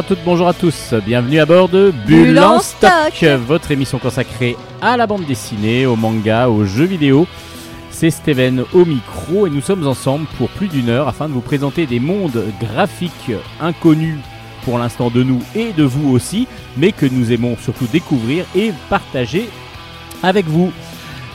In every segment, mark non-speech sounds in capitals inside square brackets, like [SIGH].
Bonjour à toutes, bonjour à tous, bienvenue à bord de Bulle en stock, votre émission consacrée à la bande dessinée, au manga, aux jeux vidéo. C'est Steven au micro et nous sommes ensemble pour plus d'une heure afin de vous présenter des mondes graphiques inconnus pour l'instant de nous et de vous aussi, mais que nous aimons surtout découvrir et partager avec vous.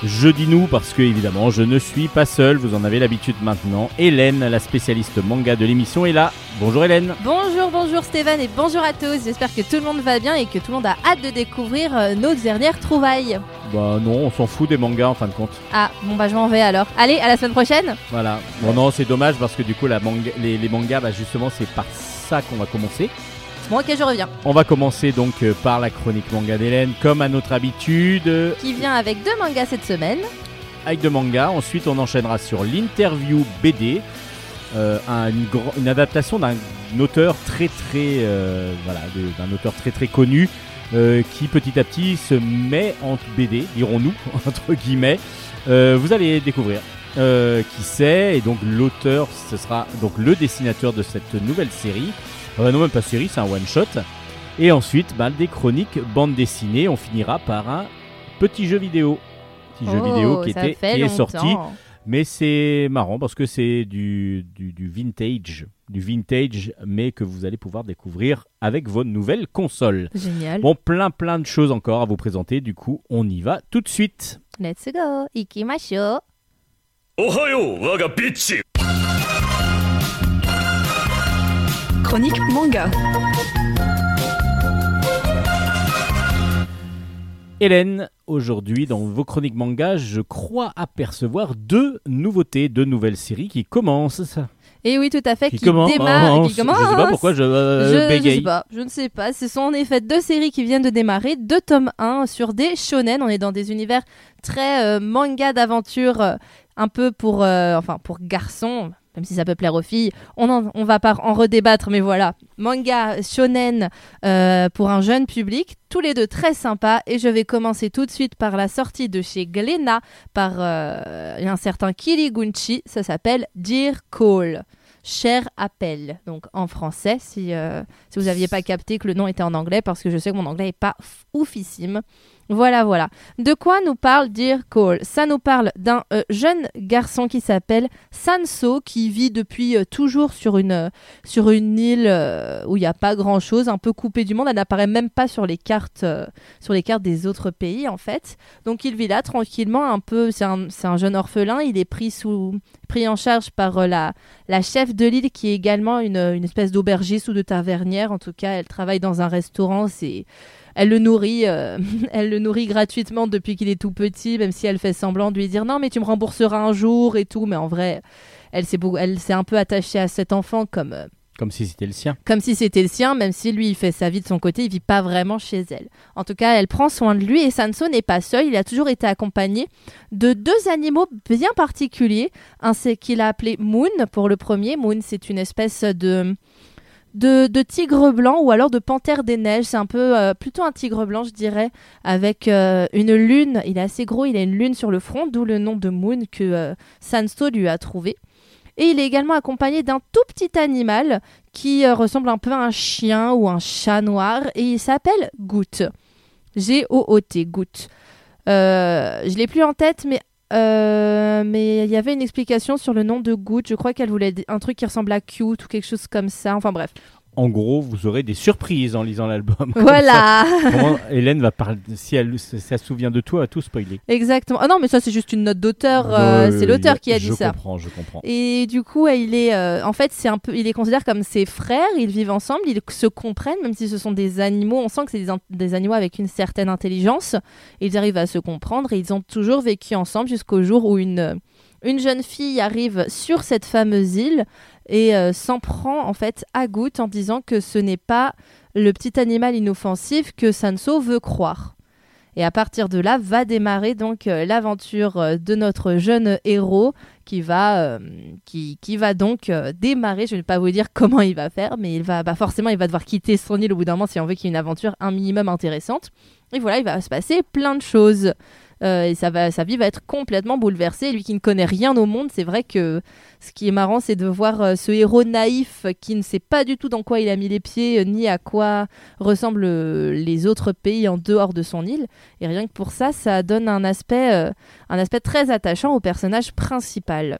Je dis nous parce que évidemment je ne suis pas seul, vous en avez l'habitude maintenant. Hélène, la spécialiste manga de l'émission, est là. Bonjour Hélène. Bonjour, bonjour Stéphane et bonjour à tous. J'espère que tout le monde va bien et que tout le monde a hâte de découvrir euh, nos dernières trouvailles. Bah non, on s'en fout des mangas en fin de compte. Ah, bon bah je m'en vais alors. Allez, à la semaine prochaine. Voilà. Bon non, c'est dommage parce que du coup la manga, les, les mangas, bah justement c'est par ça qu'on va commencer. Bon ok, je reviens. On va commencer donc euh, par la chronique manga d'Hélène, comme à notre habitude, Qui vient avec deux mangas cette semaine. avec de manga. Ensuite, on enchaînera sur l'interview BD, euh, un- une, adaptation d'un auteur très très euh, voilà, d'un auteur très très connu. euh, qui petit à petit se met en BD, dirons-nous, [LAUGHS] entre guillemets. Vous allez découvrir qui c'est, et donc l'auteur, ce sera donc le dessinateur de cette nouvelle série. Euh, non, même pas série, c'est un one-shot. Et ensuite, bah, des chroniques, bande dessinée. On finira par un petit jeu vidéo. Petit jeu oh, vidéo qui, était, est sorti. Mais c'est marrant parce que c'est du, du, vintage. Du vintage, mais que vous allez pouvoir découvrir avec vos nouvelles consoles. Génial. Bon, plein plein de choses encore à vous présenter. Du coup, on y va tout de suite. Let's go. Ikimashou. Ohayo, waga bitch. Chronique manga. Hélène, aujourd'hui dans vos chroniques manga, je crois apercevoir deux nouveautés, deux nouvelles séries qui commencent. Et oui, tout à fait. Qui, Qui, commencent. démarre. Qui Je commence. sais pas pourquoi je, euh, je, sais pas, je ne sais pas. Ce sont en effet deux séries qui viennent de démarrer, deux tomes 1 sur des shonen. On est dans des univers très euh, manga d'aventure, euh, un peu pour, euh, enfin pour garçons, même si ça peut plaire aux filles. On va pas en redébattre, mais voilà, manga shonen euh, pour un jeune public, tous les deux très sympas. Et je vais commencer tout de suite par la sortie de chez Glénat par euh, un certain Kirigunchi. Ça s'appelle Dear Call. Cher appel, donc en français, si, euh, si vous n'aviez pas capté que le nom était en anglais, parce que je sais que mon anglais n'est pas oufissime. Voilà, voilà. De quoi nous parle Dear Call Ça nous parle d'un euh, jeune garçon qui s'appelle Sanso, qui vit depuis euh, toujours sur une, euh, sur une île où il n'y a pas grand-chose, un peu coupée du monde. Elle n'apparaît même pas sur les cartes, sur les cartes des autres pays, en fait. Donc il vit là tranquillement, un peu. C'est un, jeune orphelin. Il est pris sous, pris en charge par la, la chef de l'île, qui est également une, une espèce d'aubergiste ou de tavernière. En tout cas, elle travaille dans un restaurant. C'est elle le nourrit, euh, [LAUGHS] elle le nourrit gratuitement depuis qu'il est tout petit, même si elle fait semblant de lui dire non mais tu me rembourseras un jour et tout, mais en vrai, elle s'est elle s'est un peu attachée à cet enfant comme euh, Comme si c'était le sien. comme si c'était le sien, même si lui il fait sa vie de son côté, il vit pas vraiment chez elle. En tout cas, elle prend soin de lui et Sanso n'est pas seul, il a toujours été accompagné de deux animaux bien particuliers. Un c'est qu'il a appelé Moon pour le premier. Moon c'est une espèce de de, tigre blanc ou alors de panthère des neiges. C'est un peu euh, plutôt un tigre blanc, je dirais, avec euh, une lune. Il est assez gros, il a une lune sur le front, d'où le nom de Moon que euh, Sanso lui a trouvé. Et il est également accompagné d'un tout petit animal qui euh, ressemble un peu à un chien ou un chat noir et il s'appelle Goot. G-O-O-T. Euh, je l'ai plus en tête, mais euh, mais il y avait une explication sur le nom de Goot. Je crois qu'elle voulait un truc qui ressemble à cute ou quelque chose comme ça. Enfin bref. En gros, vous aurez des surprises en lisant l'album. [LAUGHS] Voilà. ça. Hélène va parler. Si elle, si se souvient de tout, elle va tout spoiler. Exactement. Ah non, mais ça c'est juste une note d'auteur. Euh, c'est l'auteur qui a dit je ça. comprends, je comprends. Et du coup, il est, euh, en fait, c'est un peu, il est considéré comme ses frères. Ils vivent ensemble, ils se comprennent, même si ce sont des animaux. On sent que c'est des, des animaux avec une certaine intelligence. Ils arrivent à se comprendre et ils ont toujours vécu ensemble jusqu'au jour où une, une jeune fille arrive sur cette fameuse île et euh, s'en prend en fait à goutte en disant que ce n'est pas le petit animal inoffensif que Sanso veut croire. Et à partir de là va démarrer donc euh, l'aventure euh, de notre jeune héros qui va, qui, qui va donc démarrer. Je ne vais pas vous dire comment il va faire, mais il va, bah forcément, il va devoir quitter son île au bout d'un moment si on veut qu'il y ait une aventure un minimum intéressante. Et voilà, il va se passer plein de choses. Euh, et ça va, sa vie va être complètement bouleversée. Lui qui ne connaît rien au monde, c'est vrai que ce qui est marrant, c'est de voir euh, ce héros naïf qui ne sait pas du tout dans quoi il a mis les pieds, euh, ni à quoi ressemblent les autres pays en dehors de son île. Et rien que pour ça, ça donne un aspect, euh, un aspect très attachant au personnage principal.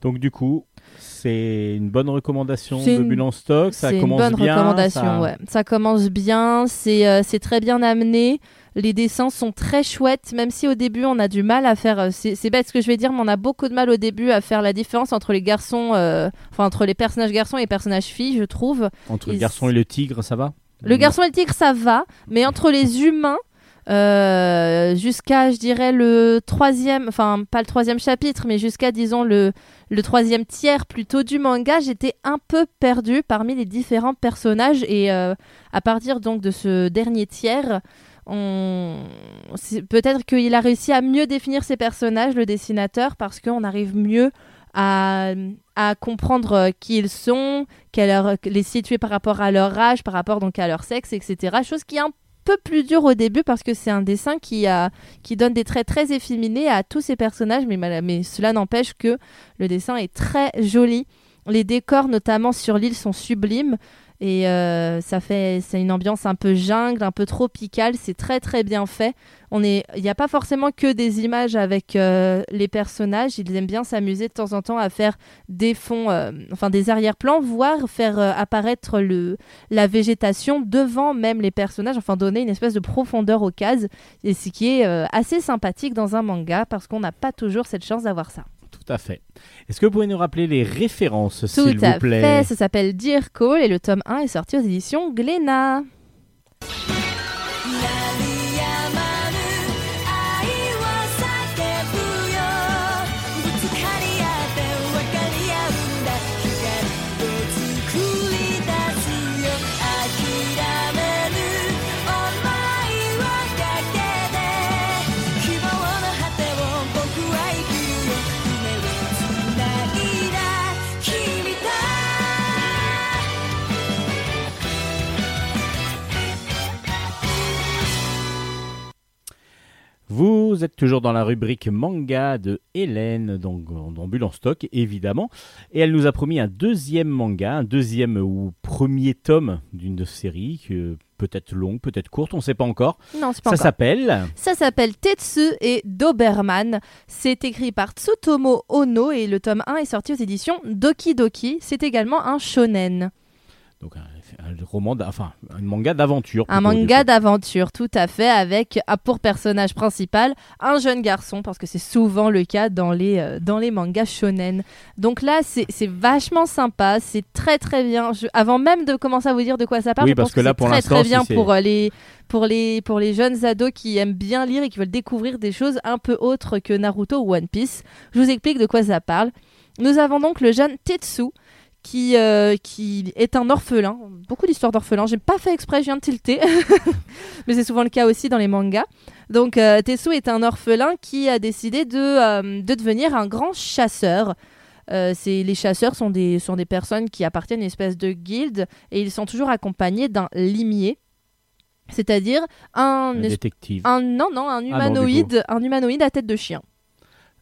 Donc du coup, c'est une bonne recommandation de une- Bulle en stock. Ça C'est une commence bonne bien. recommandation, ça- ouais. Ça commence bien, c'est euh, c'est très bien amené. Les dessins sont très chouettes, même si au début on a du mal à faire. euh, C'est bête ce que je vais dire, mais on a beaucoup de mal au début à faire la différence entre les garçons, euh, enfin entre les personnages garçons et les personnages filles, je trouve. Entre le Et garçon et le tigre, ça va Le garçon et le tigre, ça va, mais entre les humains, euh, jusqu'à, je dirais, le troisième, enfin, pas le troisième chapitre, mais jusqu'à, disons, le, le troisième tiers plutôt du manga, j'étais un peu perdue parmi les différents personnages. Et euh, à partir donc de ce dernier tiers, on... peut-être qu'il a réussi à mieux définir ses personnages, le dessinateur, parce qu'on arrive mieux à, comprendre euh, qui ils sont, quelle heure- les situer par rapport à leur âge, par rapport donc à leur sexe, etc. Chose qui est un peu plus dure au début parce que c'est un dessin qui, donne des traits très efféminés à tous ces personnages, mais cela n'empêche que le dessin est très joli. Les décors, notamment sur l'île, sont sublimes. Et euh, ça fait, c'est une ambiance un peu jungle, un peu tropicale. C'est très très bien fait. On est, il n'y a pas forcément que des images avec euh, les personnages. Ils aiment bien s'amuser de temps en temps à faire des fonds, euh, enfin des arrière-plans, voire faire apparaître le, la végétation devant même les personnages, enfin donner une espèce de profondeur aux cases, et ce qui est assez sympathique dans un manga parce qu'on n'a pas toujours cette chance d'avoir ça. Tout à fait. Est-ce que vous pouvez nous rappeler les références, Tout s'il à vous plaît? fait, ça s'appelle Dear Call et le tome 1 est sorti aux éditions Glénat. Vous êtes toujours dans la rubrique manga de Hélène, donc Bulle en stock, évidemment. Et elle nous a promis un deuxième manga, un deuxième ou premier tome d'une série, que peut-être longue, peut-être courte, on ne sait pas encore. Non, c'est pas Ça encore. s'appelle Ça s'appelle Tetsu et Doberman. C'est écrit par Tsutomo Ono et le tome 1 est sorti aux éditions Doki Doki. C'est également un shonen. donc un, un roman, enfin un manga d'aventure. Un manga d'aventure, tout à fait, avec ah, pour personnage principal un jeune garçon, parce que c'est souvent le cas dans les, euh, dans les mangas shonen. Donc là, c'est vachement sympa, c'est très très bien. Je- avant même de commencer à vous dire de quoi ça parle, Oui, je parce pense que là, c'est pour très très bien pour, euh, les, pour, les, pour les jeunes ados qui aiment bien lire et qui veulent découvrir des choses un peu autres que Naruto ou One Piece. Je vous explique de quoi ça parle. Nous avons donc le jeune Tetsu, qui, euh, qui est un orphelin. Beaucoup d'histoires d'orphelins. J'ai pas fait exprès, je viens de tilter. [LAUGHS] Mais c'est souvent le cas aussi dans les mangas. Donc euh, Tetsu est un orphelin qui a décidé de, euh, de devenir un grand chasseur. Euh, les chasseurs sont des, sont des personnes qui appartiennent à une espèce de guilde et ils sont toujours accompagnés d'un limier. C'est-à-dire un, Un détective. un non non un Ah non, humanoïde un humanoïde à tête de chien.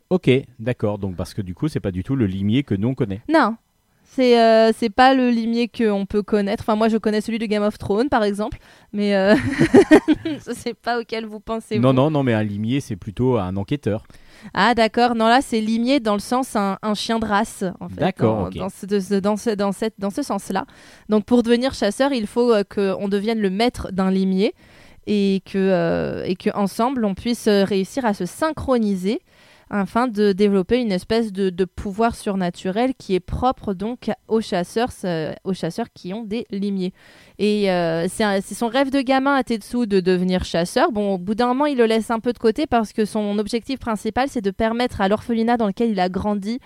Ok, d'accord. Donc parce que du coup, c'est pas du tout le limier que nous on connaît. Non. C'est euh, c'est pas le limier qu'on peut connaître. Enfin, moi, je connais celui de Game of Thrones, par exemple. Mais euh, [LAUGHS] sais pas auquel vous pensez. Non, vous. non, non, mais un limier, c'est plutôt un enquêteur. Ah, d'accord. Non, là, c'est limier dans le sens un, un chien de race. en fait, D'accord, Dans, dans ce, de ce- dans ce, dans cette, dans ce sens-là. Donc, pour devenir chasseur, il faut euh, qu'on devienne le maître d'un limier et que, euh, et que ensemble, on puisse réussir à se synchroniser afin de développer une espèce de, pouvoir surnaturel qui est propre donc aux chasseurs, ce- aux chasseurs qui ont des limiers. Et euh, c'est son rêve de gamin à Tetsu de devenir chasseur. Bon, au bout d'un moment, il le laisse un peu de côté parce que son objectif principal, c'est de permettre à l'orphelinat dans lequel il a grandi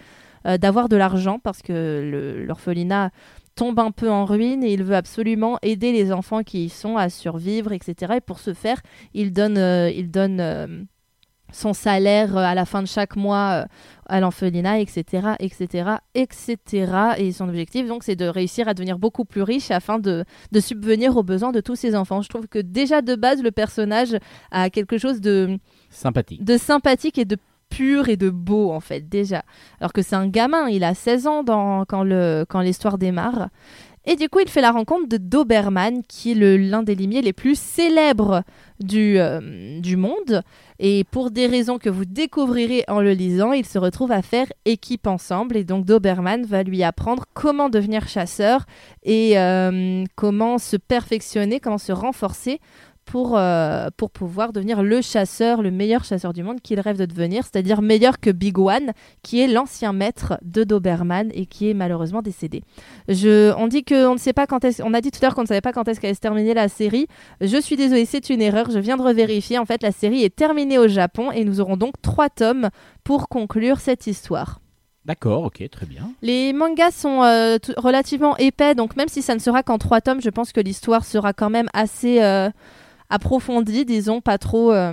euh, d'avoir de l'argent parce que l'orphelinat tombe un peu en ruine et il veut absolument aider les enfants qui y sont à survivre, etc. Et pour ce faire, il donne, euh, il donne, euh, son salaire euh, à la fin de chaque mois euh, à l'orphelinat, etc., etc., etc. Et son objectif, donc, c'est de réussir à devenir beaucoup plus riche afin de, de subvenir aux besoins de tous ses enfants. Je trouve que déjà de base, le personnage a quelque chose de, Sympathique. de sympathique et de pur et de beau, en fait, déjà. Alors que c'est un gamin, il a 16 ans dans, quand le- quand l'histoire démarre. Et du coup, il fait la rencontre de Doberman, qui est l'un des limiers les plus célèbres du, euh, du monde. Et pour des raisons que vous découvrirez en le lisant, ils se retrouvent à faire équipe ensemble. Et donc Doberman va lui apprendre comment devenir chasseur et euh, comment se perfectionner, comment se renforcer pour, euh, pour pouvoir devenir le chasseur, le meilleur chasseur du monde qu'il rêve de devenir, c'est-à-dire meilleur que Big One, qui est l'ancien maître de Doberman et qui est malheureusement décédé. Je, on dit que on ne sait pas quand on a dit tout à l'heure qu'on ne savait pas quand est-ce qu'allait se terminer la série. Je suis désolée, c'est une erreur. Je viens de revérifier. En fait, la série est terminée au Japon et nous aurons donc trois tomes pour conclure cette histoire. D'accord, ok, très bien. Les mangas sont euh, relativement épais, donc même si ça ne sera qu'en trois tomes, je pense que l'histoire sera quand même assez euh, approfondie, disons, pas trop, euh,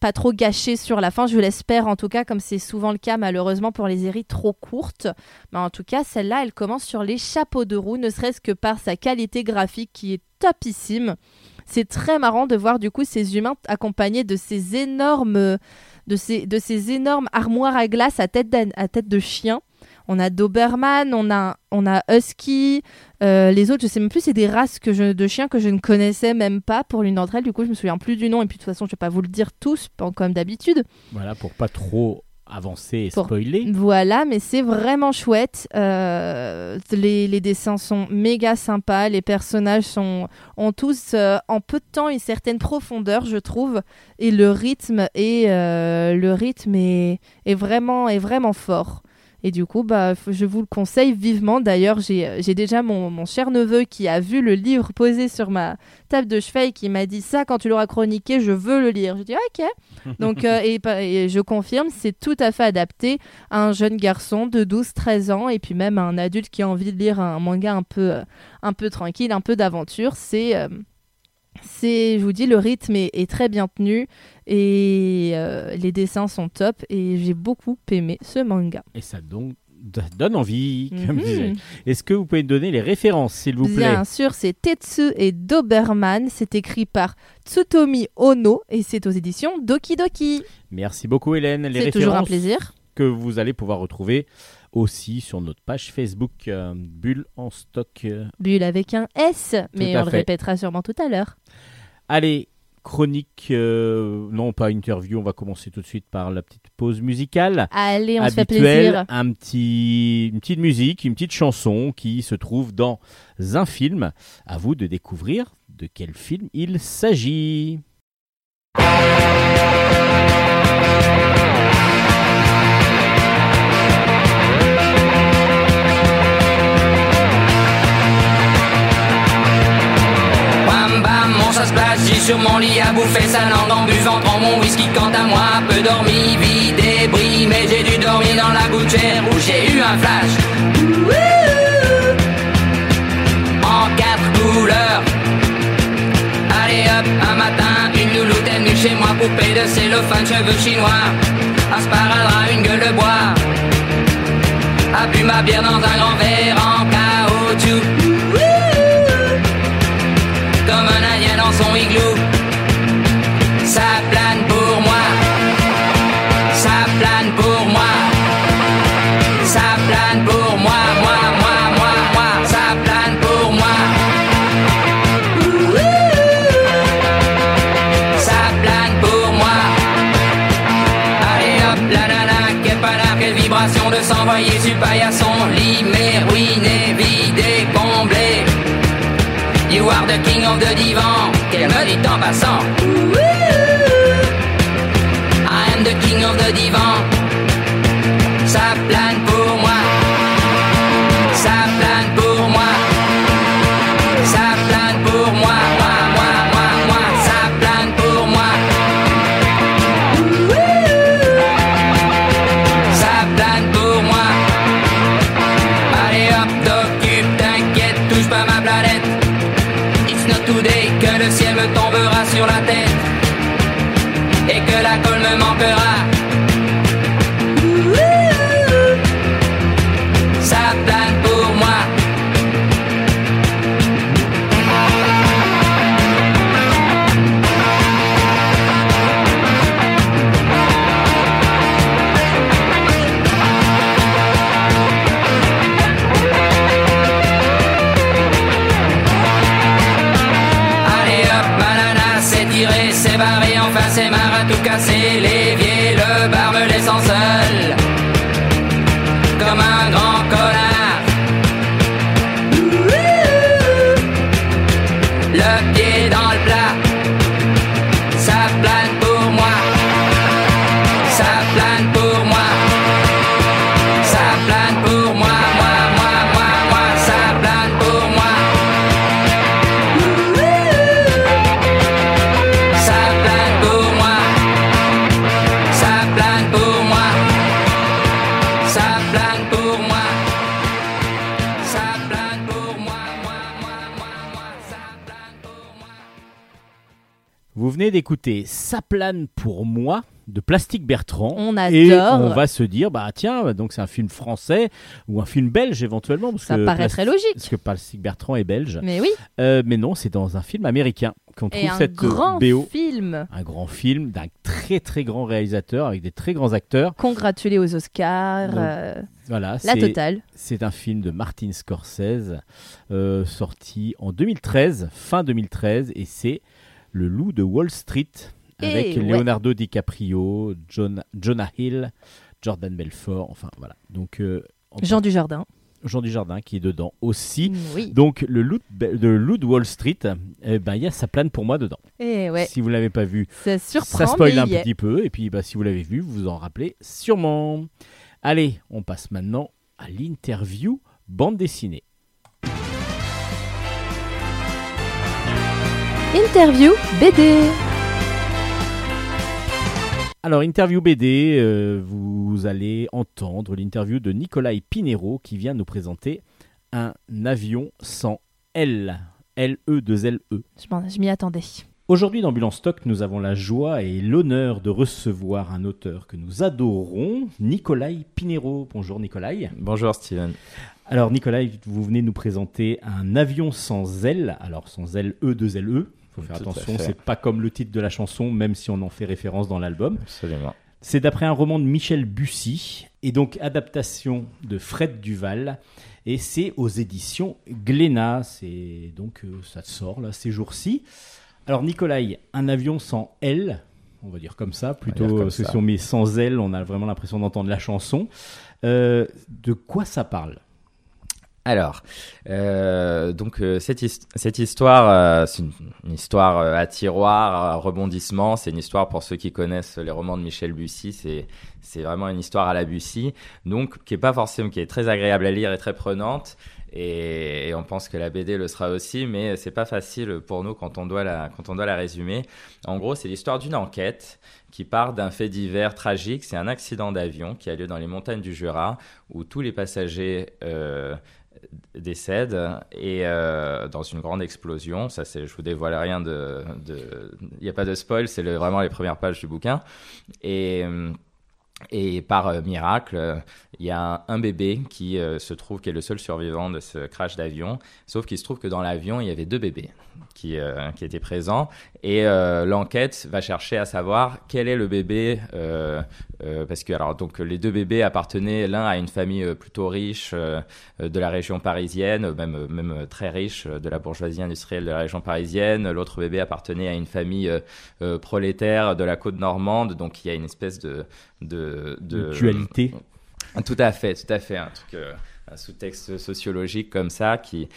pas trop gâchée sur la fin. Je l'espère en tout cas, comme c'est souvent le cas malheureusement pour les séries trop courtes. Mais en tout cas, celle-là, elle commence sur les chapeaux de roue, ne serait-ce que par sa qualité graphique qui est topissime. C'est très marrant de voir du coup ces humains accompagnés de ces énormes, armoires à glace à tête, à tête de chien. On a Doberman, on a, on a Husky, euh, les autres, je sais même plus, c'est des races que je, de chiens que je ne connaissais même pas pour l'une d'entre elles. Du coup, je me souviens plus du nom et puis de toute façon, je vais pas vous le dire tous, comme d'habitude. Voilà, pour pas trop avancer et Pour- spoiler. Voilà, mais c'est vraiment chouette. Euh, les, les dessins sont méga sympas. Les personnages sont, ont tous, euh, en peu de temps, une certaine profondeur, je trouve. Et le rythme est, le rythme est, est, vraiment, est vraiment fort. Et du coup, bah, je vous le conseille vivement. D'ailleurs, j'ai j'ai déjà mon, mon cher neveu qui a vu le livre posé sur ma table de chevet et qui m'a dit ça quand tu l'auras chroniqué, je veux le lire. Je dis ok. [LAUGHS] Donc, euh, et, je confirme, c'est tout à fait adapté à un jeune garçon de 12-13 ans et puis même à un adulte qui a envie de lire un manga un peu, euh, un peu tranquille, un peu d'aventure. C'est, euh, c'est, je vous dis, le rythme est, est très bien tenu et euh, les dessins sont top et j'ai beaucoup aimé ce manga. Et ça donc donne envie, comme disais. Est-ce que vous pouvez me donner les références, s'il vous plaît? Bien sûr, c'est Tetsu et Doberman. C'est écrit par Tsutomi Ono et c'est aux éditions Doki Doki. Merci beaucoup, Hélène. Les C'est toujours un références plaisir. que vous allez pouvoir retrouver aussi sur notre page Facebook euh, Bulle en stock. Bulle avec un S, mais on le répétera sûrement tout à l'heure. Allez, chronique, euh, non pas interview, on va commencer tout de suite par la petite pause musicale. Allez, on se fait plaisir. un petit, une petite musique, une petite chanson qui se trouve dans un film. À vous de découvrir de quel film il s'agit. Ça se place, j'ai sur mon lit à bouffer sa langue en buvant mon whisky quant à moi, peu dormi, vie débris, mais j'ai dû dormir dans la gouttière où j'ai eu un flash. En quatre couleurs. Allez hop, un matin, une louloute est venue chez moi, poupée de cellophane, cheveux chinois, un sparadrap, une gueule de bois. A bu ma bière dans un grand verre the divan, qu'elle me dit en passant. D'écouter Ça plane pour moi de Plastique Bertrand. On Et adore. on va se dire, bah tiens, donc c'est un film français ou un film belge éventuellement. Parce Ça que paraît très logique. Parce que Plastique Bertrand est belge. Mais oui, Euh, mais non, c'est dans un film américain qu'on et trouve un cette grand BO. film. Un grand film d'un très très grand réalisateur avec des très grands acteurs. Congratulé aux Oscars, euh, Voilà, la c'est- totale. C'est un film de Martin Scorsese, euh, sorti en 2013, fin 2013, et c'est Le Loup de Wall Street, avec Eh ouais. Leonardo DiCaprio, John, Jonah Hill, Jordan Belfort, enfin voilà. Donc euh, Jean Dujardin. Jean Dujardin qui est dedans aussi. Oui. Donc le Loup de, de Loup de Wall Street, eh ben il y a sa plane pour moi dedans. Et ouais, Si vous l'avez pas vu, ça surprend. ça spoil un petit peu, et puis bah, si vous l'avez vu, vous vous en rappelez sûrement. Allez, on passe maintenant à l'interview bande dessinée. Interview BD. Alors, interview BD, euh, vous allez entendre l'interview de Nicolai Pinero qui vient nous présenter un avion sans L. L-E-2-L-E. Je m'y attendais. Aujourd'hui, dans Ambulance Stock, nous avons la joie et l'honneur de recevoir un auteur que nous adorons, Nicolai Pinero. Bonjour Nicolai. Bonjour Steven. Alors Nicolai, vous venez nous présenter un avion sans L. Alors sans L, E2LE. Faut faire Tout attention, c'est pas comme le titre de la chanson, même si on en fait référence dans l'album. Absolument. C'est d'après un roman de Michel Bussy et donc adaptation de Fred Duval et c'est aux éditions Glénat. C'est donc euh, ça sort là ces jours-ci. Alors Nicolai, un avion sans L, on va dire comme ça, plutôt comme parce que ça. si on met sans L, on a vraiment l'impression d'entendre la chanson. Euh, de quoi ça parle? Alors, euh, donc euh, cette, cette histoire, euh, c'est une, histoire à tiroir, à rebondissement. C'est une histoire pour ceux qui connaissent les romans de Michel Bussy. C'est c'est vraiment une histoire à la Bussy, donc qui est pas forcément, qui est très agréable à lire et très prenante. Et, et on pense que la BD le sera aussi, mais c'est pas facile pour nous quand on doit la quand on doit la résumer. En gros, c'est l'histoire d'une enquête qui part d'un fait divers tragique. C'est un accident d'avion qui a lieu dans les montagnes du Jura, où tous les passagers euh, décèdent et euh, dans une grande explosion. Ça, c'est, je vous dévoile rien de, il n'y a pas de spoil, c'est vraiment les premières pages du bouquin. Et euh, et par euh, miracle, euh, il y a un, bébé qui euh, se trouve qui est le seul survivant de ce crash d'avion. Sauf qu'il se trouve que dans l'avion, il y avait deux bébés qui, qui étaient présents. Et l'enquête va chercher à savoir quel est le bébé. parce que alors donc les deux bébés appartenaient l'un à une famille plutôt riche de la région parisienne, même même très riche de la bourgeoisie industrielle de la région parisienne. L'autre bébé appartenait à une famille prolétaire de la côte normande. Donc il y a une espèce de de, De dualité. tout à fait, tout à fait. Un truc, euh, un sous-texte sociologique comme ça qui,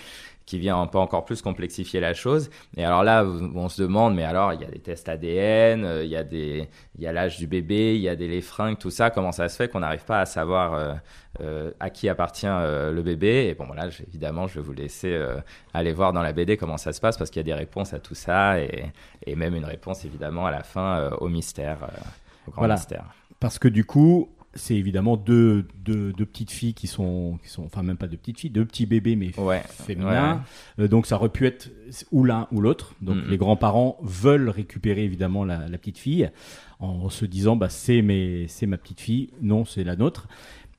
qui vient un peu encore plus complexifier la chose. Et alors là, on se demande, mais alors, il y a des tests ADN, euh, il y a des, il y a l'âge du bébé, il y a des les fringues, tout ça. Comment ça se fait qu'on n'arrive pas à savoir euh, euh, à qui appartient euh, le bébé? Et bon, voilà, je- évidemment, je vais vous laisser euh, aller voir dans la BD comment ça se passe parce qu'il y a des réponses à tout ça et, et même une réponse évidemment à la fin euh, au mystère, euh, au grand Voilà. mystère. Parce que du coup, c'est évidemment deux, deux, deux petites filles qui sont, qui sont, enfin même pas deux petites filles, deux petits bébés mais Ouais. féminins. Euh, donc ça aurait pu être ou l'un ou l'autre. Donc les grands-parents veulent récupérer évidemment la, la petite fille en se disant bah c'est c'est ma petite fille, non c'est la nôtre.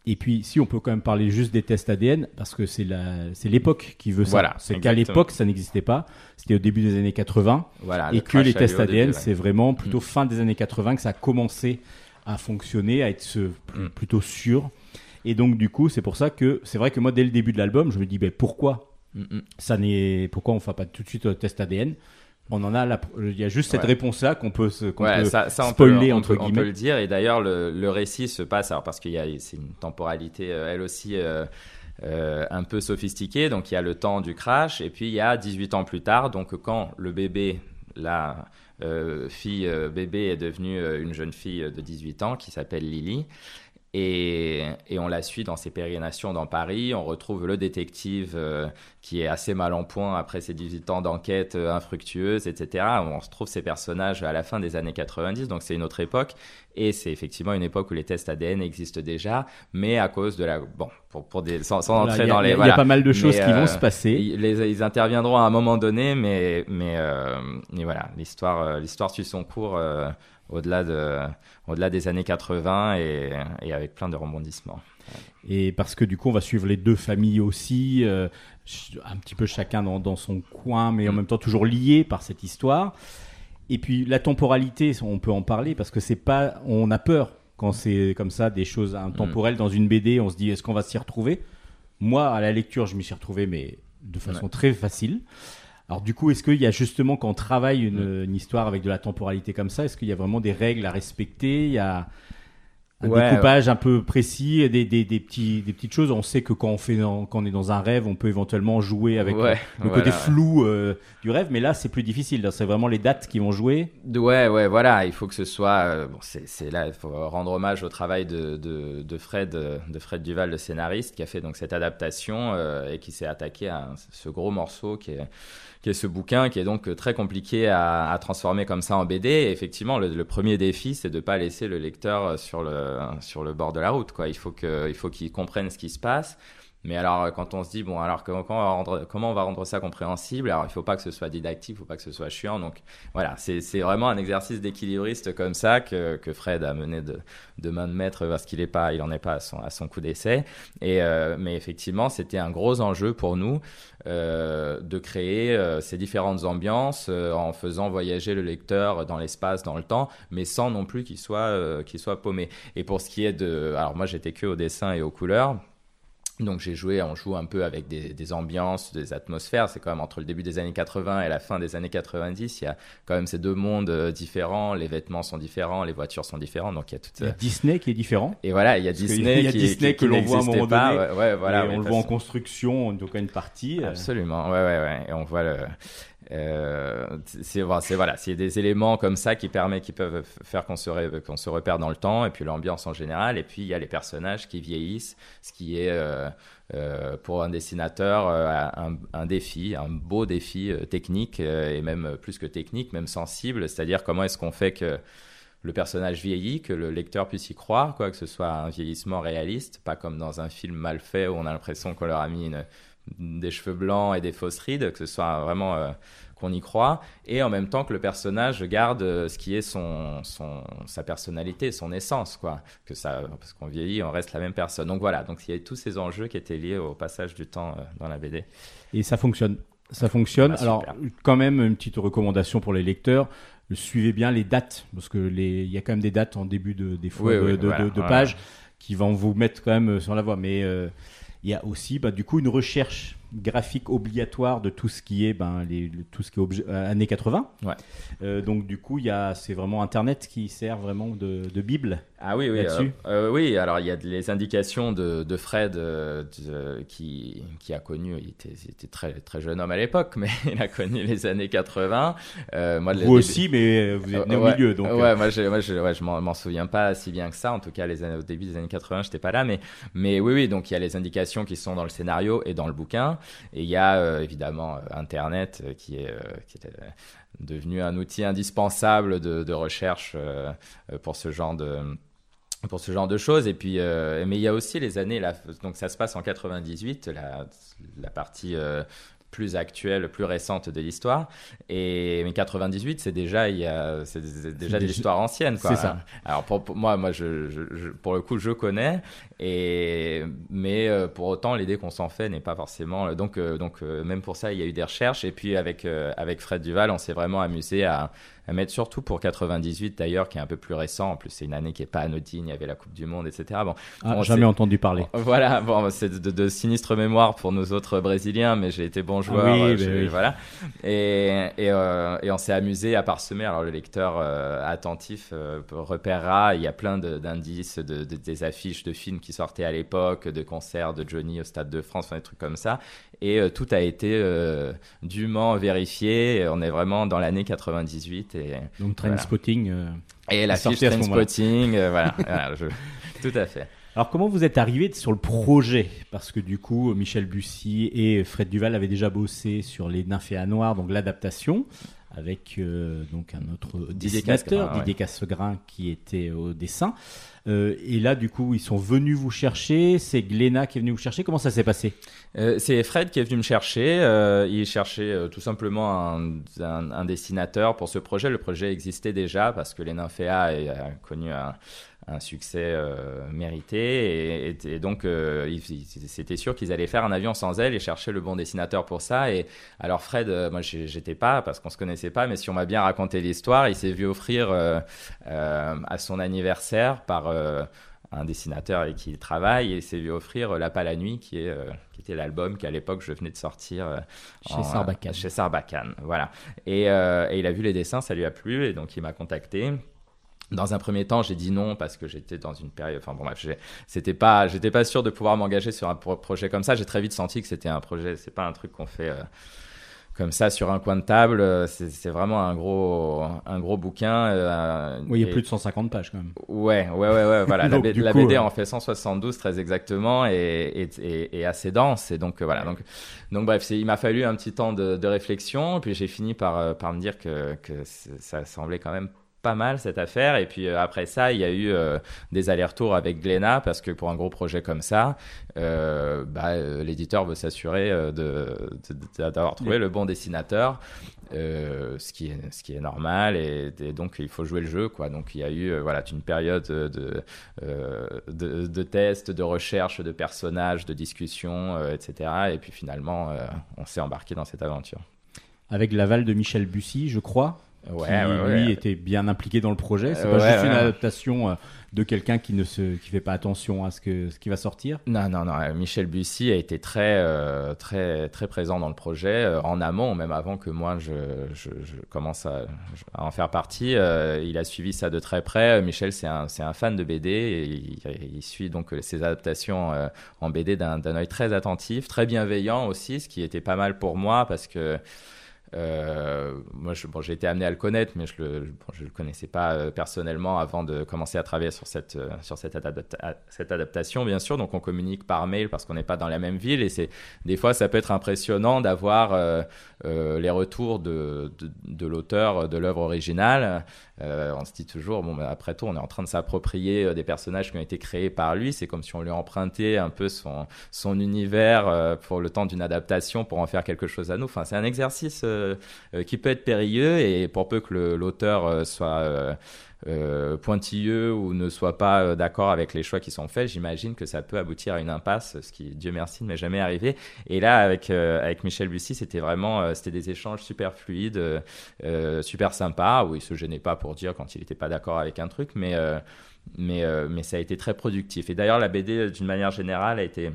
Et puis si on peut quand même parler juste des tests ADN parce que c'est la, c'est l'époque qui veut ça. Voilà, c'est qu'à l'époque ça n'existait pas. C'était au début des années 80 Voilà, et le que les tests ADN c'est vraiment plutôt Mm. fin des années 80 que ça a commencé à fonctionner, à être ce- Mm. plutôt sûr. Et donc du coup c'est pour ça que c'est vrai que moi dès le début de l'album je me dis ben pourquoi Mm, mm. ça n'est pourquoi on fait pas tout de suite un test ADN on en a la... il y a juste cette Ouais. réponse là qu'on peut se Ouais, peut ça, ça, on spoiler peut, on entre on guillemets peut le dire. Et d'ailleurs, le, le récit se passe, alors parce qu'il y a, c'est une temporalité, euh, elle aussi, euh, euh, un peu sophistiquée. Donc, il y a le temps du crash, et puis il y a 18 ans plus tard. Donc, quand le bébé, la euh, fille euh, bébé est devenue euh, une jeune fille de 18 ans qui s'appelle Lily. Et, et on la suit dans ses pérégrinations dans Paris. On retrouve le détective euh, qui est assez mal en point après ses 18 ans d'enquête euh, infructueuse, etc. On retrouve ces personnages à la fin des années 90, donc c'est une autre époque. Et c'est effectivement une époque où les tests ADN existent déjà, mais à cause de la... Bon, pour, pour des, sans, entrer dans les... il y a pas mal de choses Mais, qui vont euh, se passer Ils, les- ils interviendront à un moment donné, mais, mais, mais voilà, l'histoire, l'histoire suit son cours au-delà, de, au-delà des années 80 et, et avec plein de rebondissements. et parce que du coup on va suivre les deux familles aussi euh, un petit peu chacun dans, dans son coin mais en Mm. même temps toujours liés par cette histoire et puis la temporalité on peut en parler parce que c'est pas on a peur quand c'est comme ça des choses intemporelles dans une BD on se dit est-ce qu'on va s'y retrouver? Moi à la lecture je m'y suis retrouvé mais de façon Ouais. très facile alors du coup, est-ce qu'il y a justement quand on travaille une, une histoire avec de la temporalité comme ça, est-ce qu'il y a vraiment des règles à respecter? Il y a un Ouais, découpage un peu précis, des, des, des, petits, des petites choses? On sait que quand on, fait dans- quand on est dans un rêve, on peut éventuellement jouer avec Ouais, le voilà, côté flou euh, du rêve, mais là c'est plus difficile. C'est vraiment les dates qui vont jouer. Ouais, ouais, voilà, il faut que ce soit. euh, bon, c'est, là, il faut rendre hommage au travail de, de, de Fred, euh, de Fred Duval, le scénariste, qui a fait donc cette adaptation euh, et qui s'est attaqué à ce gros morceau qui est, qui est ce bouquin, qui est donc euh, très compliqué à, transformer comme ça en BD. Effectivement, le, premier défi, c'est de pas laisser le lecteur euh, sur le, sur le bord de la route. Quoi. Il faut que, il faut qu'il comprenne ce qui se passe. Mais alors, euh, quand on se dit, bon, alors comment, on va rendre, ça compréhensible? Alors, il faut pas que ce soit didactique, il faut pas que ce soit chiant. Donc, voilà, c'est vraiment un exercice d'équilibriste comme ça que, Fred a mené de, main de maître parce qu'il est pas, il en est pas à son, à son coup d'essai. Euh, mais effectivement, c'était un gros enjeu pour nous euh, de créer ces différentes ambiances en faisant voyager le lecteur dans l'espace, dans le temps, mais sans non plus qu'il soit, soit paumé. Et pour ce qui est de, alors moi j'étais que au dessin et aux couleurs. Donc j'ai joué, on joue un peu avec des, des ambiances, des atmosphères. C'est quand même entre le début des années 80 et la fin des années 90, il y a quand même ces deux mondes euh, différents. Les vêtements sont différents, les voitures sont différentes. Donc il y a toute. Il y a Disney qui est différent. Et voilà, il y a Disney y a qui, Disney qui- que l'on voit à un moment pas. donné. Ouais, ouais, voilà. Et on le voit en construction, en tout cas une partie. euh, Absolument, ouais, ouais, ouais. Et on voit le. Euh, c'est voilà, c'est des éléments comme ça qui permettent, qui peuvent faire qu'on se, repère dans le temps, et puis l'ambiance en général, et puis il y a les personnages qui vieillissent, ce qui est euh, euh, pour un dessinateur un, un défi, un beau défi technique et même plus que technique, même sensible. C'est-à-dire comment est-ce qu'on fait que le personnage vieillit, que le lecteur puisse y croire, quoi, que ce soit un vieillissement réaliste, pas comme dans un film mal fait où on a l'impression qu'on leur a mis une, des cheveux blancs et des fausses rides, que ce soit vraiment euh, qu'on y croit, et en même temps que le personnage garde euh, ce qui est son, son sa personnalité, son essence, quoi. Que ça, parce qu'on vieillit, on reste la même personne. Donc voilà, donc il y a tous ces enjeux qui étaient liés au passage du temps euh, dans la BD. Et ça fonctionne. Ça fonctionne. Bah, Alors, quand même, une petite recommandation pour les lecteurs. Suivez bien les dates, parce que les, il y a quand même des dates en début de, des fois Oui, de, oui, de- voilà, de- de ouais. pages qui vont vous mettre quand même sur la voie. Mais euh, il y a aussi, bah, du coup, une recherche graphique obligatoire de tout ce qui est, ben, les, le- tout ce qui est euh, années 80. Ouais. Euh, donc, du coup, il y a, c'est vraiment Internet qui sert vraiment de, de bible. Ah oui, oui, Là-dessus euh, euh, oui. Alors il y a les indications de, de Fred de- qui, qui a connu, il était, il était très très jeune homme à l'époque, mais [LAUGHS] il a connu les années 80. Euh, moi, Vous début- aussi, mais vous êtes né au milieu. Donc, ouais, moi, je, moi, je, ouais, je m'en, m'en souviens pas si bien que ça. En tout cas, les années, au début des années 80, j'étais pas là, mais, mais oui, oui. Donc, il y a les indications qui sont dans le scénario et dans le bouquin, et il y a euh, évidemment euh, Internet euh, qui est, devenu un outil indispensable de, recherche pour ce genre de pour ce genre de choses. Et puis, mais il y a aussi les années, là, donc ça se passe en 98, la, la partie plus actuelle, plus récente de l'histoire. Et mais 98, c'est déjà, il y a, c'est c'est déjà de l'histoire ancienne, quoi. c'est ça. Alors pour, pour moi, moi, je, je- je- pour le coup, je connais. Et mais euh, pour autant, l'idée qu'on s'en fait n'est pas forcément. Donc, euh, donc euh, même pour ça, il y a eu des recherches. Et puis avec avec Fred Duval, on s'est vraiment amusé à, mettre surtout pour 98 d'ailleurs, qui est un peu plus récent. En plus, c'est une année qui est pas anodine. Il y avait la Coupe du Monde, etc. Bon, Ah, on jamais entendu parler. [LAUGHS] voilà, bon, c'est de, de sinistre mémoire pour nous autres Brésiliens, mais j'ai été bon joueur. oui, euh, bah oui. Voilà. Et, et, euh, et on s'est amusé à parsemer. Alors, le lecteur euh, attentif euh, repérera, il y a plein de- d'indices, de, de- des affiches de films qui sortaient à l'époque, de concerts de Johnny au Stade de France, enfin, des trucs comme ça. Et euh, tout a été euh, dûment vérifié. On est vraiment dans l'année 98. Et, Donc, Voilà. Trainspotting. euh. et la fiche. Trainspotting, euh, voilà. [LAUGHS] voilà, je- tout à fait. Alors, comment vous êtes arrivé sur le projet? Parce que du coup, Michel Bussy et Fred Duval avaient déjà bossé sur Les Nymphéas Noirs, donc l'adaptation, avec euh, donc un autre Didier dessinateur, ouais. Didier Cassegrain, qui était au dessin. Euh, et là, du coup, ils sont venus vous chercher. C'est Glénat qui est venu vous chercher. Comment ça s'est passé? Euh, c'est Fred qui est venu me chercher. Euh, il cherchait euh, tout simplement un, un- un dessinateur pour ce projet. Le projet existait déjà parce que les Nymphéas a connu un, un succès euh, mérité et, et- et donc euh, c'était sûr qu'ils allaient faire un avion sans elle et chercher le bon dessinateur pour ça. Et alors Fred, euh, moi j'étais pas parce qu'on se connaissait pas, mais si on m'a bien raconté l'histoire, il s'est vu offrir euh, à son anniversaire par un dessinateur avec qui il travaille et il s'est vu offrir La Pas la Nuit qui est euh, qui était l'album qu'à l'époque je venais de sortir euh, Chez Sarbacane. chez Sarbacane voilà et, et il a vu les dessins ça lui a plu et donc il m'a contacté dans un premier temps, j'ai dit non parce que j'étais dans une période. Enfin bon bref, c'était pas, j'étais pas sûr de pouvoir m'engager sur un pro- projet comme ça. J'ai très vite senti que c'était un projet. C'est pas un truc qu'on fait euh, comme ça sur un coin de table. Euh, C'est vraiment un gros, un gros bouquin. euh, Oui, il y a et- plus de 150 pages quand même. Ouais, ouais, ouais, ouais, voilà. [LAUGHS] la, Donc, B- du la coup, BD euh, en fait 172 très exactement et, et, et, assez dense. Et donc, euh, voilà. Donc, donc bref, il m'a fallu un petit temps de, de réflexion. Puis j'ai fini par, par me dire que, que ça semblait quand même pas mal cette affaire. Et puis euh, après ça, il y a eu euh, des allers-retours avec Glénat parce que pour un gros projet comme ça, euh, bah, l'éditeur veut s'assurer d'avoir trouvé le bon dessinateur. Ce qui est ce qui est normal et, et donc il faut jouer le jeu quoi donc il y a eu voilà une période de de, de tests de recherche de personnages de discussions etc et puis finalement on s'est embarqué dans cette aventure Avec l'aval de Michel Bussy, je crois. Ouais, qui, ouais, ouais. lui était bien impliqué dans le projet. C'est Euh, pas juste une adaptation euh, de quelqu'un qui ne se, qui fait pas attention à ce que ce qui va sortir. Non, non, non. euh, Michel Bussy a été très, euh, très, très présent dans le projet, euh, en amont, même avant que moi je, je, je commence à, à en faire partie. Il a suivi ça de très près. Michel, c'est un, c'est un fan de BD et il, il suit donc ses adaptations en BD d'un d'un œil très attentif, très bienveillant aussi, ce qui était pas mal pour moi parce que euh, moi, j'ai été amené à le connaître, mais je le, le connaissais pas euh, personnellement avant de commencer à travailler sur cette, euh, cette, adapta- cette adaptation, bien sûr. Donc, on communique par mail parce qu'on n'est pas dans la même ville et c'est des fois, ça peut être impressionnant d'avoir les retours de l'auteur de l'œuvre originale. Euh, on se dit toujours, bon, après tout, on est en train de s'approprier euh, des personnages qui ont été créés par lui. C'est comme si on lui empruntait un peu son, son univers euh, pour le temps d'une adaptation pour en faire quelque chose à nous. Enfin, c'est un exercice euh, qui peut être périlleux et pour peu que l'auteur soit euh, pointilleux ou ne soit pas euh, d'accord avec les choix qui sont faits, j'imagine que ça peut aboutir à une impasse, ce qui, Dieu merci, ne m'est jamais arrivé. Et là, avec euh, avec Michel Bussy, c'était vraiment, c'était des échanges super fluides, super sympas, où il se gênait pas pour dire quand il n'était pas d'accord avec un truc, mais mais mais ça a été très productif. Et d'ailleurs, la BD, d'une manière générale, a été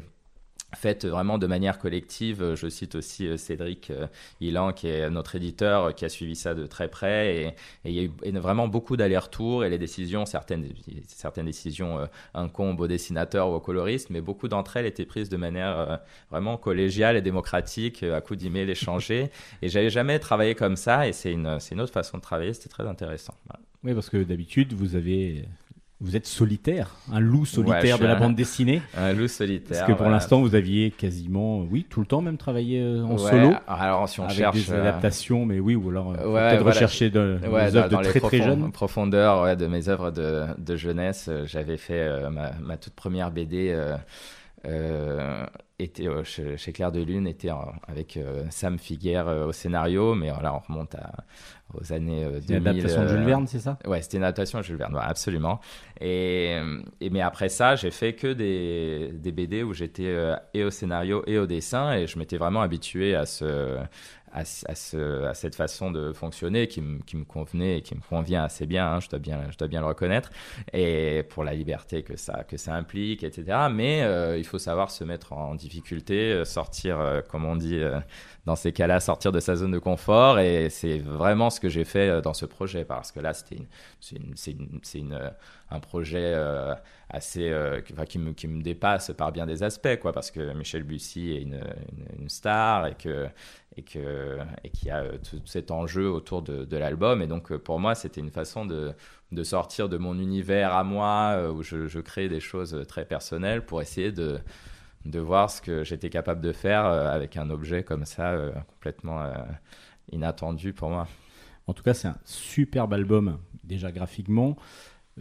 faite vraiment de manière collective. Je cite aussi euh, Cédric euh, Ilan, qui est notre éditeur, euh, qui a suivi ça de très près. Et, et il y a eu vraiment beaucoup d'allers-retours et les décisions, certaines, certaines décisions incombent aux dessinateurs ou aux coloristes, mais beaucoup d'entre elles étaient prises de manière vraiment collégiale et démocratique, à coup d'email échangé. [LAUGHS] Et j'avais jamais travaillé comme ça et c'est une, une autre façon de travailler, c'était très intéressant. Voilà. Oui, parce que d'habitude, vous avez vous êtes solitaire, un loup solitaire de la un- bande dessinée. [LAUGHS] Un loup solitaire. Parce que pour l'instant, vous aviez quasiment, oui, tout le temps même travaillé euh, en Ouais, solo. Alors, si on avec cherche. des euh, adaptations, mais oui, ou alors euh, peut-être voilà, rechercher de, des dans, œuvres de dans très très jeunes. profondeurs ouais, de mes œuvres de, de jeunesse, j'avais fait euh, ma, ma toute première BD euh, était euh, chez, chez Claire de Lune, était en- avec euh, Sam Figuère euh, au scénario, mais voilà, on remonte à, aux années euh, C'est une 2000. adaptation de Jules euh, Verne, c'est ça? Ouais, c'était une adaptation de Jules Verne, ouais, absolument. Et, euh, et mais après ça, j'ai fait que des, des BD où j'étais euh, et au scénario et au dessin, et je m'étais vraiment habitué à ce à, ce- à, ce- à cette façon de fonctionner qui, me- convenait et qui me convient assez bien, hein, je, dois bien, je dois bien le reconnaître, et pour la liberté que ça, que ça implique, etc. Mais euh, il faut savoir se mettre en difficulté, euh, sortir, euh, comme on dit dans ces cas-là, sortir de sa zone de confort, et c'est vraiment ce que j'ai fait euh, dans ce projet, parce que là, c'était euh, un projet euh, assez, qui- me, qui me dépasse par bien des aspects, quoi, parce que Michel Bussy est une, une, star et que et que et qu'il y a tout cet enjeu autour de, l'album. Et donc pour moi c'était une façon de, de sortir de mon univers à moi où je crée des choses très personnelles pour essayer de de voir ce que j'étais capable de faire euh, avec un objet comme ça euh, complètement euh, inattendu pour moi En tout cas, c'est un superbe album, déjà graphiquement.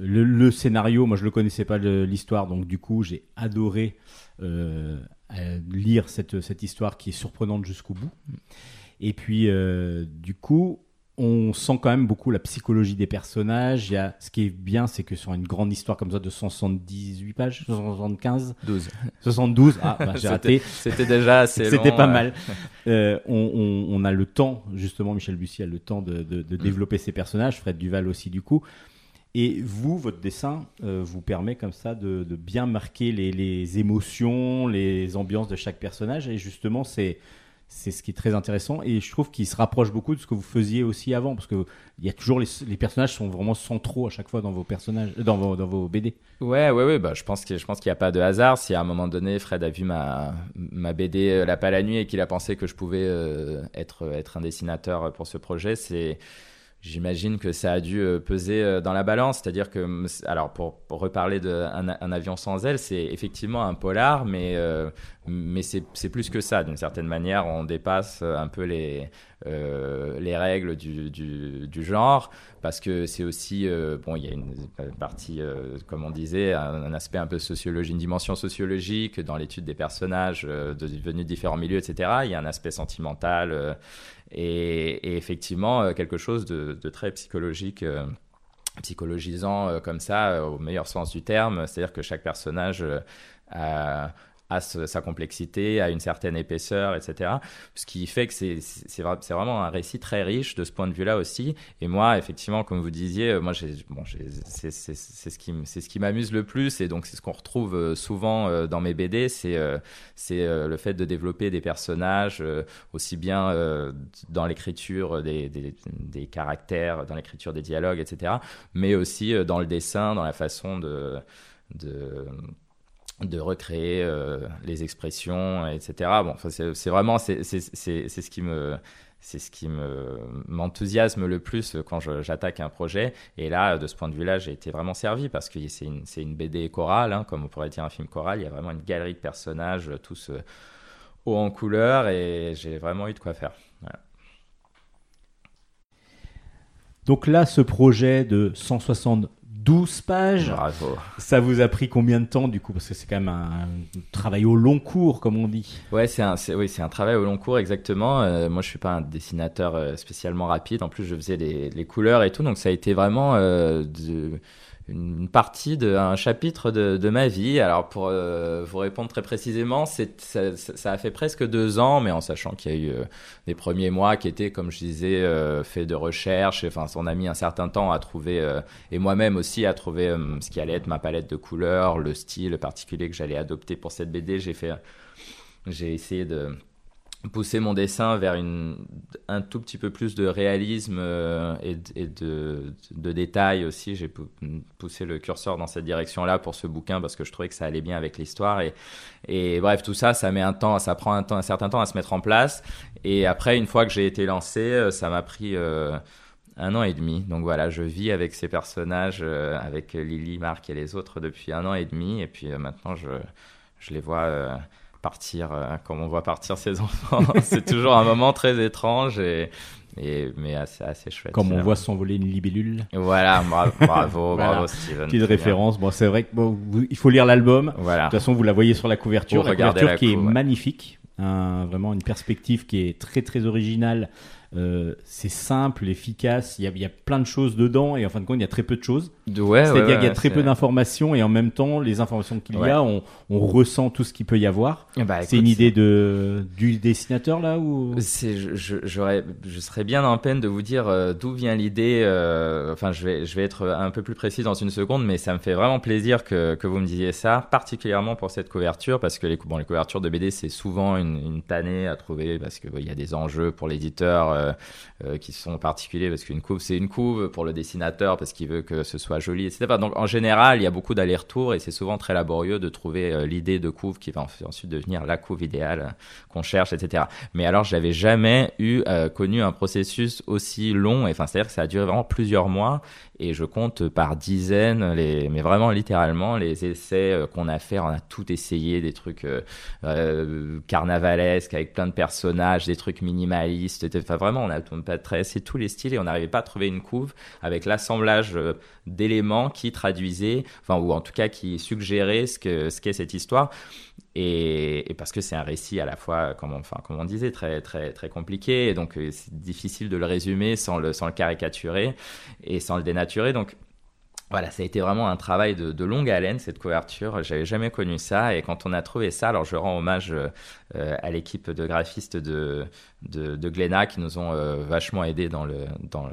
Le, scénario, moi je le connaissais pas l'histoire, donc du coup j'ai adoré lire cette, cette histoire qui est surprenante jusqu'au bout. Et puis du coup, on sent quand même beaucoup la psychologie des personnages. Il y a, ce qui est bien, c'est que sur une grande histoire comme ça de 178 pages, 175, 12 72, ah bah, j'ai [LAUGHS] raté. c'était déjà assez [LAUGHS] C'était pas mal. Euh, on, on- on a le temps, justement, Michel Bussy a le temps de, de- Mm. développer ses personnages, Fred Duval aussi, du coup. Et vous, votre dessin euh, vous permet comme ça de, de bien marquer les, les émotions, les ambiances de chaque personnage. Et justement, c'est c'est ce qui est très intéressant. Et je trouve qu'il se rapproche beaucoup de ce que vous faisiez aussi avant, parce que il y a toujours les, personnages sont vraiment centraux à chaque fois dans vos personnages, dans vos, dans vos BD. Ouais, ouais, ouais. Bah, je pense je pense qu'il n'y a pas de hasard. Si à un moment donné, Fred a vu ma ma BD euh, La Pas la nuit et qu'il a pensé que je pouvais euh, être être un dessinateur pour ce projet, c'est J'imagine que ça a dû euh, peser euh, dans la balance, c'est-à-dire que, alors pour, reparler d'un un avion sans aile, c'est effectivement un polar, mais euh, mais c'est plus que ça. D'une certaine manière, on dépasse un peu les les règles du, du, genre, parce que c'est aussi bon, il y a une partie, comme on disait, un, aspect un peu sociologie, une dimension sociologique dans l'étude des personnages de, venus de différents milieux, etc. Il y a un aspect sentimental. Et, effectivement euh, quelque chose de, très psychologique euh, psychologisant euh, comme ça au meilleur sens du terme. C'est à dire que chaque personnage a, ce- sa complexité a une certaine épaisseur etc ce qui fait que c'est c'est vra- c'est vraiment un récit très riche de ce point de vue là aussi et moi effectivement comme vous disiez moi c'est c'est ce qui c'est ce qui m'amuse le plus et donc c'est ce qu'on retrouve euh, souvent euh, dans mes BD c'est euh, c'est le fait de développer des personnages aussi bien dans l'écriture des, des, des caractères, dans l'écriture des dialogues, etc., mais aussi dans le dessin, dans la façon de, de, de recréer euh, les expressions, etc. Bon, c'est vraiment c'est ce qui me c'est ce qui me m'enthousiasme le plus quand j'attaque un projet. Et là, de ce point de vue-là, j'ai été vraiment servi parce que c'est une, une BD chorale, hein, comme on pourrait dire un film choral. Il y a vraiment une galerie de personnages, tous euh, haut en couleur, et j'ai vraiment eu de quoi faire. Donc là, ce projet de 172 pages, Bravo. ça vous a pris combien de temps du coup? Parce que c'est quand même un, un travail au long cours, comme on dit. Ouais, c'est un, c'est, oui, c'est un travail au long cours, exactement. Euh, moi, je suis pas un dessinateur euh, spécialement rapide. En plus, je faisais les, les couleurs et tout, donc ça a été vraiment euh, de- une partie d'un chapitre de, de ma vie. Alors, pour euh, vous répondre très précisément, c'est, ça, a fait presque deux ans, mais en sachant qu'il y a eu euh, des premiers mois qui étaient, comme je disais, euh, faits de recherche. Enfin, on a mis un certain temps à trouver, euh, et moi-même aussi, à trouver ce qui allait être ma palette de couleurs, le style particulier que j'allais adopter pour cette BD. J'ai fait j'ai essayé de pousser mon dessin vers un tout petit peu plus de réalisme euh, et, de, détails aussi. J'ai pou- poussé le curseur dans cette direction-là pour ce bouquin parce que je trouvais que ça allait bien avec l'histoire. Et, bref, tout ça, ça met un temps, ça prend un, temps, un certain temps à se mettre en place. Et après, une fois que j'ai été lancé, euh, ça m'a pris... euh, Un an et demi. Donc voilà, je vis avec ces personnages, avec Lily, Marc et les autres depuis un an et demi. Et puis maintenant, je, les vois partir euh, comme on voit partir ses [LAUGHS] enfants. c'est toujours un moment très étrange et, et mais assez, assez chouette. Comme on voit s'envoler une libellule. Voilà, [LAUGHS] bravo, bravo, Voilà. bravo Steven. Petite référence. Bon, c'est vrai que bon, vous- il faut lire l'album. Voilà. De toute façon, vous la voyez sur la couverture. Vous La couverture la qui est ouais. magnifique. Un- vraiment une perspective qui est très très originale. Euh, c'est simple, efficace. Il y, a, il y a plein de choses dedans et en fin de compte, il y a très peu de choses. Ouais, ouais, C'est-à-dire qu'il y a très peu d'informations et en même temps, les informations qu'il y a, on, on ressent tout ce qu'il peut y avoir. Bah, c'est une idée de du dessinateur là ou? Je, je, j'aurais, je serais bien en peine de vous dire euh, d'où vient l'idée. euh, enfin, je vais, je vais être un peu plus précis dans une seconde, mais ça me fait vraiment plaisir que, que vous me disiez ça, particulièrement pour cette couverture, parce que les, cou- bon, les couvertures de BD, c'est souvent une, une tannée à trouver, parce que bon, il y a des enjeux pour l'éditeur euh, euh, qui sont particuliers, parce qu'une couve, c'est une couve pour le dessinateur, parce qu'il veut que ce soit joli, etc. Donc, en général, il y a beaucoup d'allers-retours, et c'est souvent très laborieux de trouver euh, l'idée de couve qui va en- ensuite devenir la couve idéale qu'on cherche, etc. Mais alors, j'avais jamais eu connu un processus aussi long. C'est-à-dire que ça a duré vraiment plusieurs mois. Et je compte par dizaines, mais vraiment littéralement, les essais qu'on a fait. On a tout essayé, des trucs carnavalesques avec plein de personnages, des trucs minimalistes. et- Enfin, vraiment, on a, traversé tous les styles et on n'arrivait pas à trouver une couve avec l'assemblage euh, d'éléments qui traduisaient, enfin, ou en tout cas qui suggéraient ce que ce qu'est cette histoire. Et, parce que c'est un récit à la fois, comme on, disait, très, très, très compliqué. Donc, euh, c'est difficile de le résumer sans le, sans le caricaturer et sans le dénaturer. Donc, voilà, ça a été vraiment un travail de, de longue haleine, cette couverture. J'avais jamais connu ça. Et quand on a trouvé ça, alors je rends hommage euh, à l'équipe de graphistes de, de, de Glénat qui nous ont euh, vachement aidés dans le, dans le,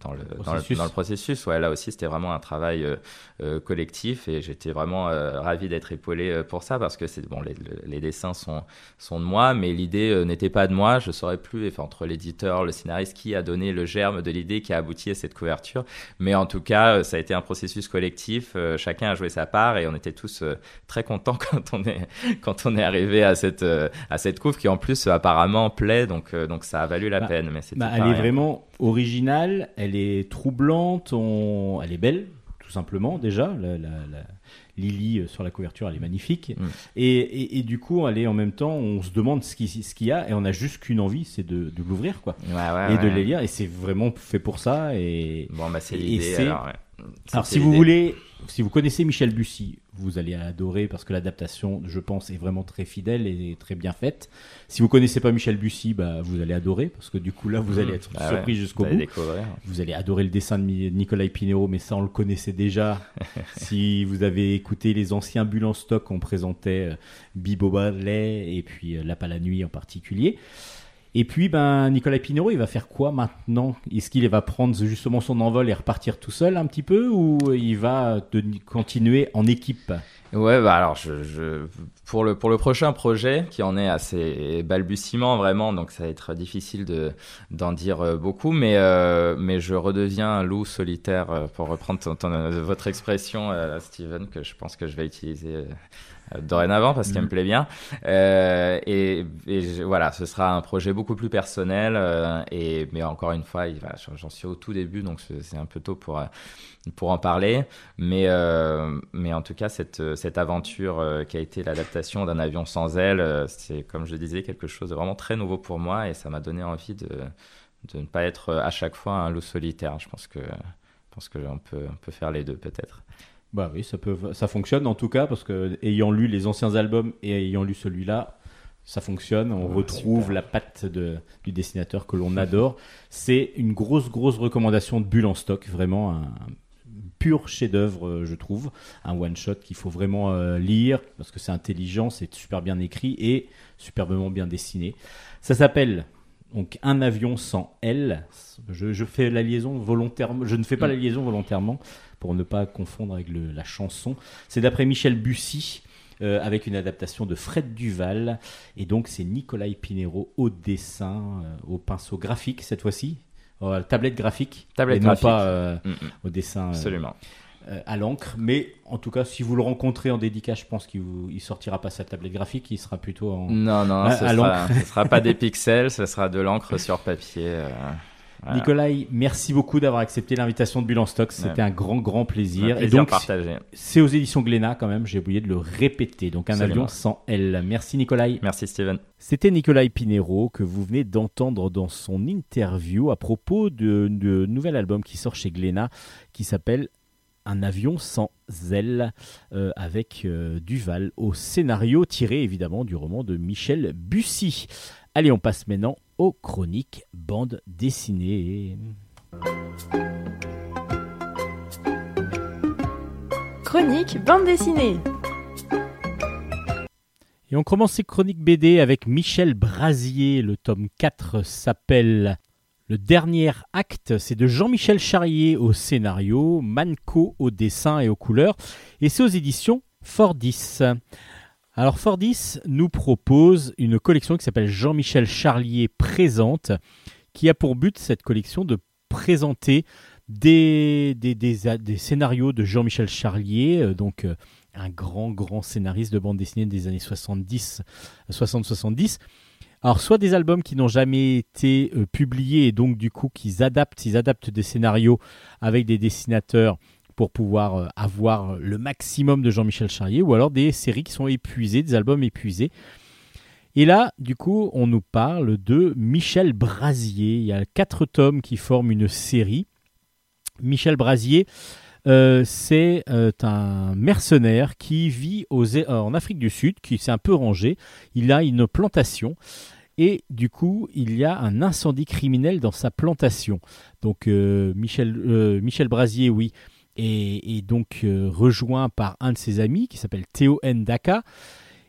dans le, dans le, Processus. dans le processus. Ouais, là aussi, c'était vraiment un travail euh, euh, collectif et j'étais vraiment euh, ravi d'être épaulé euh, pour ça parce que c'est bon, les, les dessins sont, sont de moi, mais l'idée euh, n'était pas de moi. Je saurais plus, enfin, entre l'éditeur, le scénariste, qui a donné le germe de l'idée qui a abouti à cette couverture. Mais en tout cas, euh, ça a été un processus collectif. euh, chacun a joué sa part et on était tous euh, très contents [LAUGHS] quand on est quand on est arrivé à cette euh, à cette couve qui en plus euh, apparemment plaît. Donc euh, donc ça a valu la Bah, peine. Mais Bah, elle est vraiment originale, elle est troublante, on... elle est belle, tout simplement déjà. La, la- la- Lily euh, sur la couverture, elle est magnifique. Mm. Et, et- et du coup, elle est en même temps, on se demande ce qu'il ce qu'il y a et on a juste qu'une envie, c'est de, de l'ouvrir quoi. Ouais, ouais, et de les lire. Et c'est vraiment fait pour ça. Et Bon bah c'est l'idée. Alors, si vous voulez, si vous connaissez Michel Bussy, vous allez adorer parce que l'adaptation, je pense, est vraiment très fidèle et très bien faite. Si vous connaissez pas Michel Bussy, bah, vous allez adorer parce que du coup là, vous allez être Ah surpris ouais, jusqu'au bout. découvrir. Vous allez adorer le dessin de Nicolas Pinero, mais ça on le connaissait déjà. [LAUGHS] si vous avez écouté les anciens bulles en stock, on présentait euh, Bibo Ballet et puis euh, La Pas la Nuit en particulier. Et puis, ben, Nicolas Pinero, il va faire quoi maintenant? Est-ce qu'il va prendre justement son envol et repartir tout seul un petit peu ou il va continuer en équipe? Ouais, bah alors pour le pour le prochain projet qui en est assez balbutiement vraiment, donc ça va être difficile de d'en dire euh, beaucoup, mais euh, mais je redeviens un loup solitaire euh, pour reprendre votre expression, Steven, que je pense que je vais utiliser. Euh, dorénavant parce qu'elle me plaît bien. Euh, et, et je- voilà ce sera un projet beaucoup plus personnel euh, et mais encore une fois j'en- suis au tout début donc c'est un peu tôt pour pour en parler. Mais mais en tout cas cette cette aventure qui a été l'adaptation d'un avion sans aile c'est comme je disais quelque chose de vraiment très nouveau pour moi et ça m'a donné envie de de ne pas être à chaque fois un loup solitaire. Je pense que je pense que on peut on peut faire les deux peut-être Bah oui, ça peut, ça fonctionne en tout cas parce que ayant lu les anciens albums et ayant lu celui-là, ça fonctionne. On retrouve super. la patte de, du dessinateur que l'on adore. C'est une grosse, grosse recommandation de Bulle en stock, vraiment un pur chef-d'œuvre, euh, je trouve. Un one-shot qu'il faut vraiment euh, lire parce que c'est intelligent, c'est super bien écrit et superbement bien dessiné. Ça s'appelle donc un avion sans aile. Je, je fais la liaison volontairement. Je ne fais pas Mm. la liaison volontairement pour ne pas confondre avec le- la chanson. C'est d'après Michel Bussy. euh, avec une adaptation de Fred Duval et donc c'est Nicolas Pinero au dessin, euh, au pinceau graphique cette fois-ci, Euh, tablette graphique, Tablette et non graphique. pas euh, Mm, mm. au dessin absolument à l'encre. Mais en tout cas, si vous le rencontrez en dédicace, je pense qu'il il sortira pas sa tablette graphique, il sera plutôt en. Non, non, À- ce à sera, l'encre. ce sera pas des [LAUGHS] pixels, ce sera de l'encre sur papier. Voilà. Nikolai, merci beaucoup d'avoir accepté l'invitation de Bulle en Stock. C'était Ouais. un grand, grand plaisir. Un Et plaisir donc, c'est aux éditions Glénat quand même, j'ai oublié de le répéter. Donc, un Absolument. avion sans L. Merci Nikolai. Merci Steven. C'était Nikolai Pinero que vous venez d'entendre dans son interview à propos de, de nouvel album qui sort chez Glénat qui s'appelle Un avion sans ailes euh, avec euh, Duval au scénario tiré évidemment du roman de Michel Bussy. Allez, on passe maintenant aux chroniques bande dessinée. Chronique bande dessinée. Et on commence ces chroniques BD avec Michel Brasier. Le tome 4 s'appelle Le dernier acte. C'est de Jean-Michel Charrier au scénario, Manco au dessin et aux couleurs. Et c'est aux éditions Fordis. Alors Fordis nous propose une collection qui s'appelle Jean-Michel Charlier présente, qui a pour but cette collection de présenter des, scénarios de Jean-Michel Charlier, euh, donc euh, un grand, grand scénariste de bande dessinée des années 70, 60-70. Alors, soit des albums qui n'ont jamais été euh, publiés et donc, du coup, qu'ils adaptent, ils adaptent des scénarios avec des dessinateurs pour pouvoir euh, avoir le maximum de Jean-Michel Charrier, ou alors des séries qui sont épuisées, des albums épuisés. Et là, du coup, on nous parle de Michel Brasier. Il y a quatre tomes qui forment une série. Michel Brasier, euh, c'est euh, un mercenaire qui vit euh, en Afrique du Sud, qui s'est un peu rangé. Il a une plantation et du coup, il y a un incendie criminel dans sa plantation. Donc Michel, Michel Brasier, oui, est donc euh, rejoint par un de ses amis qui s'appelle Théo Ndaka.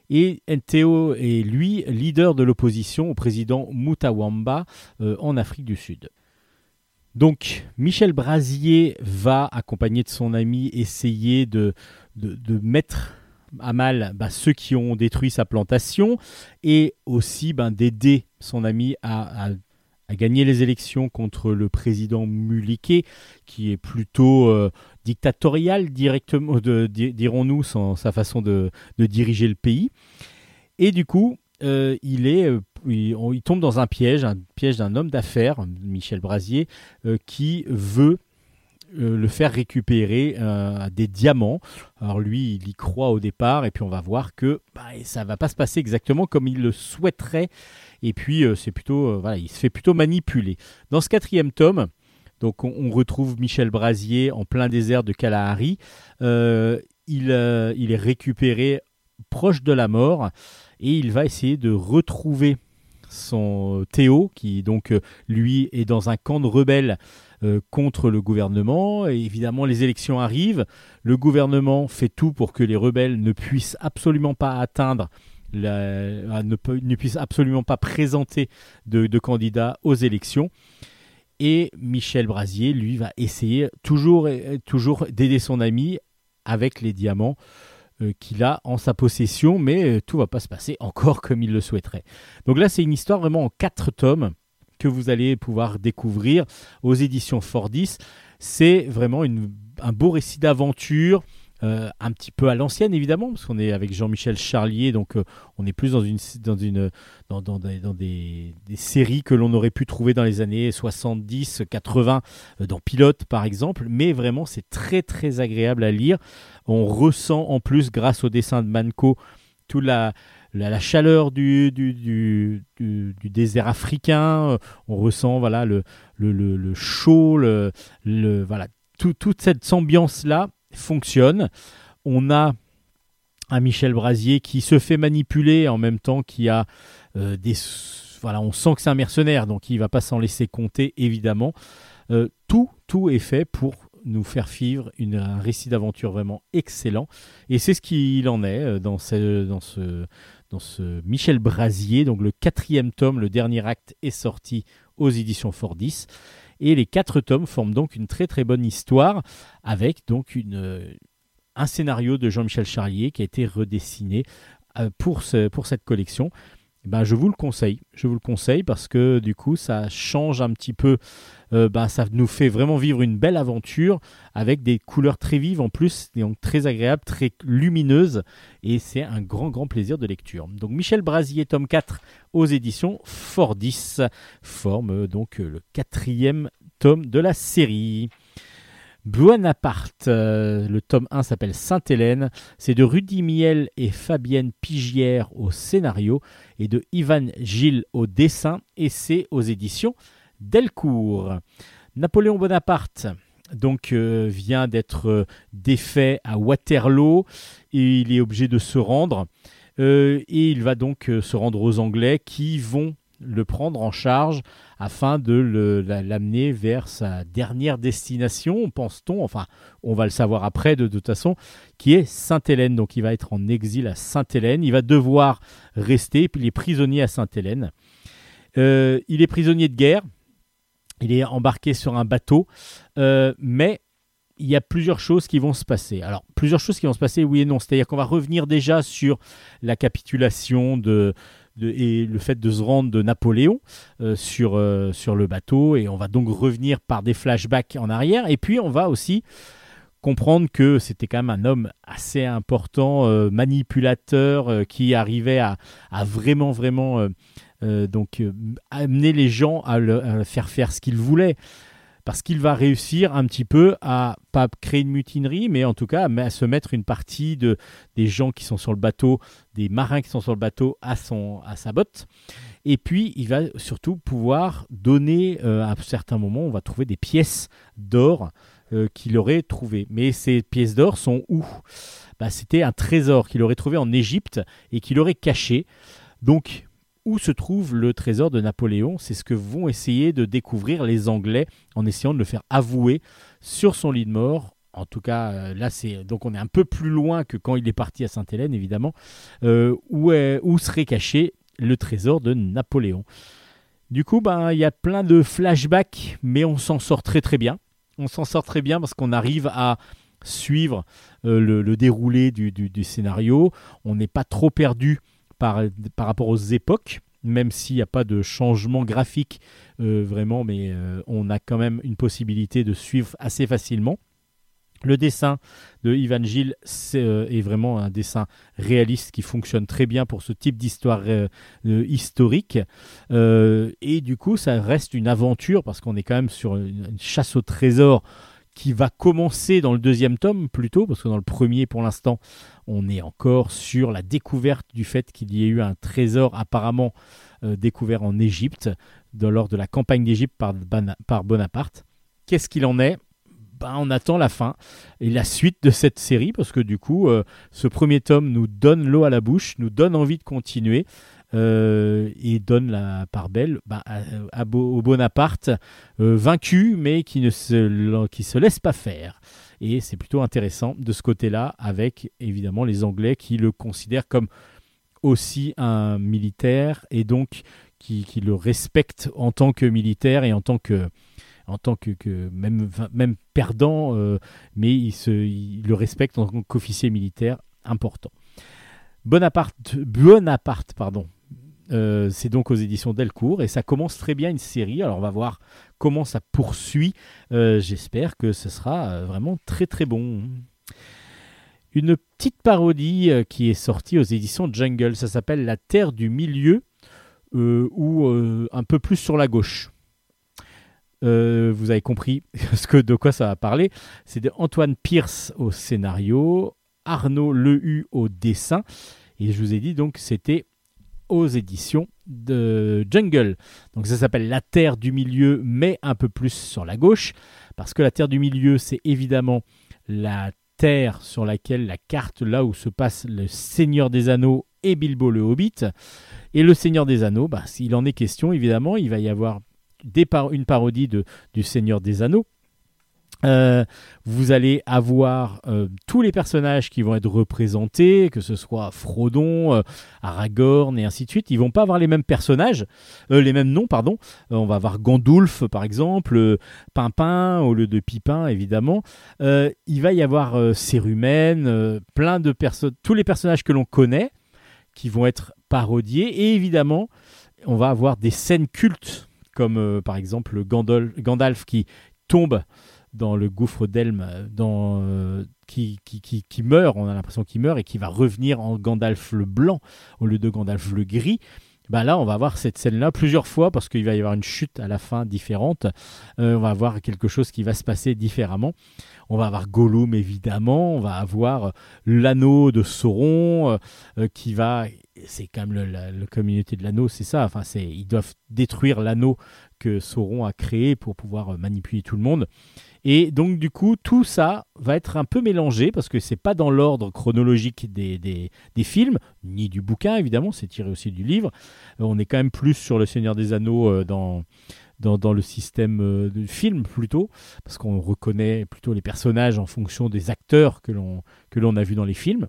Et Théo est lui leader de l'opposition au président Mutawamba euh, en Afrique du Sud. Donc, Michel Brasier va, accompagné de son ami, essayer de, mettre à mal bah, ceux qui ont détruit sa plantation et aussi ben, d'aider son ami à- à gagner les élections contre le président Mulike, qui est plutôt euh, dictatorial, directement, dirons-nous, sa façon de, diriger le pays. Et du coup, euh, il, est, euh, il, tombe dans un piège, un piège d'un homme d'affaires, Michel Brasier, qui veut le faire récupérer des diamants. Alors lui, il y croit au départ, et puis on va voir que bah, ça va pas se passer exactement comme il le souhaiterait. Et puis euh, c'est plutôt, euh, voilà, il se fait plutôt manipuler. Dans ce quatrième tome, donc on, retrouve Michel Brasier en plein désert de Kalahari. Euh, il, est récupéré proche de la mort et il va essayer de retrouver son Théo qui donc lui est dans un camp de rebelles contre le gouvernement et évidemment les élections arrivent le gouvernement fait tout pour que les rebelles ne puissent absolument pas atteindre ne, puissent absolument pas présenter de, de candidats aux élections et Michel Brasier lui va essayer toujours toujours d'aider son ami avec les diamants euh, qu'il a en sa possession, mais euh, tout va pas se passer encore comme il le souhaiterait. Donc là, c'est une histoire vraiment en quatre tomes que vous allez pouvoir découvrir aux éditions Fordis. C'est vraiment un beau récit d'aventure. Euh, un petit peu à l'ancienne évidemment parce qu'on est avec Jean-Michel Charlier donc euh, on est plus dans une dans une dans, dans des, des- séries que l'on aurait pu trouver dans les années 70 80 euh, dans Pilote par exemple. Mais vraiment c'est très très agréable à lire. On ressent en plus grâce au dessin de Manco toute la, la, chaleur du, du, du, désert africain. On ressent voilà, le, le, le, le chaud, le, le- voilà, tout- toute cette ambiance-là fonctionne. On a un Michel Brasier qui se fait manipuler en même temps qui a euh, des voilà on sent que c'est un mercenaire donc il va pas s'en laisser compter évidemment. Euh, tout tout est fait pour nous faire vivre un récit d'aventure vraiment excellent. Et c'est ce qu'il en est euh, dans ce, dans ce dans ce Michel Brasier. Donc le quatrième tome le dernier acte est sorti aux éditions Fordis et les quatre tomes forment donc une très très bonne histoire avec donc une euh, un scénario de Jean-Michel Charlier qui a été redessiné euh, pour, ce- pour cette collection. eh ben, je vous le conseille. Je vous le conseille parce que du coup, ça change un petit peu. Euh, ben, ça nous fait vraiment vivre une belle aventure avec des couleurs très vives en plus, donc très agréables, très lumineuses. Et c'est un grand, grand plaisir de lecture. Donc, Michel Brasier, tome 4 aux éditions Fordis, forme euh, donc euh, le quatrième tome de la série. Buonaparte, le tome 1 s'appelle Sainte-Hélène. C'est de Rudy Miel et Fabienne Pigière au scénario et de Ivan Gilles au dessin. Et c'est aux éditions Delcourt. Napoléon Bonaparte donc euh, vient d'être euh, défait à Waterloo et il est obligé de se rendre. Euh, et il va donc se rendre aux Anglais qui vont le prendre en charge afin de l'amener vers sa dernière destination, pense-t-on, enfin on va le savoir après de, toute façon, qui est Sainte-Hélène. Donc il va être en exil à Sainte-Hélène, il va devoir rester, il est prisonnier à Sainte-Hélène. Il est prisonnier de guerre, il est embarqué sur un bateau, euh, mais il y a plusieurs choses qui vont se passer. Alors, plusieurs choses qui vont se passer, oui et non. C'est-à-dire qu'on va revenir déjà sur la capitulation de, et le fait de se rendre de Napoléon euh, sur, euh, sur le bateau. Et on va donc revenir par des flashbacks en arrière. Et puis, on va aussi comprendre que c'était quand même un homme assez important, manipulateur, qui arrivait à, à vraiment, vraiment euh, donc, euh, amener les gens à, le- faire faire ce qu'il voulait parce qu'il va réussir un petit peu à pas créer une mutinerie, mais en tout cas à, se mettre une partie de, des gens qui sont sur le bateau, des marins qui sont sur le bateau à, sa botte. Et puis il va surtout pouvoir donner, euh, à un certain moment, on va trouver des pièces d'or qu'il aurait trouvées. Mais ces pièces d'or sont où? Bah, C'était un trésor qu'il aurait trouvé en Égypte et qu'il aurait caché. Donc où se trouve le trésor de Napoléon C'est ce que vont essayer de découvrir les Anglais en essayant de le faire avouer sur son lit de mort. En tout cas, euh, là, c'est donc on est un peu plus loin que quand il est parti à Sainte-Hélène, évidemment, euh, où, serait caché le trésor de Napoléon. Du coup, ben, il y a plein de flashbacks, mais on s'en sort très très bien. On s'en sort très bien parce qu'on arrive à suivre euh, le, déroulé du scénario. On n'est pas trop perdu par, rapport aux époques, même s'il n'y a pas de changement graphique euh, vraiment, mais euh, on a quand même une possibilité de suivre assez facilement. Le dessin de Ivan Gilles euh, est vraiment un dessin réaliste qui fonctionne très bien pour ce type d'histoire historique. Et du coup, ça reste une aventure parce qu'on est quand même sur une chasse au trésor qui va commencer dans le deuxième tome plutôt, parce que dans le premier, pour l'instant, on est encore sur la découverte du fait qu'il y ait eu un trésor apparemment euh, découvert en Égypte lors de la campagne d'Égypte par, Bonaparte. Qu'est-ce qu'il en est? Ben, On attend la fin et la suite de cette série parce que du coup, euh, ce premier tome nous donne l'eau à la bouche, nous donne envie de continuer. euh, et donne la part belle Bo- au Bonaparte, vaincu mais qui ne se laisse pas faire. Et c'est plutôt intéressant de ce côté-là, avec évidemment les Anglais qui le considèrent comme aussi un militaire et donc qui, le respectent en tant que militaire et en tant que, en tant que, même, même perdant, euh, mais il, se, le respecte en tant qu'officier militaire important. Bonaparte, Bonaparte pardon, euh, c'est donc aux éditions Delcourt et ça commence très bien une série. Alors on va voir comment ça poursuit. Euh, J'espère que ce sera euh, vraiment très très bon. Une petite parodie qui est sortie aux éditions Jungle. Ça s'appelle La Terre du Milieu ou un peu plus sur la gauche. Vous avez compris [LAUGHS] ce que, de quoi ça va parler. C'est Antoine Pierce au scénario, Arnaud Lehu au dessin. Et je vous ai dit donc c'était éditions de Jungle. Donc ça s'appelle La Terre du Milieu, mais un peu plus sur la gauche. Parce que la Terre du Milieu, c'est évidemment la terre sur laquelle la carte, là où se passe le Seigneur des Anneaux et Bilbo le Hobbit. Et le Seigneur des Anneaux, bah, s'il en est question, évidemment, il va y avoir une parodie de, du Seigneur des Anneaux. Euh, vous allez avoir euh, tous les personnages qui vont être représentés, que ce soit Frodon, euh, Aragorn et ainsi de suite. Ils vont pas avoir les mêmes personnages, les mêmes noms, pardon. On va avoir Gandulf par exemple, Pimpin au lieu de Pipin évidemment. Il va y avoir Cérumen, euh, plein de personnes, tous les personnages que l'on connaît qui vont être parodiées. Et évidemment, on va avoir des scènes cultes, comme par exemple Gandalf qui tombe dans le gouffre d'Elm, euh, euh, qui, meurt, on a l'impression qu'il meurt, et qui va revenir en Gandalf le blanc au lieu de Gandalf le gris. Bah là, on va voir cette scène-là plusieurs fois parce qu'il va y avoir une chute à la fin différente. Euh, on va avoir quelque chose qui va se passer différemment. On va avoir Gollum évidemment. On va avoir l'anneau de Sauron qui va. C'est quand même le- la, communauté de l'anneau, c'est ça. Enfin, ils doivent détruire l'anneau que Sauron a créé pour pouvoir manipuler tout le monde. Et donc du coup, tout ça va être un peu mélangé parce que c'est pas dans l'ordre chronologique des, des, films ni du bouquin évidemment. C'est tiré aussi du livre. Euh, on est quand même plus sur le Seigneur des Anneaux euh, dans, dans, dans le système euh, de film plutôt, parce qu'on reconnaît plutôt les personnages en fonction des acteurs que l'on a vus dans les films.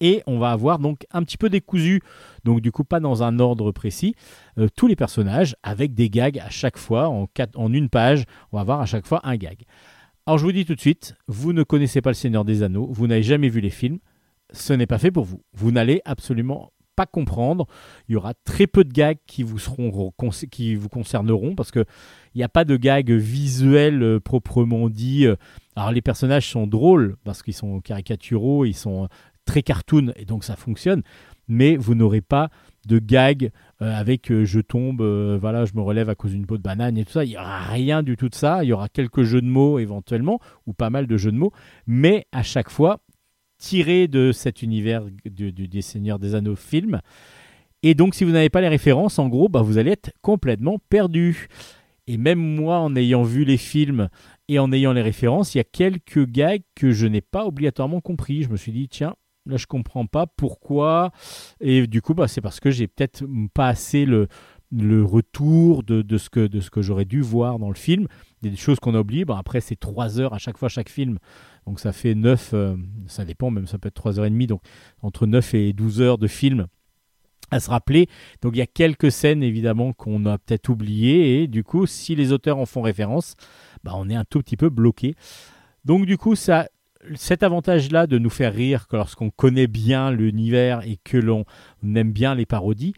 Et on va avoir donc un petit peu décousu, donc du coup pas dans un ordre précis, euh, tous les personnages avec des gags à chaque fois, en, quatre- en une page, on va avoir à chaque fois un gag. Alors je vous dis tout de suite, vous ne connaissez pas le Seigneur des Anneaux, vous n'avez jamais vu les films, ce n'est pas fait pour vous. Vous n'allez absolument pas comprendre. Il y aura très peu de gags qui vous seront qui vous concerneront parce que il n'y a pas de gags visuels euh, proprement dit. Euh, Alors les personnages sont drôles parce qu'ils sont caricaturaux, ils sont très cartoon et donc ça fonctionne. Mais vous n'aurez pas de gags euh, avec euh, je tombe, euh, voilà, je me relève à cause d'une peau de banane et tout ça. Il n'y aura rien du tout de ça. Il y aura quelques jeux de mots éventuellement ou pas mal de jeux de mots, mais à chaque fois tiré de cet univers du- du- des Seigneurs des Anneaux film. Et donc, si vous n'avez pas les références, en gros, bah, vous allez être complètement perdu. Et même moi, en ayant vu les films et en ayant les références, il y a quelques gags que je n'ai pas obligatoirement compris. Je me suis dit, tiens, là, je comprends pas pourquoi. Et du coup, bah, c'est parce que j'ai peut-être pas assez le, retour de, ce que, j'aurais dû voir dans le film. Il y a des choses qu'on a oubliées. Après, c'est trois heures à chaque fois, chaque film. Donc ça fait 9, euh, ça dépend, même ça peut être 3h30, donc entre 9 et 12 heures de film à se rappeler. Donc il y a quelques scènes évidemment qu'on a peut-être oubliées et du coup si les auteurs en font référence, bah, on est un tout petit peu bloqué. Donc du coup ça, cet avantage-là de nous faire rire lorsqu'on connaît bien l'univers et que l'on aime bien les parodies,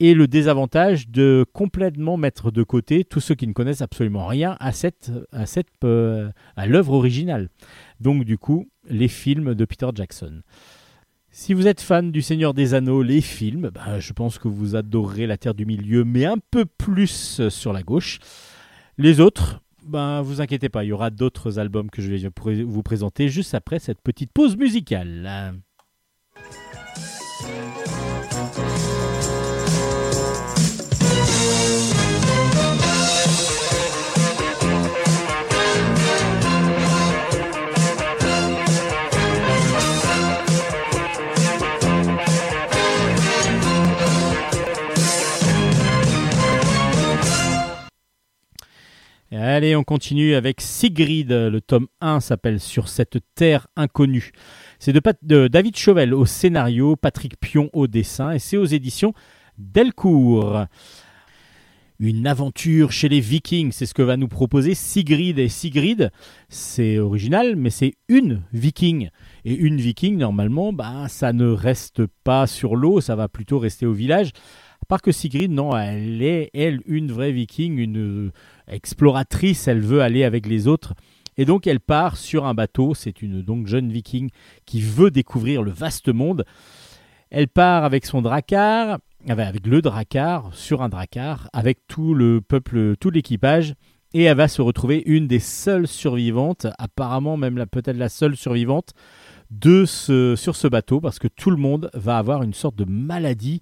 et le désavantage de complètement mettre de côté tous ceux qui ne connaissent absolument rien à cette, à cette, euh, à l'œuvre originale. Donc du coup, les films de Peter Jackson. Si vous êtes fan du Seigneur des Anneaux, les films, bah, je pense que vous adorerez La Terre du Milieu, mais un peu plus sur la gauche. Les autres, ben vous inquiétez pas, il y aura d'autres albums que je vais vous présenter juste après cette petite pause musicale. Allez, on continue avec Sigrid. Le tome 1 s'appelle Sur cette terre inconnue. C'est de, David Chauvel au scénario, Patrick Pion au dessin, et c'est aux éditions Delcourt. Une aventure chez les Vikings, c'est ce que va nous proposer Sigrid. Et Sigrid, c'est original, mais c'est une Viking. Et une Viking, normalement, bah, ça ne reste pas sur l'eau, ça va plutôt rester au village. À part que Sigrid, non, elle est, elle, une vraie Viking, une exploratrice, elle veut aller avec les autres. Et donc elle part sur un bateau, c'est une donc jeune viking qui veut découvrir le vaste monde. Elle part avec son dracar, avec le dracar, sur un dracar, avec tout le peuple, tout l'équipage, et elle va se retrouver une des seules survivantes, apparemment même peut-être la seule survivante, de ce, sur ce bateau, parce que tout le monde va avoir une sorte de maladie,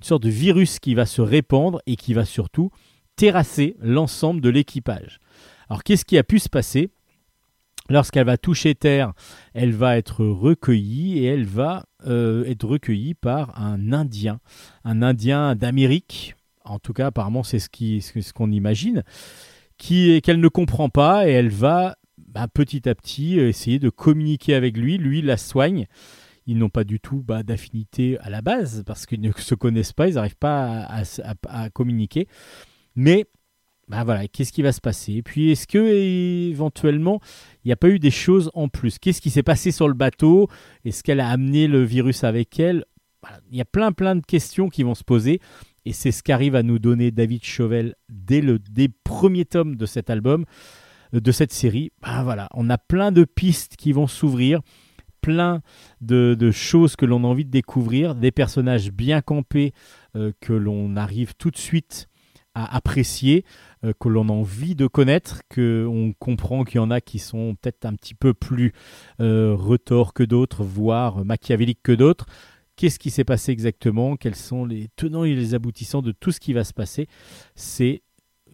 une sorte de virus qui va se répandre et qui va surtout terrasser l'ensemble de l'équipage. Alors qu'est-ce qui a pu se passer? Lorsqu'elle va toucher terre, elle va être recueillie et elle va euh, être recueillie par un Indien, un Indien d'Amérique. En tout cas, apparemment, c'est ce qu'on imagine, qui qu'elle ne comprend pas et elle va bah, petit à petit euh, essayer de communiquer avec lui. Lui la soigne. Ils n'ont pas du tout bah, d'affinité à la base parce qu'ils ne se connaissent pas, ils n'arrivent pas à communiquer. Mais bah voilà, qu'est-ce qui va se passer? Puis est-ce que éventuellement il n'y a pas eu des choses en plus? Qu'est-ce qui s'est passé sur le bateau? Est-ce qu'elle a amené le virus avec elle? Il y a plein plein de questions qui vont se poser. Et c'est ce qu'arrive à nous donner David Chauvel dès le des premiers tomes de cet album, euh, de cette série. Bah voilà, on a plein de pistes qui vont s'ouvrir, plein de, de choses que l'on a envie de découvrir, des personnages bien campés euh, que l'on arrive tout de suite à apprécier, euh, que l'on a envie de connaître, que on comprend qu'il y en a qui sont peut-être un petit peu plus euh, retors que d'autres, voire machiavéliques que d'autres. Qu'est-ce qui s'est passé exactement? Quels sont les tenants et les aboutissants de tout ce qui va se passer? C'est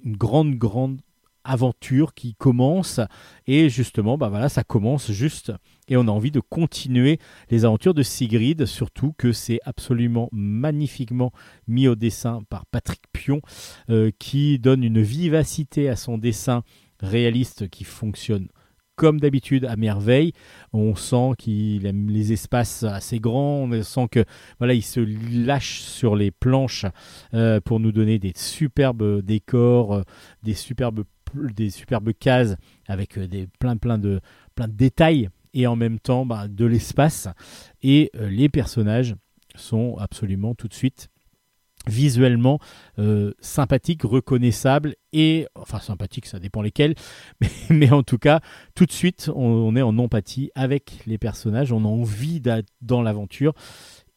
une grande, grande aventure qui commence. Et justement bah voilà ça commence juste et on a envie de continuer les aventures de Sigrid surtout que c'est absolument magnifiquement mis au dessin par Patrick Pion euh, qui donne une vivacité à son dessin réaliste qui fonctionne comme d'habitude à merveille. On sent qu'il aime les espaces assez grands, on sent que voilà, il se lâche sur les planches euh, pour nous donner des superbes décors, euh, des superbes cases avec des plein de plein de détails et en même temps bah, de l'espace et euh, les personnages sont absolument tout de suite visuellement euh, sympathiques, reconnaissables et enfin sympathiques, ça dépend lesquels, [LAUGHS] mais, en tout cas tout de suite on, est en empathie avec les personnages, on a envie d'être dans l'aventure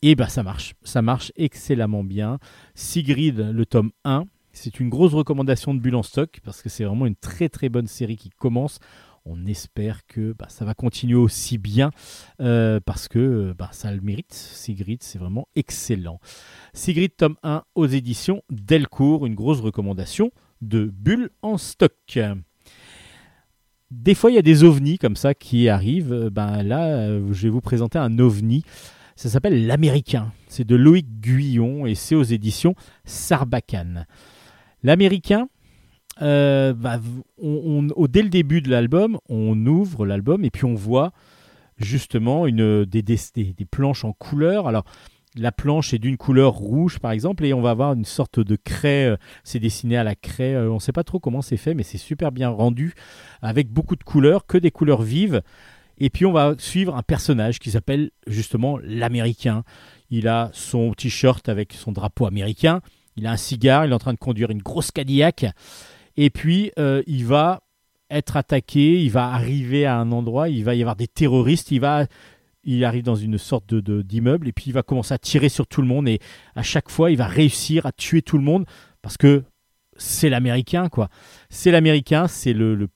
et bah ça marche, ça marche excellemment bien. Sigrid, le tome 1, c'est une grosse recommandation de Bulle stock parce que c'est vraiment une très très bonne série qui commence. On espère que bah, ça va continuer aussi bien euh, parce que bah, ça le mérite. Sigrid, c'est vraiment excellent. Sigrid, tome 1 aux éditions Delcourt, une grosse recommandation de Bulle en stock. Des fois, il y a des ovnis comme ça qui arrivent. Ben là, euh, je vais vous présenter un ovni. Ça s'appelle L'Américain. C'est de Loïc Guyon et c'est aux éditions Sarbacane. L'Américain, euh, bah, dès le début de l'album, on ouvre l'album et puis on voit justement une, des- des planches en couleur. Alors, la planche est d'une couleur rouge, par exemple, et on va avoir une sorte de craie. euh, C'est dessiné à la craie. euh, On ne sait pas trop comment c'est fait, mais c'est super bien rendu, avec beaucoup de couleurs, que des couleurs vives. Et puis, on va suivre un personnage qui s'appelle justement l'Américain. Il a son t-shirt avec son drapeau américain. Il a un cigare, il est en train de conduire une grosse Cadillac. Et puis, euh, il va être attaqué, il va arriver à un endroit, il va y avoir des terroristes, il va... Il arrive dans une sorte de, d'immeuble et puis il va commencer à tirer sur tout le monde et à chaque fois il va réussir à tuer tout le monde parce que c'est l'américain quoi. C'est l'américain, c'est le, le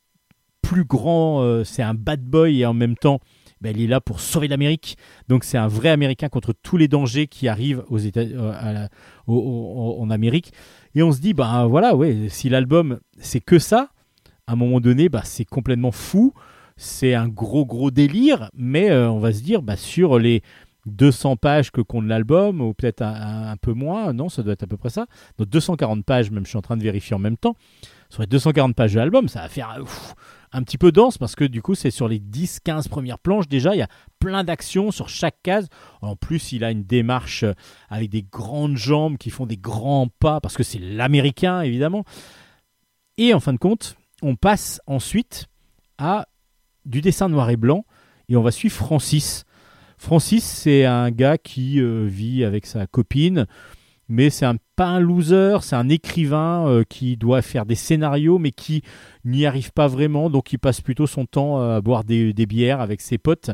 plus grand, euh, c'est un bad boy et en même temps ben, il est là pour sauver l'Amérique. Donc c'est un vrai américain contre tous les dangers qui arrivent aux États, euh, à la- au- en Amérique. Et on se dit, ben voilà, ouais, si l'album c'est que ça, à un moment donné, bah, c'est complètement fou. C'est un gros, gros délire. Mais euh, on va se dire, bah, sur les 200 pages que compte l'album, ou peut-être un, peu moins, non, ça doit être à peu près ça. Donc 240 pages, même je suis en train de vérifier en même temps. Sur les 240 pages de l'album, ça va faire euh, un petit peu dense parce que du coup, c'est sur les 10-15 premières planches déjà. Il y a plein d'actions sur chaque case. En plus, il a une démarche euh, avec des grandes jambes qui font des grands pas parce que c'est l'américain, évidemment. Et en fin de compte, on passe ensuite à du dessin noir et blanc et on va suivre Francis. Francis, c'est un gars qui euh, vit avec sa copine, mais c'est pas un loser, c'est un écrivain euh, qui doit faire des scénarios, mais qui n'y arrive pas vraiment, donc il passe plutôt son temps euh, à boire des, bières avec ses potes.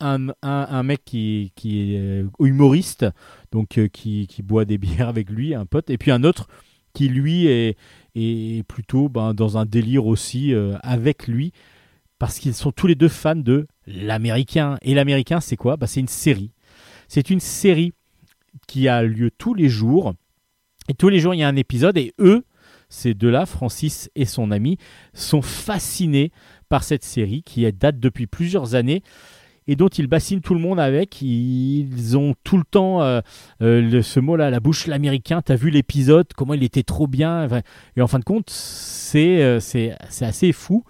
Un, mec qui, est humoriste, donc euh, qui, boit des [LAUGHS] bières avec lui, un pote, et puis un autre qui lui est, plutôt ben, dans un délire aussi avec lui, parce qu'ils sont tous les deux fans de l'américain. Et l'américain, c'est quoi? Bah, C'est une série. C'est une série qui a lieu tous les jours. Et tous les jours, il y a un épisode. Et eux, ces deux-là, Francis et son ami, sont fascinés par cette série qui date depuis plusieurs années et dont ils bassinent tout le monde avec. Ils ont tout le temps euh, euh, ce mot-là la bouche, l'américain. T'as vu l'épisode Comment il était trop bien Et en fin de compte, euh, c'est assez fou.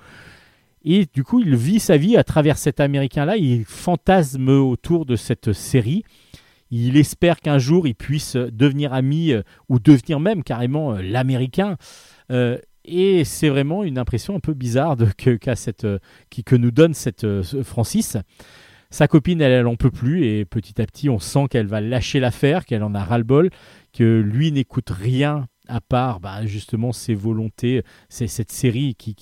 Et du coup, il vit sa vie à travers cet Américain-là. Il fantasme autour de cette série. Il espère qu'un jour, il puisse devenir ami euh, ou devenir même carrément euh, l'Américain. Euh, et c'est vraiment une impression un peu bizarre de, que, cette, euh, qui, que nous donne cette, euh, ce Francis. Sa copine, elle, elle en peut plus et petit à petit, on sent qu'elle va lâcher l'affaire, qu'elle en a ras-le-bol, que lui n'écoute rien à part bah, justement ses volontés. C'est cette série qui,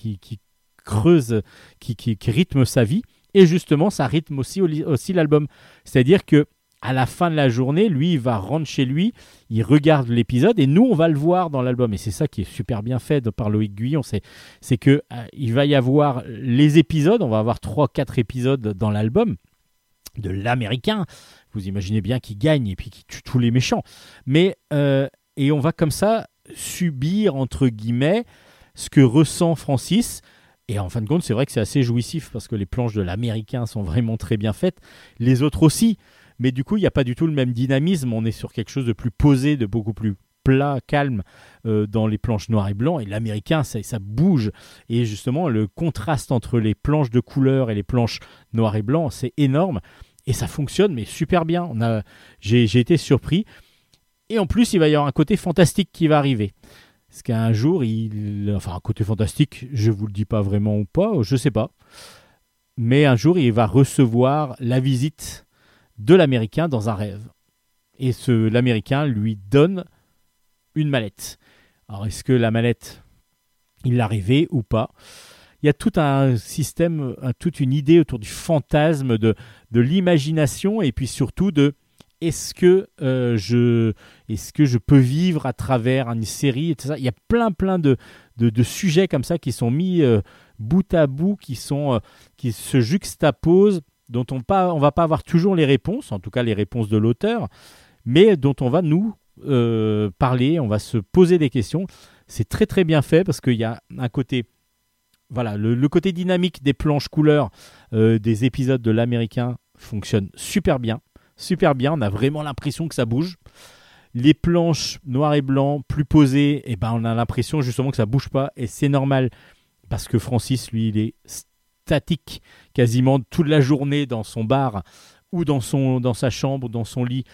creuse, qui, qui, qui rythme sa vie et justement, ça rythme aussi, aussi l'album. C'est-à-dire que à la fin de la journée, lui, il va rentrer chez lui, il regarde l'épisode et nous, on va le voir dans l'album. Et c'est ça qui est super bien fait par Loïc Guillon, c'est, c'est que euh, il va y avoir les épisodes, on va avoir 3-4 épisodes dans l'album de l'américain. Vous imaginez bien qu'il gagne et puis qu'il tue tous les méchants. Mais, euh, et on va comme ça subir, entre guillemets, ce que ressent Francis. Et en fin de compte, c'est vrai que c'est assez jouissif parce que les planches de l'américain sont vraiment très bien faites. Les autres aussi. Mais du coup, il n'y a pas du tout le même dynamisme. On est sur quelque chose de plus posé, de beaucoup plus plat, calme euh, dans les planches noir et blanc. Et l'américain, ça, bouge. Et justement, le contraste entre les planches de couleur et les planches noir et blanc, c'est énorme. Et ça fonctionne, mais super bien. J'ai, été surpris. Et en plus, il va y avoir un côté fantastique qui va arriver. Parce qu'un jour, il. Enfin, un côté fantastique, je vous le dis pas vraiment ou pas, je sais pas. Mais un jour, il va recevoir la visite de l'Américain dans un rêve. Et ce, l'Américain lui donne une mallette. Alors, est-ce que la mallette, il l'a rêvé ou pas? Il y a tout un système, toute une idée autour du fantasme, de, de l'imagination et puis surtout de est-ce que, euh, je, est-ce que je peux vivre à travers une série et tout ça? Il y a plein, plein de, de, de sujets comme ça qui sont mis euh, bout à bout, qui, sont, euh, qui se juxtaposent, dont on on va pas avoir toujours les réponses, en tout cas les réponses de l'auteur, mais dont on va nous euh, parler, on va se poser des questions. C'est très très bien fait parce qu'il y a un côté, voilà, le, côté dynamique des planches couleurs euh, des épisodes de l'américain fonctionne super bien, super bien. On a vraiment l'impression que ça bouge. Les planches noir et blanc plus posées, et ben on a l'impression justement que ça bouge pas et c'est normal parce que Francis lui il est quasiment toute la journée dans son bar ou dans son dans sa chambre, dans son lit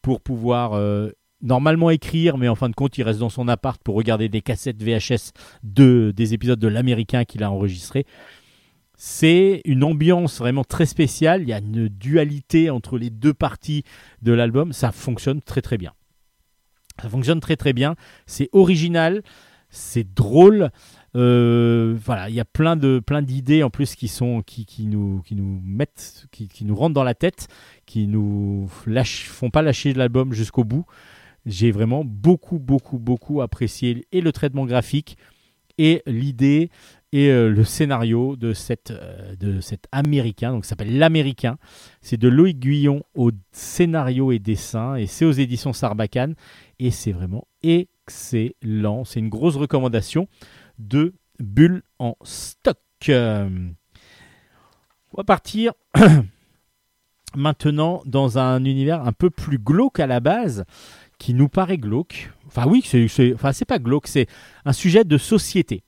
pour pouvoir euh, normalement écrire, mais en fin de compte, il reste dans son appart pour regarder des cassettes VHS de, des épisodes de l'américain qu'il a enregistré. C'est une ambiance vraiment très spéciale. Il y a une dualité entre les deux parties de l'album. Ça fonctionne très très bien. Ça fonctionne très très bien. C'est original, c'est drôle. Euh, voilà, il y a plein de plein d'idées en plus qui sont qui, nous qui nous mettent qui, nous rentrent dans la tête, qui nous lâchent, font pas lâcher l'album jusqu'au bout. J'ai vraiment beaucoup beaucoup beaucoup apprécié et le traitement graphique et l'idée et euh, le scénario de cette euh, de cet américain donc s'appelle l'américain. C'est de Loïc Guillon au scénario et dessin et c'est aux éditions Sarbacane et c'est vraiment excellent. C'est une grosse recommandation de Bulle en stock on va partir [CLEARS THROAT] maintenant dans un univers un peu plus glauque à la base qui nous paraît glauque enfin oui c'est pas glauque c'est un sujet de société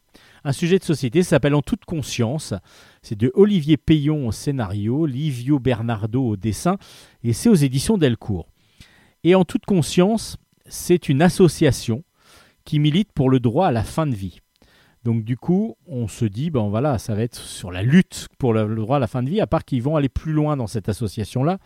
un sujet de société s'appelle En toute conscience. C'est de Olivier Payon au scénario, Livio Bernardo au dessin, et c'est aux éditions Delcourt. Et En toute conscience, c'est une association qui milite pour le droit à la fin de vie. Donc du coup, on se dit, ben voilà, ça va être sur la lutte pour le droit à la fin de vie, à part qu'ils vont aller plus loin dans cette association-là.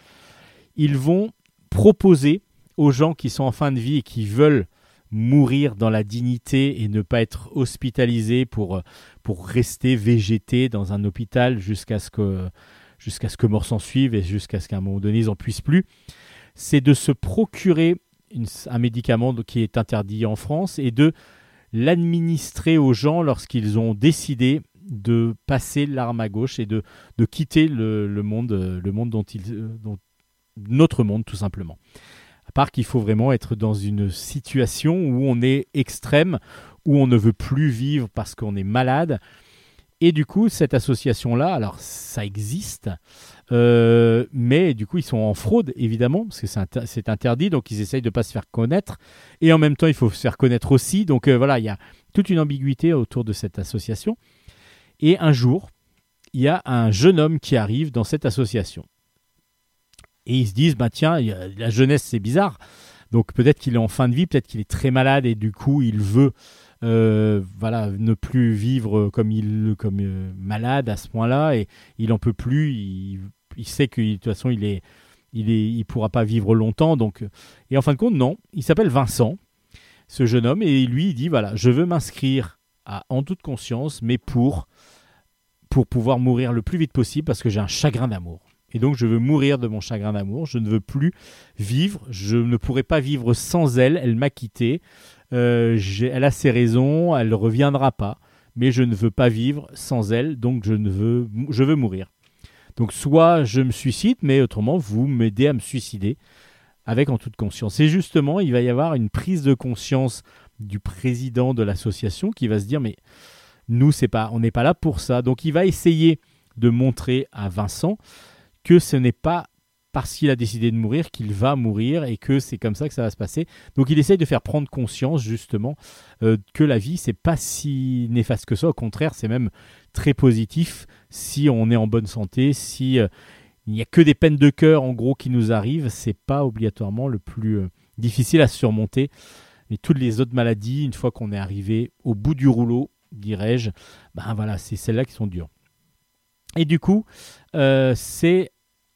Ils vont proposer aux gens qui sont en fin de vie et qui veulent mourir dans la dignité et ne pas être hospitalisés pour, pour rester végétés dans un hôpital jusqu'à ce que ce que mort s'en suive et jusqu'à ce qu'à un moment donné ils n'en puissent plus, c'est de se procurer un médicament qui est interdit en France et de l'administrer aux gens lorsqu'ils ont décidé de passer l'arme à gauche et de, de quitter le, le monde, euh, le monde dont ils, euh, dont- notre monde tout simplement. À part qu'il faut vraiment être dans une situation où on est extrême, où on ne veut plus vivre parce qu'on est malade. Et du coup, cette association-là, alors ça existe, euh, mais du coup, ils sont en fraude, évidemment, parce que c'est inter- c'est interdit, donc ils essayent de ne pas se faire connaître. Et en même temps, il faut se faire connaître aussi. Donc euh, voilà, il y a toute une ambiguïté autour de cette association. Et un jour, il y a un jeune homme qui arrive dans cette association. Et ils se disent, bah tiens, la jeunesse, c'est bizarre. Donc peut-être qu'il est en fin de vie, peut-être qu'il est très malade et du coup, il veut euh, voilà, ne plus vivre comme il comme malade à ce point-là et il en peut plus, il sait que de toute façon il est, pourra pas vivre longtemps. Donc, et en fin de compte, non. Il s'appelle Vincent, ce jeune homme, et lui il dit voilà, je veux m'inscrire en toute conscience, mais pour pour pouvoir mourir le plus vite possible parce que j'ai un chagrin d'amour. Et donc je veux mourir de mon chagrin d'amour. Je ne veux plus vivre. Je ne pourrai pas vivre sans elle. Elle m'a quitté. Euh, elle a ses raisons. Elle ne reviendra pas. Mais je ne veux pas vivre sans elle. Donc je ne veux, je veux mourir. Donc soit je me suicide, mais autrement vous m'aidez à me suicider avec en toute conscience. Et justement, il va y avoir une prise de conscience du président de l'association qui va se dire mais nous c'est pas, on n'est pas là pour ça. Donc il va essayer de montrer à Vincent que ce n'est pas parce qu'il a décidé de mourir qu'il va mourir et que c'est comme ça que ça va se passer. Donc il essaye de faire prendre conscience justement euh, que la vie c'est pas si néfaste que ça. Au contraire, c'est même très positif si on est en bonne santé, si euh, il n'y a que des peines de cœur en gros qui nous arrivent, c'est pas obligatoirement le plus euh, difficile à surmonter. Mais toutes les autres maladies, une fois qu'on est arrivé au bout du rouleau, dirais-je, ben voilà, c'est celles-là qui sont dures. Et du coup, c'est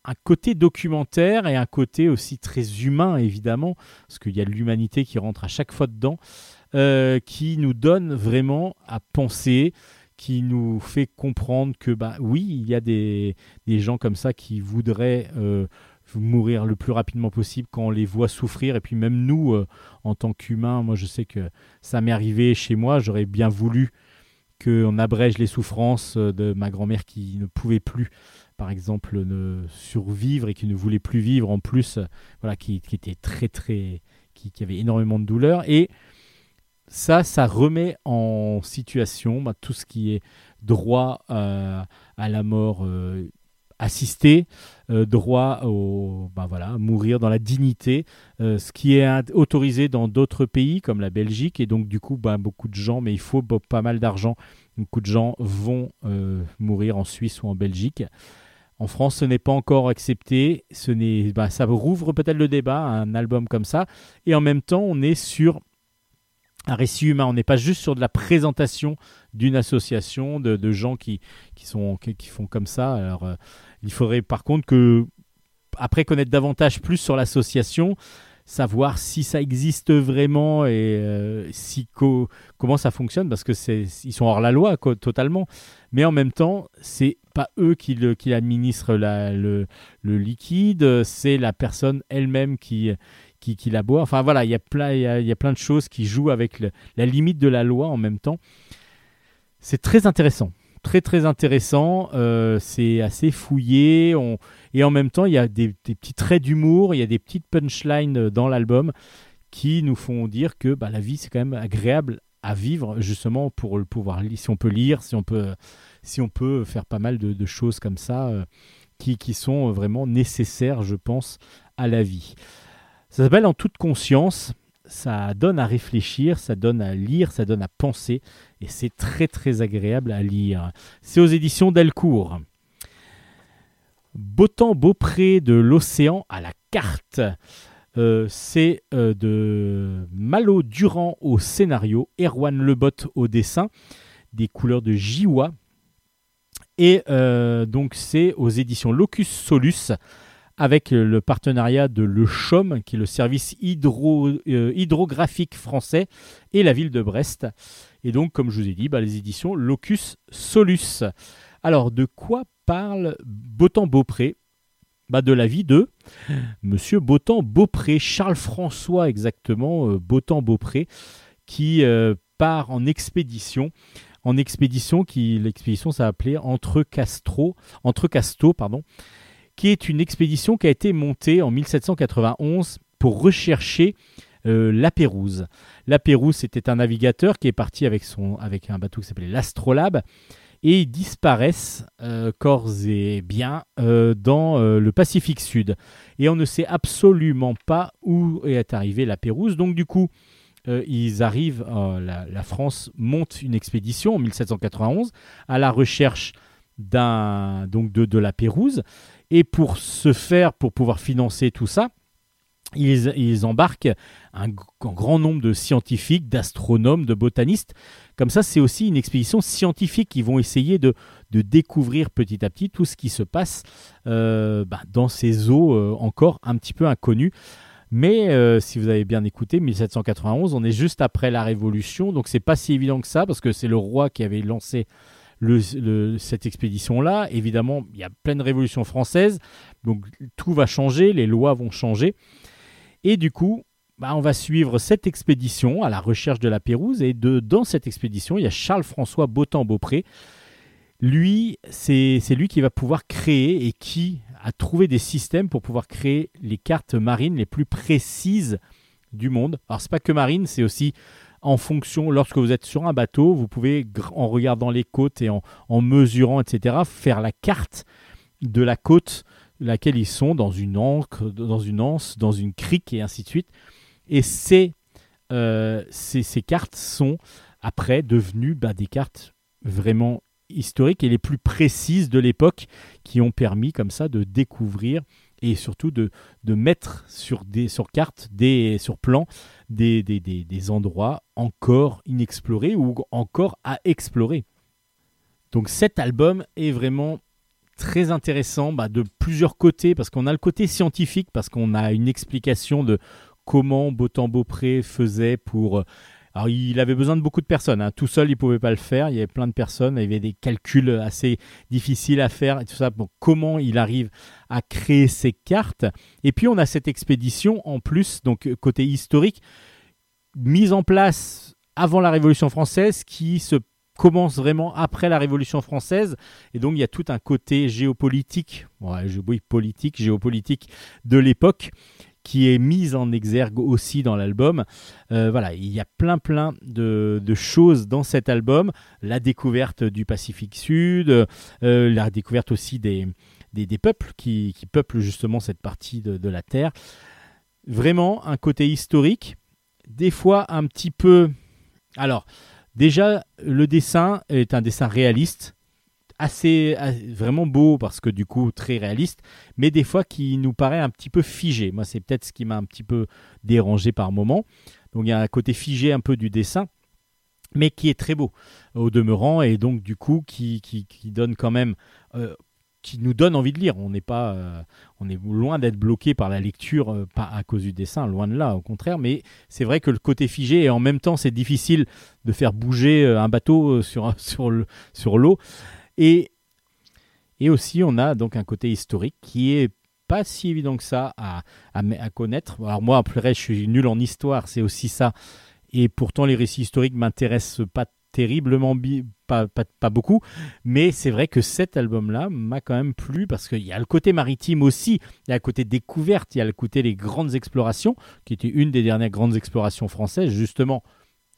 un côté documentaire et un côté aussi très humain, évidemment, parce qu'il y a l'humanité qui rentre à chaque fois dedans, euh, qui nous donne vraiment à penser, qui nous fait comprendre que, bah oui, il y a des, des gens comme ça qui voudraient euh, mourir le plus rapidement possible quand on les voit souffrir. Et puis même nous, euh, en tant qu'humains, moi je sais que ça m'est arrivé chez moi, j'aurais bien voulu qu'on abrège les souffrances de ma grand-mère qui ne pouvait plus, par exemple, ne survivre et qui ne voulait plus vivre en plus, euh, voilà, qui, était très très, qui, avait énormément de douleur. Et ça, ça remet en situation bah, tout ce qui est droit euh, à la mort euh, assistée, droit au, bah, voilà, mourir dans la dignité, ce qui est autorisé dans d'autres pays comme la Belgique. Et donc, du coup, bah, beaucoup de gens, mais il faut pas mal d'argent. Beaucoup de gens vont mourir en Suisse ou en Belgique. En France, ce n'est pas encore accepté. Bah, ça rouvre peut-être le débat, un album comme ça. Et en même temps, on est sur un récit humain. On n'est pas juste sur de la présentation d'une association de, gens qui, qui, font comme ça. Euh, il faudrait par contre que, après connaître davantage plus sur l'association, savoir si ça existe vraiment et euh, si co- comment ça fonctionne parce que c'est ils sont hors la loi totalement mais en même temps c'est pas eux qui, le, qui administrent le, le liquide c'est la personne elle-même qui qui, qui la boit. Enfin voilà il y a plein il y a, il y a plein de choses qui jouent avec la limite de la loi en même temps. C'est très intéressant. Très très intéressant. Euh, c'est assez fouillé. Et en même temps, il y a des, des petits traits d'humour, il y a des petites punchlines dans l'album qui nous font dire que bah, la vie, c'est quand même agréable à vivre, justement, pour le pouvoir. Si on peut lire, si on peut, si on peut faire pas mal de, choses comme ça euh, qui, sont vraiment nécessaires, je pense, à la vie. Ça s'appelle En toute conscience. Ça donne à réfléchir, ça donne à lire, ça donne à penser, et c'est très très agréable à lire. C'est aux éditions Delcourt. Beau temps, beau pré de l'océan à la carte. Euh, c'est euh, de Malo Durand au scénario, Erwan Lebot au dessin, des couleurs de Jiwa. Et euh, donc c'est aux éditions Locus Solus avec le partenariat de Le Chaume, qui est le service euh, hydrographique français, et la ville de Brest. Et donc, comme je vous ai dit, bah, les éditions Locus Solus. Alors, de quoi parle Botan Beaupré? Bah, De la vie de Monsieur Botan Beaupré, Charles-François exactement, euh, Botan Beaupré, qui part en expédition. En expédition, qui l'expédition s'appelait Entre Castro, Entre Casto, pardon, qui est une expédition qui a été montée en 1791 pour rechercher euh, la Pérouse. La Pérouse, c'était un navigateur qui est parti avec, son, avec un bateau qui s'appelait l'Astrolabe et ils disparaissent euh, corps et biens euh, dans euh, le Pacifique Sud. Et on ne sait absolument pas où est arrivée la Pérouse. Donc du coup, euh, ils arrivent, euh, la, France monte une expédition en 1791 à la recherche donc de, de la Pérouse. Et pour ce faire, pour pouvoir financer tout ça, ils, ils embarquent un, grand nombre de scientifiques, d'astronomes, de botanistes. Comme ça, c'est aussi une expédition scientifique. Ils vont essayer de, de découvrir petit à petit tout ce qui se passe euh, bah, dans ces eaux encore un petit peu inconnues. Mais euh, si vous avez bien écouté, 1791, on est juste après la Révolution, donc c'est pas si évident que ça, parce que c'est le roi qui avait lancé cette expédition-là. Évidemment, il y a pleine révolution française, donc tout va changer, les lois vont changer. Et du coup, bah, on va suivre cette expédition à la recherche de la Pérouse. Et dans cette expédition, il y a Charles-François Beautemps-Beaupré. Lui, c'est lui qui va pouvoir créer et qui a trouvé des systèmes pour pouvoir créer les cartes marines les plus précises du monde. Alors, c'est pas que marine, c'est aussi en fonction, lorsque vous êtes sur un bateau, vous pouvez, en regardant les côtes et en, mesurant, etc., faire la carte de la côte laquelle ils sont dans une ancre, dans une anse, dans une crique et ainsi de suite. Et ces, euh, ces cartes sont après devenues bah, des cartes vraiment historiques et les plus précises de l'époque qui ont permis comme ça de découvrir et surtout de, de mettre sur, des, sur carte, des, sur plan, des, des, des, des endroits encore inexplorés ou encore à explorer. Donc cet album est vraiment très intéressant bah, de plusieurs côtés parce qu'on a le côté scientifique parce qu'on a une explication de comment Beautemps-Beaupré faisait pour euh, alors il avait besoin de beaucoup de personnes hein. tout seul il pouvait pas le faire. Il y avait plein de personnes il y avait des calculs assez difficiles à faire et tout ça. Comment il arrive à créer ces cartes? Et puis on a cette expédition en plus donc côté historique mise en place avant la Révolution française qui se commence vraiment après la Révolution française. Et donc il y a tout un côté géopolitique, ouais, politique, géopolitique de l'époque qui est mise en exergue aussi dans l'album. Euh, voilà, il y a plein plein de, choses dans cet album. La découverte du Pacifique Sud, euh, la découverte aussi des, des, peuples qui, qui peuplent justement cette partie de la Terre. Vraiment un côté historique, des fois un petit peu... Alors, déjà, le dessin est un dessin réaliste, assez, vraiment beau parce que du coup très réaliste, mais des fois qui nous paraît un petit peu figé. Moi, c'est peut-être ce qui m'a un petit peu dérangé par moment. Donc il y a un côté figé un peu du dessin, mais qui est très beau au demeurant et donc du coup qui, qui, donne quand même, euh, qui nous donne envie de lire. On n'est pas, euh, on est loin d'être bloqué par la lecture, euh, pas à cause du dessin, loin de là, au contraire. Mais c'est vrai que le côté figé et en même temps c'est difficile de faire bouger un bateau sur [LAUGHS] sur le sur l'eau et et aussi on a donc un côté historique qui est pas si évident que ça à, à, à connaître. Alors moi après je suis nul en histoire, c'est aussi ça. Et pourtant les récits historiques m'intéressent pas terriblement pas, pas, pas beaucoup mais c'est vrai que cet album là m'a quand même plu parce qu'il y a le côté maritime aussi il y a le côté découverte il y a le côté les grandes explorations qui était une des dernières grandes explorations françaises justement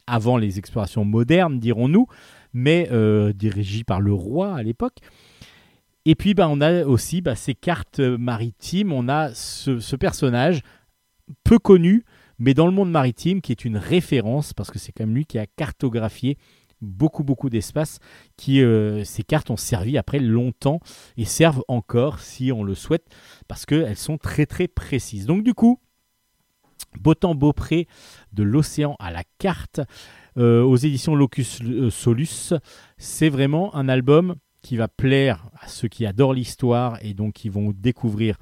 avant les explorations modernes dirons-nous mais euh, dirigées par le roi à l'époque. Et puis bah, on a aussi bah, ces cartes maritimes. On a ce, personnage peu connu mais dans le monde maritime qui est une référence parce que c'est quand même lui qui a cartographié beaucoup beaucoup d'espace qui euh, ces cartes ont servi après longtemps et servent encore si on le souhaite parce qu'elles sont très très précises. Donc du coup Beautemps Beaupré de l'océan à la carte euh, aux éditions Locus euh, Solus c'est vraiment un album qui va plaire à ceux qui adorent l'histoire et donc qui vont découvrir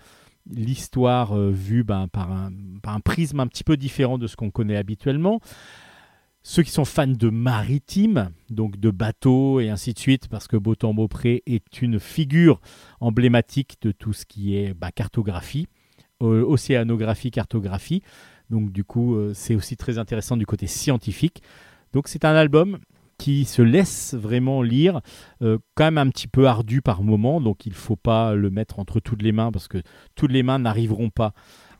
l'histoire euh, vue ben, par, un, prisme un petit peu différent de ce qu'on connaît habituellement ceux qui sont fans de maritime, donc de bateaux et ainsi de suite, parce que Beautemps-Beaupré est une figure emblématique de tout ce qui est bah, cartographie, océanographie, cartographie. Donc du coup, c'est aussi très intéressant du côté scientifique. Donc c'est un album qui se laisse vraiment lire, euh, quand même un petit peu ardu par moment, donc il ne faut pas le mettre entre toutes les mains, parce que toutes les mains n'arriveront pas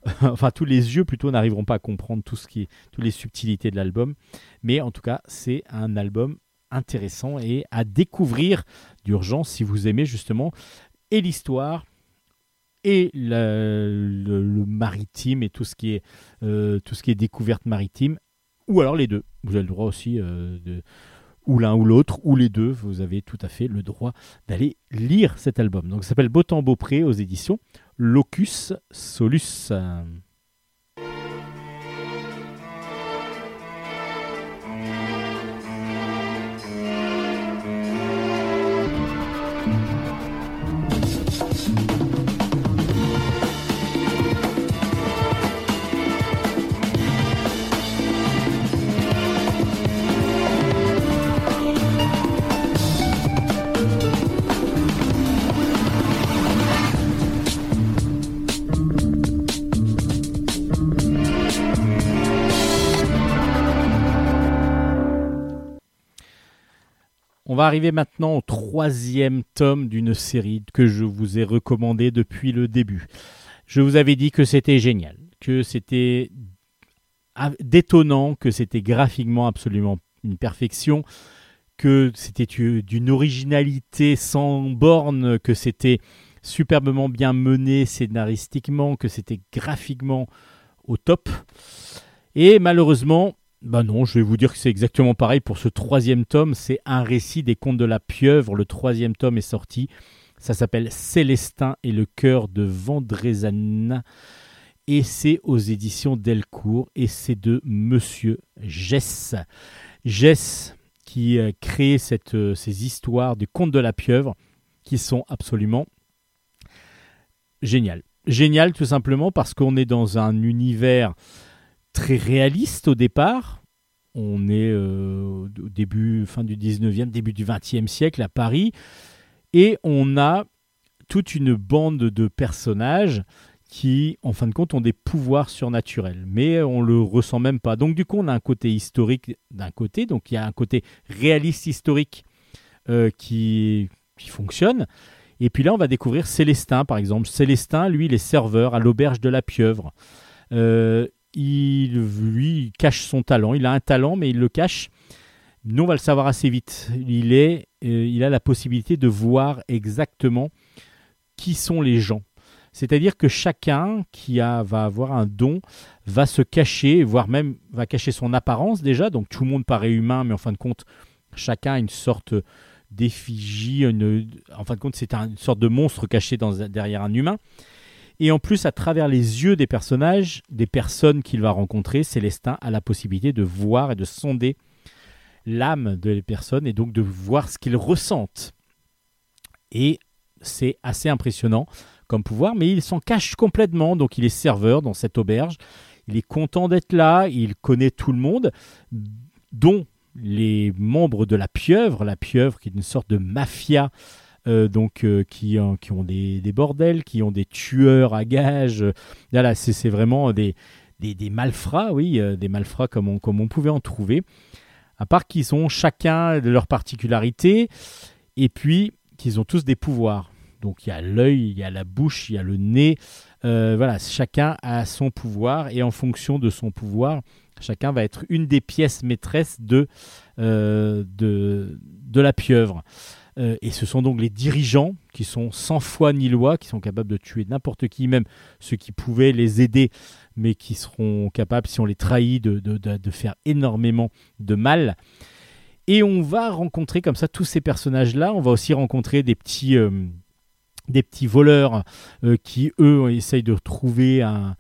[LAUGHS] enfin tous les yeux plutôt n'arriveront pas à comprendre tout ce qui est, toutes les subtilités de l'album. Mais en tout cas, c'est un album intéressant et à découvrir d'urgence si vous aimez justement et l'histoire et le, maritime et tout ce qui est euh, tout ce qui est découverte maritime ou alors les deux. Vous avez le droit aussi euh, de ou l'un ou l'autre ou les deux. Vous avez tout à fait le droit d'aller lire cet album. Donc ça s'appelle Beautemps Beaupré aux éditions Locus Solus. On va arriver maintenant au troisième tome d'une série que je vous ai recommandé depuis le début. Je vous avais dit que c'était génial, que c'était détonnant, que c'était graphiquement absolument une perfection, que c'était d'une originalité sans borne, que c'était superbement bien mené scénaristiquement, que c'était graphiquement au top. Et malheureusement, bah non, je vais vous dire que c'est exactement pareil pour ce troisième tome. C'est un récit des contes de la pieuvre. Le troisième tome est sorti. Ça s'appelle Célestin et le cœur de Vendrézanne. Et c'est aux éditions Delcourt. Et c'est de Monsieur Gess. Gess qui a créé cette, euh, ces histoires du conte de la pieuvre qui sont absolument géniales. Génial tout simplement parce qu'on est dans un univers très réaliste au départ. On est euh, au début, fin du 19e, début du 20e siècle à Paris. Et on a toute une bande de personnages qui, en fin de compte, ont des pouvoirs surnaturels. Mais on le ressent même pas. Donc du coup, on a un côté historique d'un côté. Donc il y a un côté réaliste historique euh, qui, qui fonctionne. Et puis là, on va découvrir Célestin, par exemple. Célestin, lui, il est serveur à l'auberge de la Pieuvre. Euh, il, lui, cache son talent. Il a un talent, mais il le cache. Nous, on va le savoir assez vite. Il, est, euh, il a la possibilité de voir exactement qui sont les gens. C'est-à-dire que chacun qui a, va avoir un don va se cacher, voire même va cacher son apparence déjà. Donc tout le monde paraît humain, mais en fin de compte, chacun a une sorte d'effigie. En fin de compte, c'est un- une sorte de monstre caché derrière un humain. Et en plus, à travers les yeux des personnages, des personnes qu'il va rencontrer, Célestin a la possibilité de voir et de sonder l'âme des personnes et donc de voir ce qu'ils ressentent. Et c'est assez impressionnant comme pouvoir, mais il s'en cache complètement. Donc il est serveur dans cette auberge. Il est content d'être là. Il connaît tout le monde, dont les membres de la pieuvre. La pieuvre qui est une sorte de mafia. Euh, donc euh, qui, ont des, bordels, qui ont des tueurs à gages. Voilà, c'est vraiment des, malfrats, oui, euh, des malfrats comme on, pouvait en trouver. À part qu'ils ont chacun de leurs particularités, et puis qu'ils ont tous des pouvoirs. Donc il y a l'œil, il y a la bouche, il y a le nez. Voilà, chacun a son pouvoir et en fonction de son pouvoir, chacun va être une des pièces maîtresses de, de la pieuvre. Euh, et ce sont donc les dirigeants qui sont sans foi ni loi, qui sont capables de tuer n'importe qui, même ceux qui pouvaient les aider, mais qui seront capables, si on les trahit, de, faire énormément de mal. Et on va rencontrer comme ça tous ces personnages-là. On va aussi rencontrer des petits, euh, voleurs euh, qui, eux, essayent de trouver un,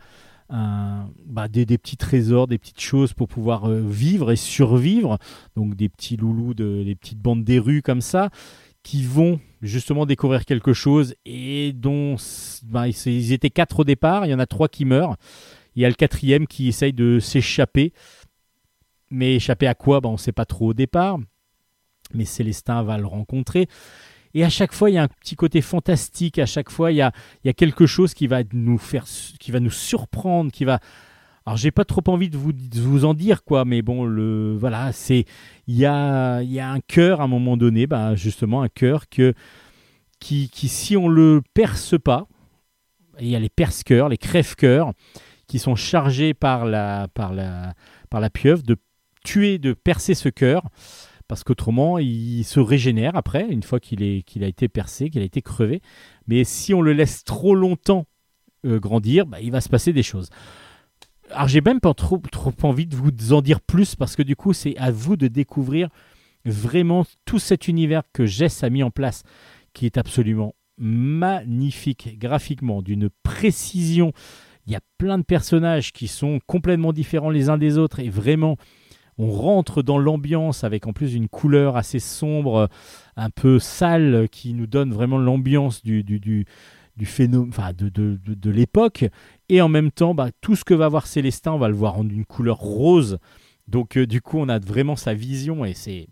bah, des, petits trésors, des petites choses pour pouvoir euh, vivre et survivre. Donc des petits loulous, de, des petites bandes des rues comme ça, qui vont justement découvrir quelque chose et dont bah, ils ils étaient quatre au départ. Il y en a trois qui meurent. Il y a le quatrième qui essaye de s'échapper. Mais échapper à quoi? Bah, On ne sait pas trop au départ. Mais Célestin va le rencontrer. Et à chaque fois, il y a un petit côté fantastique. À chaque fois, il y a, quelque chose qui va nous faire, qui va nous surprendre, qui va. Alors, j'ai pas trop envie de vous, vous en dire quoi, mais bon, le voilà, c'est il y a, il y a un cœur à un moment donné, bah, justement un cœur que qui, qui, si on le perce pas, il y a les perce-cœurs, les crève-cœurs, qui sont chargés par la, par la, par la pieuvre de tuer, de percer ce cœur, parce qu'autrement, il se régénère après, une fois qu'il a été percé, qu'il a été crevé. Mais si on le laisse trop longtemps euh, grandir, bah, il va se passer des choses. Alors, j'ai même pas trop, trop envie de vous en dire plus, parce que du coup, c'est à vous de découvrir vraiment tout cet univers que Jess a mis en place, qui est absolument magnifique graphiquement, d'une précision. Il y a plein de personnages qui sont complètement différents les uns des autres et vraiment on rentre dans l'ambiance avec en plus une couleur assez sombre, un peu sale, qui nous donne vraiment l'ambiance du, du, du, de, l'époque. Et en même temps, bah, tout ce que va voir Célestin, on va le voir en une couleur rose. Donc euh, du coup, on a vraiment sa vision et c'est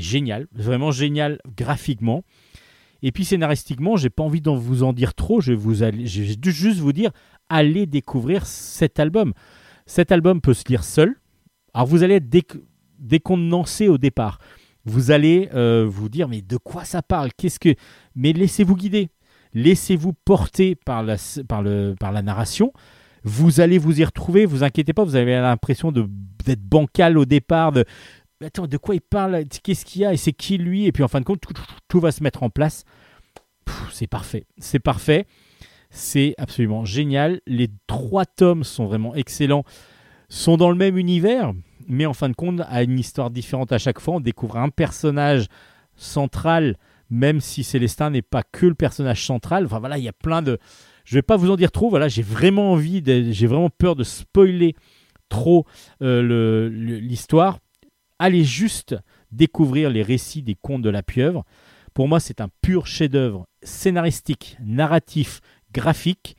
génial, vraiment génial graphiquement. Et puis scénaristiquement, j'ai pas envie d'en vous en dire trop. Je vous je juste vous dire, allez découvrir cet album. Cet album peut se lire seul. Alors vous allez être déc- au départ. Vous allez euh, vous dire mais de quoi ça parle? Qu'est-ce que Mais laissez-vous guider, laissez-vous porter par la par le par la narration. Vous allez vous y retrouver. Vous inquiétez pas. Vous avez l'impression d'être bancal au départ. De attends de quoi il parle? Qu'est-ce qu'il y a? Et c'est qui lui? Et puis en fin de compte tout, va se mettre en place. C'est parfait. C'est parfait. C'est absolument génial. Les trois tomes sont vraiment excellents. Sont dans le même univers, mais en fin de compte, à une histoire différente à chaque fois. On découvre un personnage central, même si Célestin n'est pas que le personnage central. Enfin voilà, il y a plein de. Je vais pas vous en dire trop. Voilà, j'ai vraiment envie, j'ai vraiment peur de spoiler trop euh, l'histoire. Allez juste découvrir les récits des contes de la pieuvre. Pour moi, c'est un pur chef-d'œuvre scénaristique, narratif, graphique.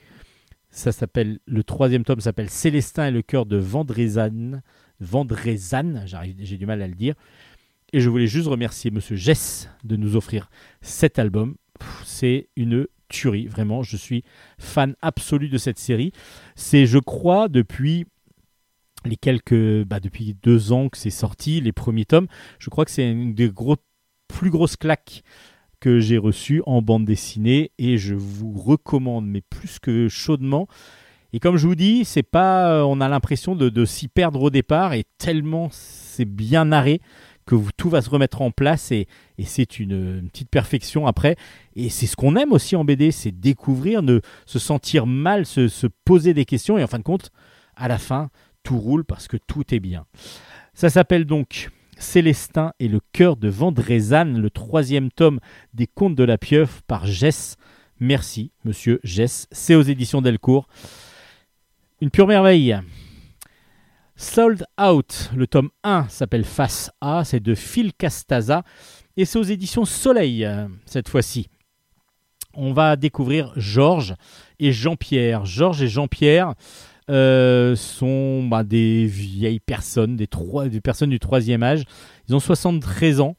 Ça s'appelle le troisième tome s'appelle Célestin et le cœur de. Vendrézanne, j'arrive, j'ai du mal à le dire. Et je voulais juste remercier Monsieur Jess de nous offrir cet album. C'est une tuerie, vraiment. Je suis fan absolu de cette série. C'est, je crois, depuis les quelques, bah, depuis deux ans que c'est sorti, les premiers tomes. Je crois que c'est une des plus grosses claques que j'ai reçues en bande dessinée et je vous recommande, mais plus que chaudement. Et comme je vous dis, c'est pas, euh, on a l'impression de, s'y perdre au départ et tellement c'est bien narré que tout va se remettre en place et, c'est une, petite perfection après. Et c'est ce qu'on aime aussi en BD, c'est découvrir, ne se sentir mal, se poser des questions et en fin de compte, à la fin, tout roule parce que tout est bien. Ça s'appelle donc Célestin et le cœur de Vendrézanne, le troisième tome des Contes de la Pieuvre par Jess. Merci, monsieur Jess. C'est aux éditions Delcourt. Une pure merveille. Sold Out, le tome 1 s'appelle Face A, c'est de Phil Castaza et c'est aux éditions Soleil cette fois-ci. On va découvrir Georges et Jean-Pierre. Georges et Jean-Pierre euh, sont bah, des vieilles personnes, des, trois, personnes du troisième âge. Ils ont 73 ans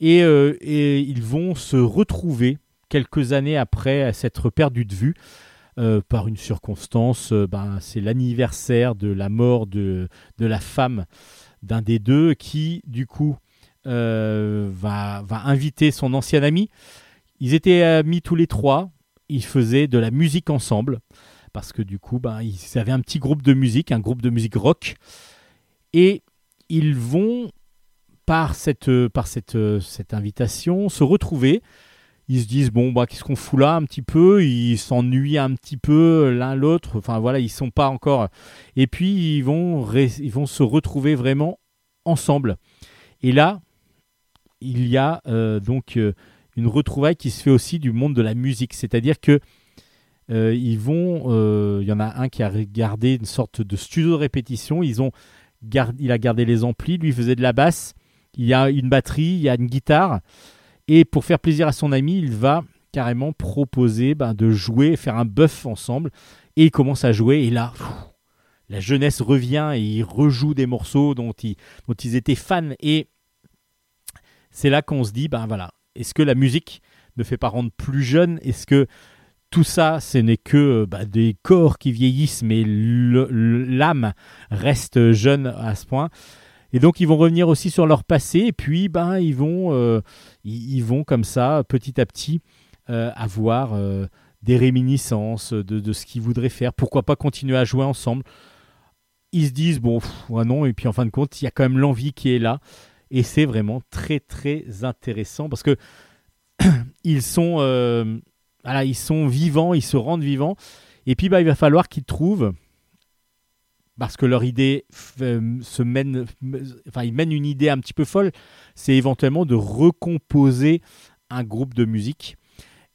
et, euh, et ils vont se retrouver quelques années après s'être perdus de vue. euh, par une circonstance, ben, c'est l'anniversaire de la mort de, la femme d'un des deux qui, du coup, va inviter son ancien ami. Ils étaient amis tous les trois, ils faisaient de la musique ensemble, parce que du coup, ben, ils avaient un petit groupe de musique, un groupe de musique rock, et ils vont, par cette, par cette, cette invitation, se retrouver. Ils se disent, bon, bah, qu'est-ce qu'on fout là un petit peu? Ils s'ennuient un petit peu l'un l'autre, enfin voilà, ils sont pas encore... Et puis, ils vont, ils vont se retrouver vraiment ensemble. Et là, il y a euh, donc euh, une retrouvaille qui se fait aussi du monde de la musique. C'est-à-dire que euh, ils vont, euh, il y en a un qui a gardé une sorte de studio de répétition. Ils ont il a gardé les amplis, lui faisait de la basse. Il y a une batterie, il y a une guitare. Et pour faire plaisir à son ami, il va carrément proposer ben, de jouer, faire un buff ensemble. Et il commence à jouer. Et là, la jeunesse revient et il rejoue des morceaux dont ils, dont ils étaient fans. Et c'est là qu'on se dit, ben voilà, est-ce que la musique ne fait pas rendre plus jeune? Est-ce que tout ça, ce n'est que bah, des corps qui vieillissent, mais l'âme reste jeune à ce point. Et donc ils vont revenir aussi sur leur passé et puis ben ils vont euh, ils, vont comme ça petit à petit euh, avoir euh, des réminiscences de, ce qu'ils voudraient faire. Pourquoi pas continuer à jouer ensemble. Ils se disent bon non et puis en fin de compte il y a quand même l'envie qui est là. Et c'est vraiment très très intéressant parce que [CLEARS THROAT] ils sont euh, ils sont vivants, ils se rendent vivants et puis bah, il va falloir qu'ils trouvent parce que leur idée euh, se mène, enfin, ils mènent une idée un petit peu folle, c'est éventuellement de recomposer un groupe de musique.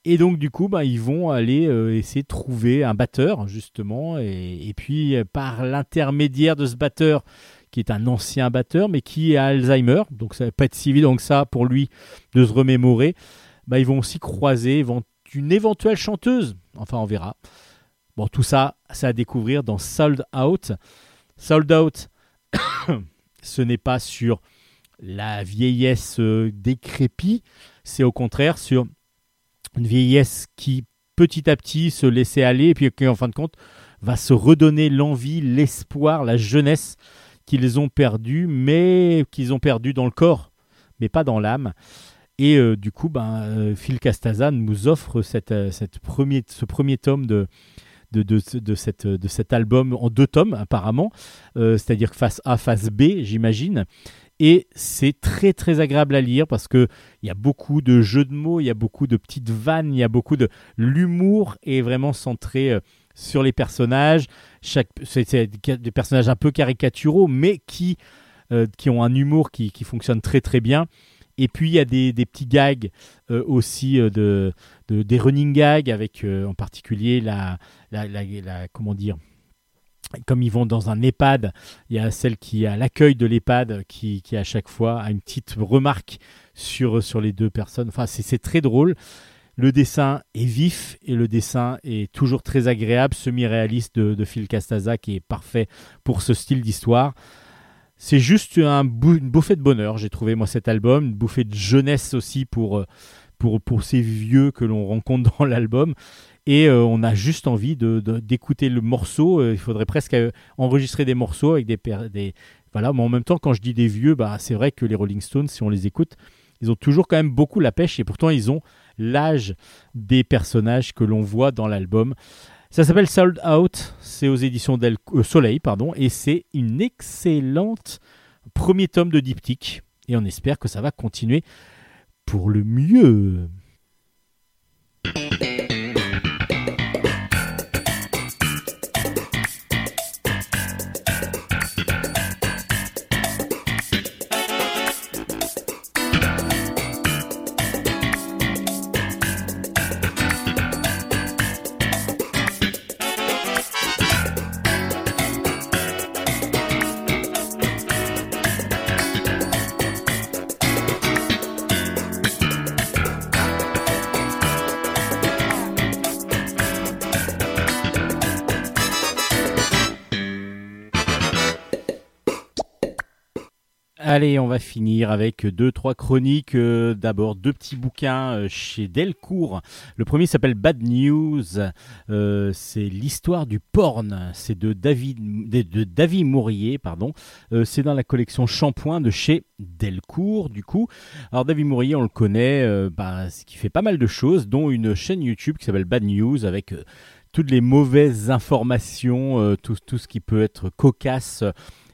Et donc, du coup, bah, ils vont aller euh, essayer de trouver un batteur, justement, et, puis par l'intermédiaire de ce batteur, qui est un ancien batteur, mais qui a Alzheimer, donc ça va pas être si évident que ça pour lui de se remémorer, bah, ils vont aussi croiser évent- une éventuelle chanteuse, enfin, on verra. Bon, tout ça, c'est à découvrir dans Sold Out. Sold Out, [COUGHS] ce n'est pas sur la vieillesse euh, décrépie, c'est au contraire sur une vieillesse qui petit à petit se laissait aller et puis qui en fin de compte va se redonner l'envie, l'espoir, la jeunesse qu'ils ont perdu, mais qu'ils ont perdu dans le corps. mais pas dans l'âme. Et euh, du coup, ben, euh, Phil Castaza nous offre euh, cette premier, ce premier tome de, de, de, de cette, de cet album en deux tomes apparemment, c'est-à-dire face A, face B, j'imagine. Et c'est très très agréable à lire parce que il y a beaucoup de jeux de mots, il y a beaucoup de petites vannes, il y a beaucoup de l'humour est vraiment centré sur les personnages. Chaque c'est des personnages un peu caricaturaux, mais qui qui ont un humour qui, qui fonctionne très très bien. Et puis il y a des, petits gags euh, aussi euh, de, de- des running gags avec euh, en particulier la, comment dire comme ils vont dans un EHPAD, il y a celle qui a l'accueil de l'EHPAD qui, qui à chaque fois a une petite remarque sur, sur les deux personnes. Enfin, c'est c'est très drôle. Le dessin est vif et le dessin est toujours très agréable, semi-réaliste de, de Phil Castaza qui est parfait pour ce style d'histoire. C'est juste une bouffée de bonheur, j'ai trouvé moi cet album, une bouffée de jeunesse aussi pour, euh, pour, pour ces vieux que l'on rencontre dans l'album. Et euh, on a juste envie de- de- d'écouter le morceau. Euh, il faudrait presque enregistrer des morceaux avec des, des voilà. Mais en même temps, quand je dis des vieux, bah c'est vrai que les Rolling Stones, si on les écoute, ils ont toujours quand même beaucoup la pêche et pourtant ils ont l'âge des personnages que l'on voit dans l'album. Ça s'appelle Sold Out, c'est aux éditions Del euh, Soleil, pardon, et c'est une excellente premier tome de diptyque. Et on espère que ça va continuer pour le mieux. Allez, on va finir avec deux, trois chroniques. Euh, D'abord, deux petits bouquins euh, chez Delcourt. Le premier s'appelle Bad News. Euh, c'est l'histoire du porn. C'est de David, de, Mourier, pardon. C'est dans la collection Shampoing de chez Delcourt, du coup. Alors, David Mourier, on le connaît, bah, qui fait pas mal de choses, dont une chaîne YouTube qui s'appelle Bad News avec toutes les mauvaises informations, tout, ce qui peut être cocasse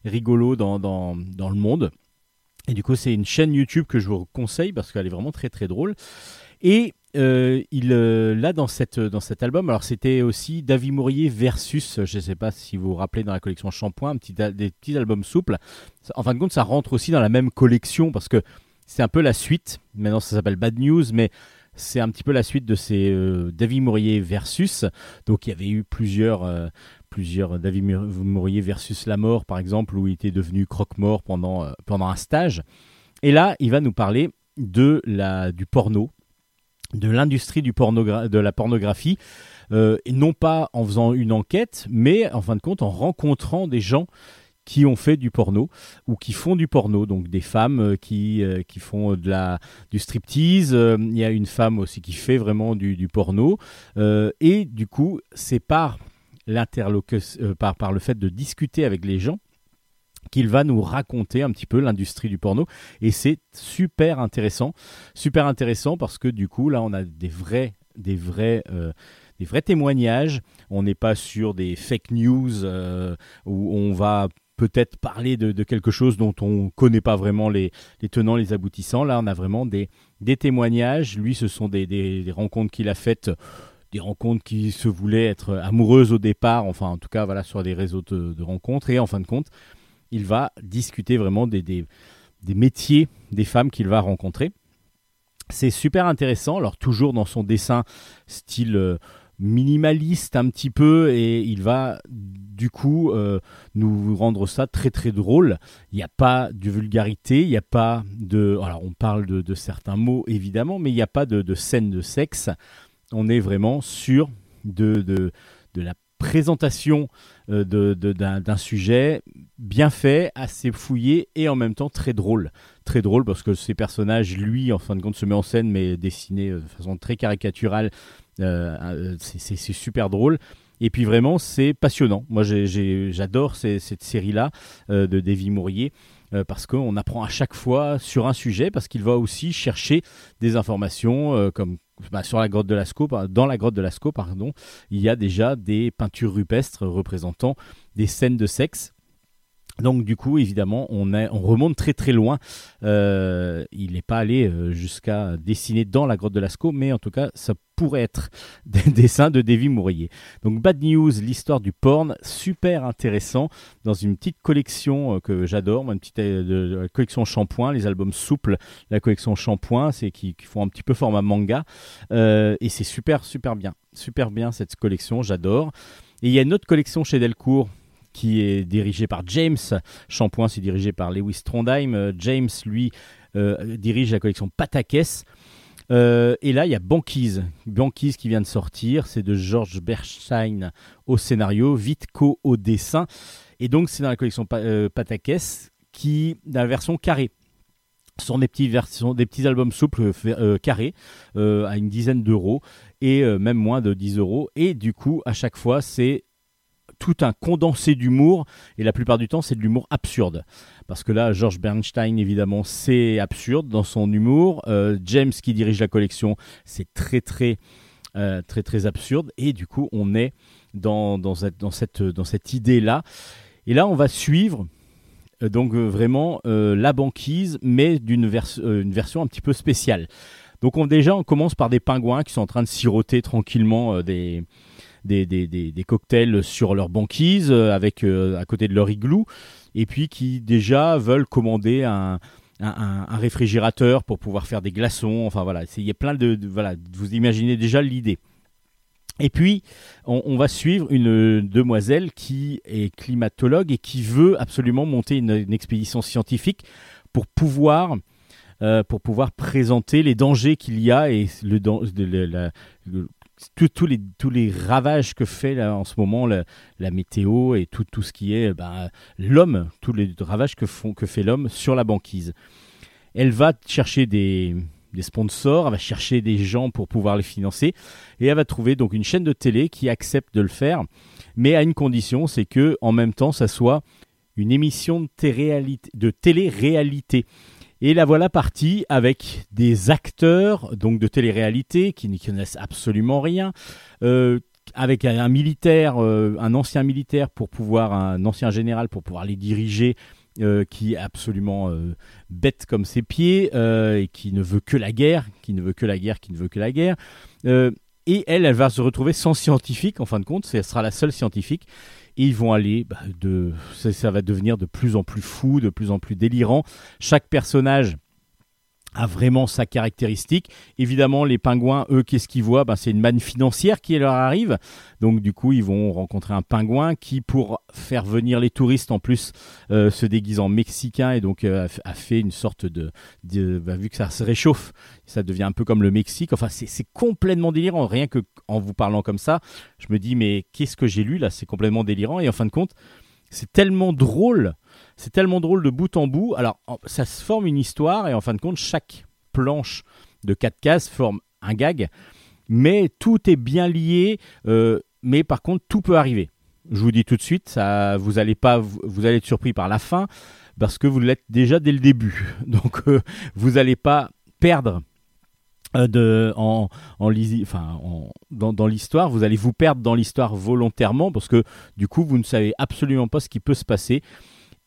rigolo dans le monde. Et du coup, c'est une chaîne YouTube que je vous conseille parce qu'elle est vraiment très très drôle. Et euh, il euh, là dans cette dans cet album, alors c'était aussi David Mourier versus, je ne sais pas si vous vous rappelez dans la collection Shampoing, des petits albums souples. En fin de compte, ça rentre aussi dans la même collection parce que c'est un peu la suite. Maintenant, ça s'appelle Bad News, mais c'est un petit peu la suite de ces euh, David Mourier versus. Donc il y avait eu plusieurs euh, plusieurs David Mourier versus la mort par exemple où il était devenu croque-mort pendant euh, pendant un stage. Et là, il va nous parler de la du porno, de l'industrie de la pornographie euh, et non pas en faisant une enquête, mais en fin de compte en rencontrant des gens qui ont fait du porno ou qui font du porno, donc des femmes euh, qui, qui font de la, du striptease. Euh, Il y a une femme aussi qui fait vraiment du, du porno. Et du coup, c'est par, euh, par, par le fait de discuter avec les gens qu'il va nous raconter un petit peu l'industrie du porno. Et c'est super intéressant. Super intéressant parce que du coup, là, on a des vrais, des vrais, euh, des vrais témoignages. On n'est pas sur des fake news euh, où on va peut-être parler de, quelque chose dont on connaît pas vraiment les, les tenants, les aboutissants. Là, on a vraiment des, des témoignages. Lui, ce sont des, des- des rencontres qu'il a faites, des rencontres qui se voulaient être amoureuses au départ, enfin, en tout cas, voilà, sur des réseaux de, rencontres. Et en fin de compte, il va discuter vraiment des, des, métiers des femmes qu'il va rencontrer. C'est super intéressant. Alors, toujours dans son dessin style euh, minimaliste un petit peu, et il va du coup euh, nous rendre ça très très drôle. Il n'y a pas de vulgarité, il n'y a pas de. Alors, on parle de, de certains mots évidemment, mais il n'y a pas de, de scène de sexe. On est vraiment sur de, de, de la présentation euh, d'un sujet bien fait, assez fouillé et en même temps très drôle. Très drôle parce que ces personnages, lui, en fin de compte, se met en scène mais dessiné euh, de façon très caricaturale. Euh, c'est- super drôle. Et puis vraiment, c'est passionnant. Moi, j'adore cette série-là de Davy Mourier. parce qu'on apprend à chaque fois sur un sujet, parce qu'il va aussi chercher des informations comme bah, sur la grotte de Lascaux, dans la grotte de Lascaux, pardon, il y a déjà des peintures rupestres représentant des scènes de sexe. Donc du coup, évidemment, on remonte très très loin. Euh, il n'est pas allé euh, jusqu'à dessiner dans la grotte de Lascaux, mais en tout cas, ça pourrait être [LAUGHS] des dessins de Davy Mourier. Donc Bad News, l'histoire du porn, super intéressant, dans une petite collection euh, que j'adore, une petite euh, collection shampoing, les albums souples, la collection shampoing, c'est qui, font un petit peu format manga, Euh, et c'est super super bien, super bien cette collection, j'adore. Et il y a une autre collection chez Delcourt qui est dirigée par James. Shampoing, c'est dirigé par Lewis Trondheim. James, lui, dirige la collection Patakès. Euh, et là, il y a Banquise. Banquise qui vient de sortir. C'est de George Bernstein au scénario, Vitko au dessin. Et donc, c'est dans la collection euh, Patakès qui, dans la version carrée. Sont des petits, albums souples euh, carrés à une dizaine d'euros et même moins de 10 euros. Et du coup, à chaque fois, c'est tout un condensé d'humour et la plupart du temps, c'est de l'humour absurde. Parce que là, George Bernstein, évidemment, c'est absurde dans son humour. Euh, James, qui dirige la collection, c'est très, très, euh, très, très absurde. Et du coup, on est dans, dans cette, dans cette, dans cette idée-là. Et là, on va suivre euh, donc vraiment la banquise, mais d'une vers- une version un petit peu spéciale. Donc on, déjà, on commence par des pingouins qui sont en train de siroter tranquillement des, des, des, des- cocktails sur leur banquise, euh, avec euh, à côté de leur igloo, et puis qui déjà veulent commander un, un, réfrigérateur pour pouvoir faire des glaçons. Enfin voilà, il y a plein de, voilà, vous imaginez déjà l'idée. Et puis, on, va suivre une demoiselle qui est climatologue et qui veut absolument monter une, expédition scientifique pour pouvoir, euh, pour pouvoir présenter les dangers qu'il y a et le- tous les, tous les ravages que fait là, en ce moment la, la météo et tout, tout ce qui est ben, l'homme, tous les ravages que, font, que fait l'homme sur la banquise. Elle va chercher des, des sponsors, elle va chercher des gens pour pouvoir les financer et elle va trouver donc une chaîne de télé qui accepte de le faire, mais à une condition, c'est que en même temps, ça soit une émission de télé-réalité. Et la voilà partie avec des acteurs donc de télé-réalité qui n'y connaissent absolument rien, euh, avec un, militaire, euh, un ancien militaire pour pouvoir, un ancien général pour pouvoir les diriger, euh, qui est absolument bête comme ses pieds et qui ne veut que la guerre, qui ne veut que la guerre, qui ne veut que la guerre. Et elle, elle va se retrouver sans scientifique, en fin de compte, elle sera la seule scientifique. Et ils vont aller bah, de. Ça, ça va devenir de plus en plus fou, de plus en plus délirant. Chaque personnage a vraiment sa caractéristique. Évidemment, les pingouins, eux, qu'est-ce qu'ils voient? Ben, C'est une manne financière qui leur arrive. Donc, du coup, ils vont rencontrer un pingouin qui, pour faire venir les touristes, en plus, euh, se déguise en mexicain et donc euh, a fait une sorte de. de bah, vu que ça se réchauffe, ça devient un peu comme le Mexique. Enfin, c'est complètement délirant. Rien que en vous parlant comme ça, je me dis, mais qu'est-ce que j'ai lu là? C'est complètement délirant. Et en fin de compte, c'est tellement drôle. C'est tellement drôle de bout en bout. Alors, ça se forme une histoire et en fin de compte, chaque planche de quatre cases forme un gag. Mais tout est bien lié. euh, mais par contre, tout peut arriver. Je vous dis tout de suite, vous allez être surpris par la fin parce que vous l'êtes déjà dès le début. [LAUGHS] Donc, euh, vous n'allez pas perdre euh, dans l'histoire. Vous allez vous perdre dans l'histoire volontairement parce que du coup, vous ne savez absolument pas ce qui peut se passer.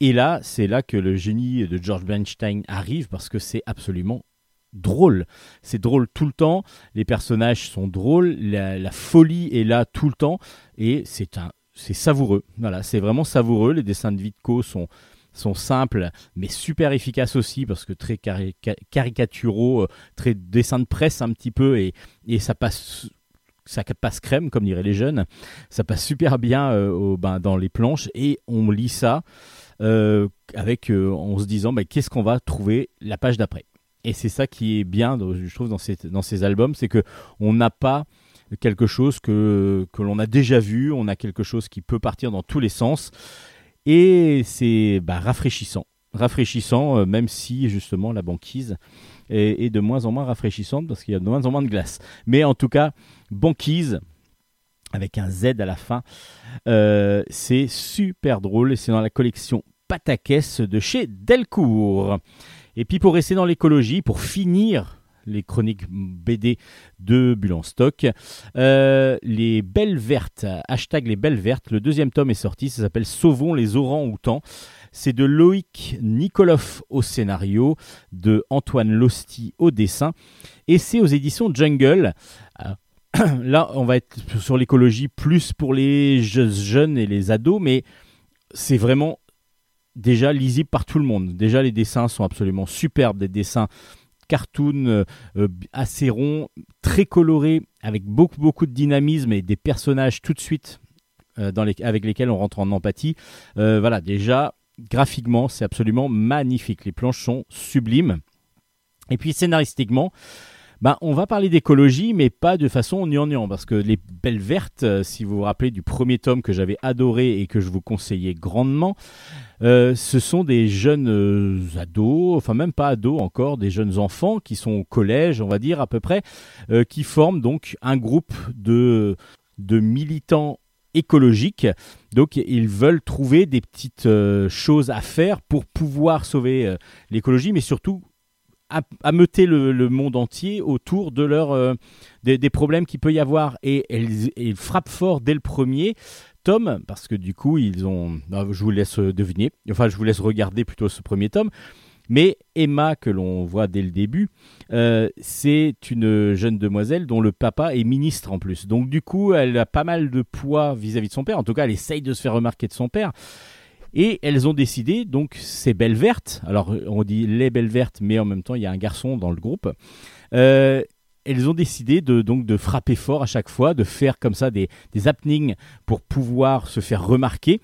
Et là, c'est là que le génie de George Bernstein arrive parce que c'est absolument drôle. C'est drôle tout le temps. Les personnages sont drôles. La, folie est là tout le temps. Et c'est un, c'est savoureux. Voilà, c'est vraiment savoureux. Les dessins de Vitko sont sont simples mais super efficaces aussi parce que très cari- ca- caricaturaux, euh, très dessin de presse un petit peu et, et ça passe ça passe crème comme diraient les jeunes. Ça passe super bien euh, ben, dans les planches et on lit ça euh, avec euh, en se disant ben, qu'est-ce qu'on va trouver la page d'après? Et c'est ça qui est bien, je trouve, dans ces, albums, c'est que on n'a pas quelque chose que, que l'on a déjà vu, on a quelque chose qui peut partir dans tous les sens, et c'est bah, rafraîchissant. Rafraîchissant, euh, même si justement la banquise est de moins en moins rafraîchissante parce qu'il y a de moins en moins de glace. Mais en tout cas, banquise, avec un Z à la fin, euh, c'est super drôle c'est dans la collection pataquès de chez Delcourt. Et puis pour rester dans l'écologie, pour finir les chroniques BD de Bulle en stock, euh, les Belles Vertes, hashtag les Belles Vertes, le deuxième tome est sorti, ça s'appelle Sauvons les orangs-outans. C'est de Loïc Nikolov au scénario, de Antoine Losti au dessin, et c'est aux éditions Jungle. [CLEARS THROAT] Là, on va être sur l'écologie plus pour les je- jeunes et les ados, mais c'est vraiment déjà lisible par tout le monde. Déjà, les dessins sont absolument superbes, des dessins cartoon euh, euh, assez ronds, très colorés, avec beaucoup, beaucoup de dynamisme et des personnages tout de suite euh, avec lesquels on rentre en empathie. Voilà, déjà, graphiquement, c'est absolument magnifique. Les planches sont sublimes. Et puis, scénaristiquement, ben, on va parler d'écologie, mais pas de façon gnangnan, parce que les Belles Vertes, euh, si vous vous rappelez du premier tome que j'avais adoré et que je vous conseillais grandement, euh, ce sont des jeunes euh, ados, enfin même pas ados encore, des jeunes enfants qui sont au collège, on va dire à peu près, qui forment donc un groupe de, de militants écologiques. Donc ils veulent trouver des petites choses à faire pour pouvoir sauver l'écologie, mais surtout ameuter le, le monde entier autour de leur, euh, des, problèmes qu'il peut y avoir. Et ils, frappent fort dès le premier tome, parce que du coup, ils ont. ah, Je vous laisse deviner, enfin, je vous laisse regarder plutôt ce premier tome. Mais Emma, que l'on voit dès le début, euh, c'est une jeune demoiselle dont le papa est ministre en plus. Donc du coup, elle a pas mal de poids vis-à-vis de son père. En tout cas, elle essaye de se faire remarquer de son père. Et elles ont décidé, donc ces belles vertes, alors on dit les belles vertes, mais en même temps il y a un garçon dans le groupe, euh, elles ont décidé de, donc, de frapper fort à chaque fois, de faire comme ça des, happenings pour pouvoir se faire remarquer.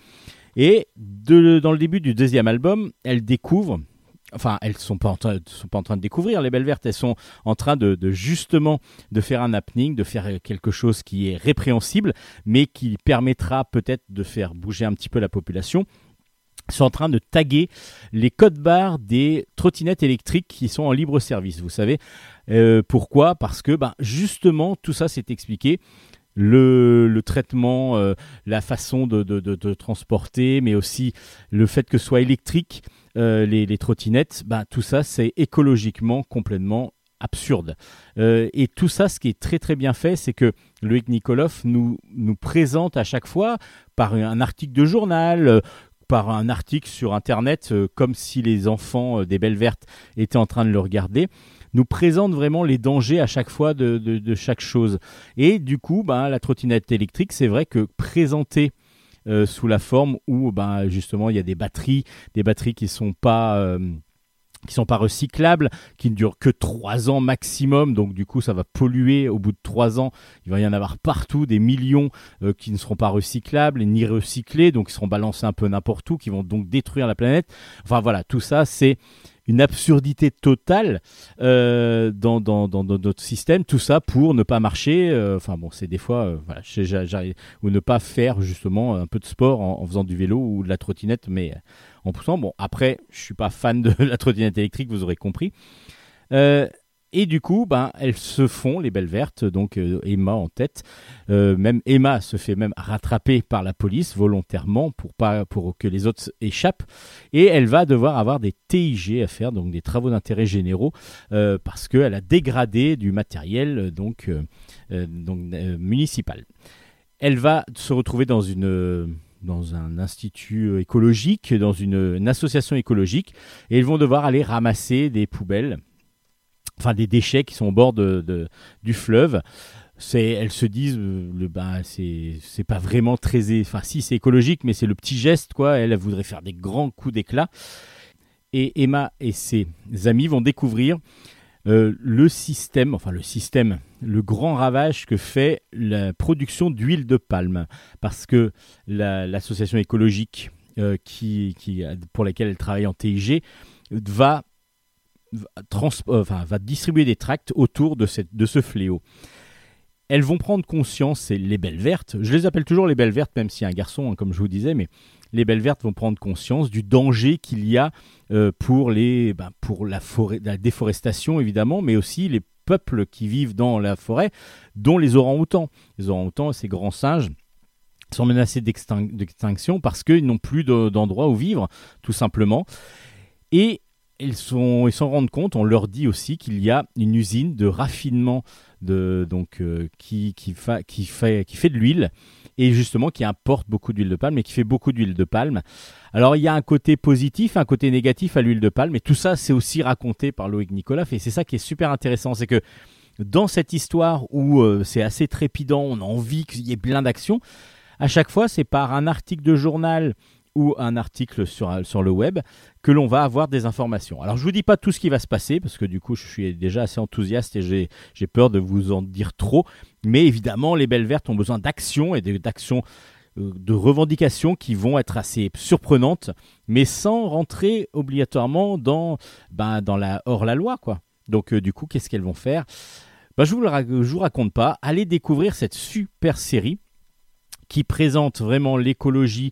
Et dans le début du deuxième album, elles découvrent, enfin elles ne sont, pas en train- sont pas en train de découvrir les belles vertes, elles sont en train de, de justement de faire un happening, de faire quelque chose qui est répréhensible, mais qui permettra peut-être de faire bouger un petit peu la population sont en train de taguer les codes barres des trottinettes électriques qui sont en libre service. Vous savez Euh, pourquoi? Parce que ben, justement tout ça c'est expliqué. Le, traitement, euh, la façon de, de- de- transporter, mais aussi le fait que ce soit électrique, euh, les, les trottinettes, ben, tout ça c'est écologiquement complètement absurde. Euh, et tout ça, ce qui est très très bien fait, c'est que Loïc Nikolov nous, nous présente à chaque fois par un article de journal, par un article sur Internet, euh, comme si les enfants euh, des Belles Vertes étaient en train de le regarder, nous présente vraiment les dangers à chaque fois de, chaque chose. Et du coup, ben, la trottinette électrique, c'est vrai que présentée euh, sous la forme où ben, justement il y a des batteries, des batteries qui sont pas... qui sont pas recyclables, qui ne durent que 3 ans maximum, donc du coup ça va polluer au bout de 3 ans, il va y en avoir partout des millions euh, qui ne seront pas recyclables ni recyclés, donc ils seront balancés un peu n'importe où, qui vont donc détruire la planète. Enfin voilà, tout ça c'est une absurdité totale euh, dans, notre système, tout ça pour ne pas marcher, euh, enfin bon c'est des fois, ou ne pas faire justement un peu de sport en, faisant du vélo ou de la trottinette, mais en poussant. Bon, après, je suis pas fan de [LAUGHS] la trottinette électrique, vous aurez compris. Euh, et du coup, ben, elles se font, les belles vertes, donc euh, Emma en tête. Euh, même Emma se fait même rattraper par la police volontairement pour, pas, pour que les autres échappent. Et elle va devoir avoir des TIG à faire, donc des travaux d'intérêt généraux, euh, parce qu'elle a dégradé du matériel donc, donc, municipal. Elle va se retrouver dans une dans un institut euh, écologique, dans une, association écologique, et ils vont devoir aller ramasser des poubelles, enfin des déchets qui sont au bord de, du fleuve. Elles se disent, euh, le, bah, c'est, c'est pas vraiment très, enfin si c'est écologique, mais c'est le petit geste quoi. Elle, elle voudrait faire des grands coups d'éclat. Et Emma et ses amis vont découvrir euh, le système, enfin le système, le grand ravage que fait la production d'huile de palme, parce que la- l'association écologique euh, qui, pour laquelle elle travaille en TIG va, euh, va distribuer des tracts autour de, cette, de ce fléau. Elles vont prendre conscience, c'est les belles vertes, je les appelle toujours les belles vertes, même a un garçon, hein, comme je vous disais, mais les belles vertes vont prendre conscience du danger qu'il y a euh, pour, les, ben, pour la, forêt, la déforestation, évidemment, mais aussi les peuples qui vivent dans la forêt, dont les orang-outans. Les orang-outans, ces grands singes sont menacés d'extin- d'extinction parce qu'ils n'ont plus de- d'endroit où vivre, tout simplement. Et ils sont, ils s'en rendent compte, on leur dit aussi qu'il y a une usine de raffinement de, donc, euh, qui, qui, qui, fait, qui fait de l'huile et justement qui importe beaucoup d'huile de palme et qui fait beaucoup d'huile de palme. Alors il y a un côté positif, un côté négatif à l'huile de palme et tout ça c'est aussi raconté par Loïc Nicolas et c'est ça qui est super intéressant, c'est que dans cette histoire où euh, c'est assez trépidant, on a envie qu'il y ait plein d'actions, à chaque fois c'est par un article de journal ou un article sur, sur le web que l'on va avoir des informations. Alors je vous dis pas tout ce qui va se passer parce que du coup je suis déjà assez enthousiaste et j'ai, peur de vous en dire trop. Mais évidemment les belles vertes ont besoin d'actions et d'actions euh, de revendications qui vont être assez surprenantes, mais sans rentrer obligatoirement dans, ben, dans la hors la loi quoi. Donc euh, du coup qu'est-ce qu'elles vont faire? Ben, Je vous le je vous raconte pas. Allez découvrir cette super série qui présente vraiment l'écologie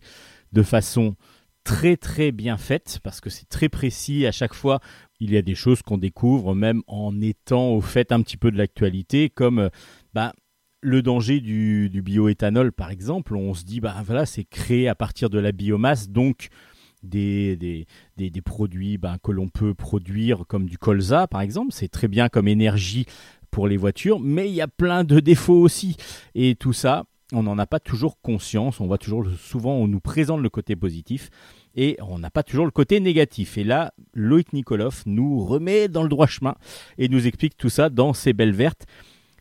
de façon très très bien faite parce que c'est très précis. À chaque fois il y a des choses qu'on découvre même en étant au fait un petit peu de l'actualité comme euh, bah, le danger du, bioéthanol par exemple. On se dit bah voilà c'est créé à partir de la biomasse donc des, des produits bah, que l'on peut produire comme du colza par exemple. C'est très bien comme énergie pour les voitures mais il y a plein de défauts aussi. Et tout ça on n'en a pas toujours conscience, on voit toujours souvent on nous présente le côté positif et on n'a pas toujours le côté négatif. Et là, Loïc Nikolov nous remet dans le droit chemin et nous explique tout ça dans ses belles vertes.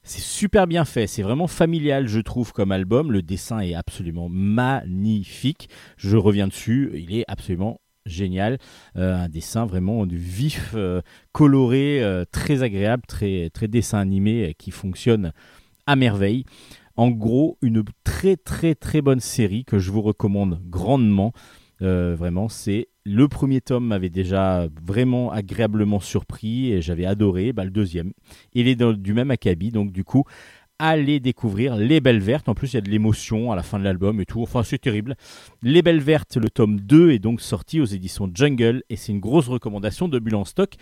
C'est super bien fait, c'est vraiment familial, je trouve, comme album. Le dessin est absolument magnifique. Je reviens dessus, il est absolument génial. Euh, un dessin vraiment vif, euh, coloré, euh, très agréable, très, très dessin animé qui fonctionne à merveille. En gros, une très très très bonne série que je vous recommande grandement. Euh, vraiment, c'est le premier tome m'avait déjà vraiment agréablement surpris et j'avais adoré. Bah, le deuxième, il est du même acabit, donc du coup, allez découvrir Les Belles Vertes. En plus, il y a de l'émotion à la fin de l'album et tout. Enfin, c'est terrible. Les Belles Vertes, le tome 2 est donc sorti aux éditions Jungle et c'est une grosse recommandation de Bulle en stock.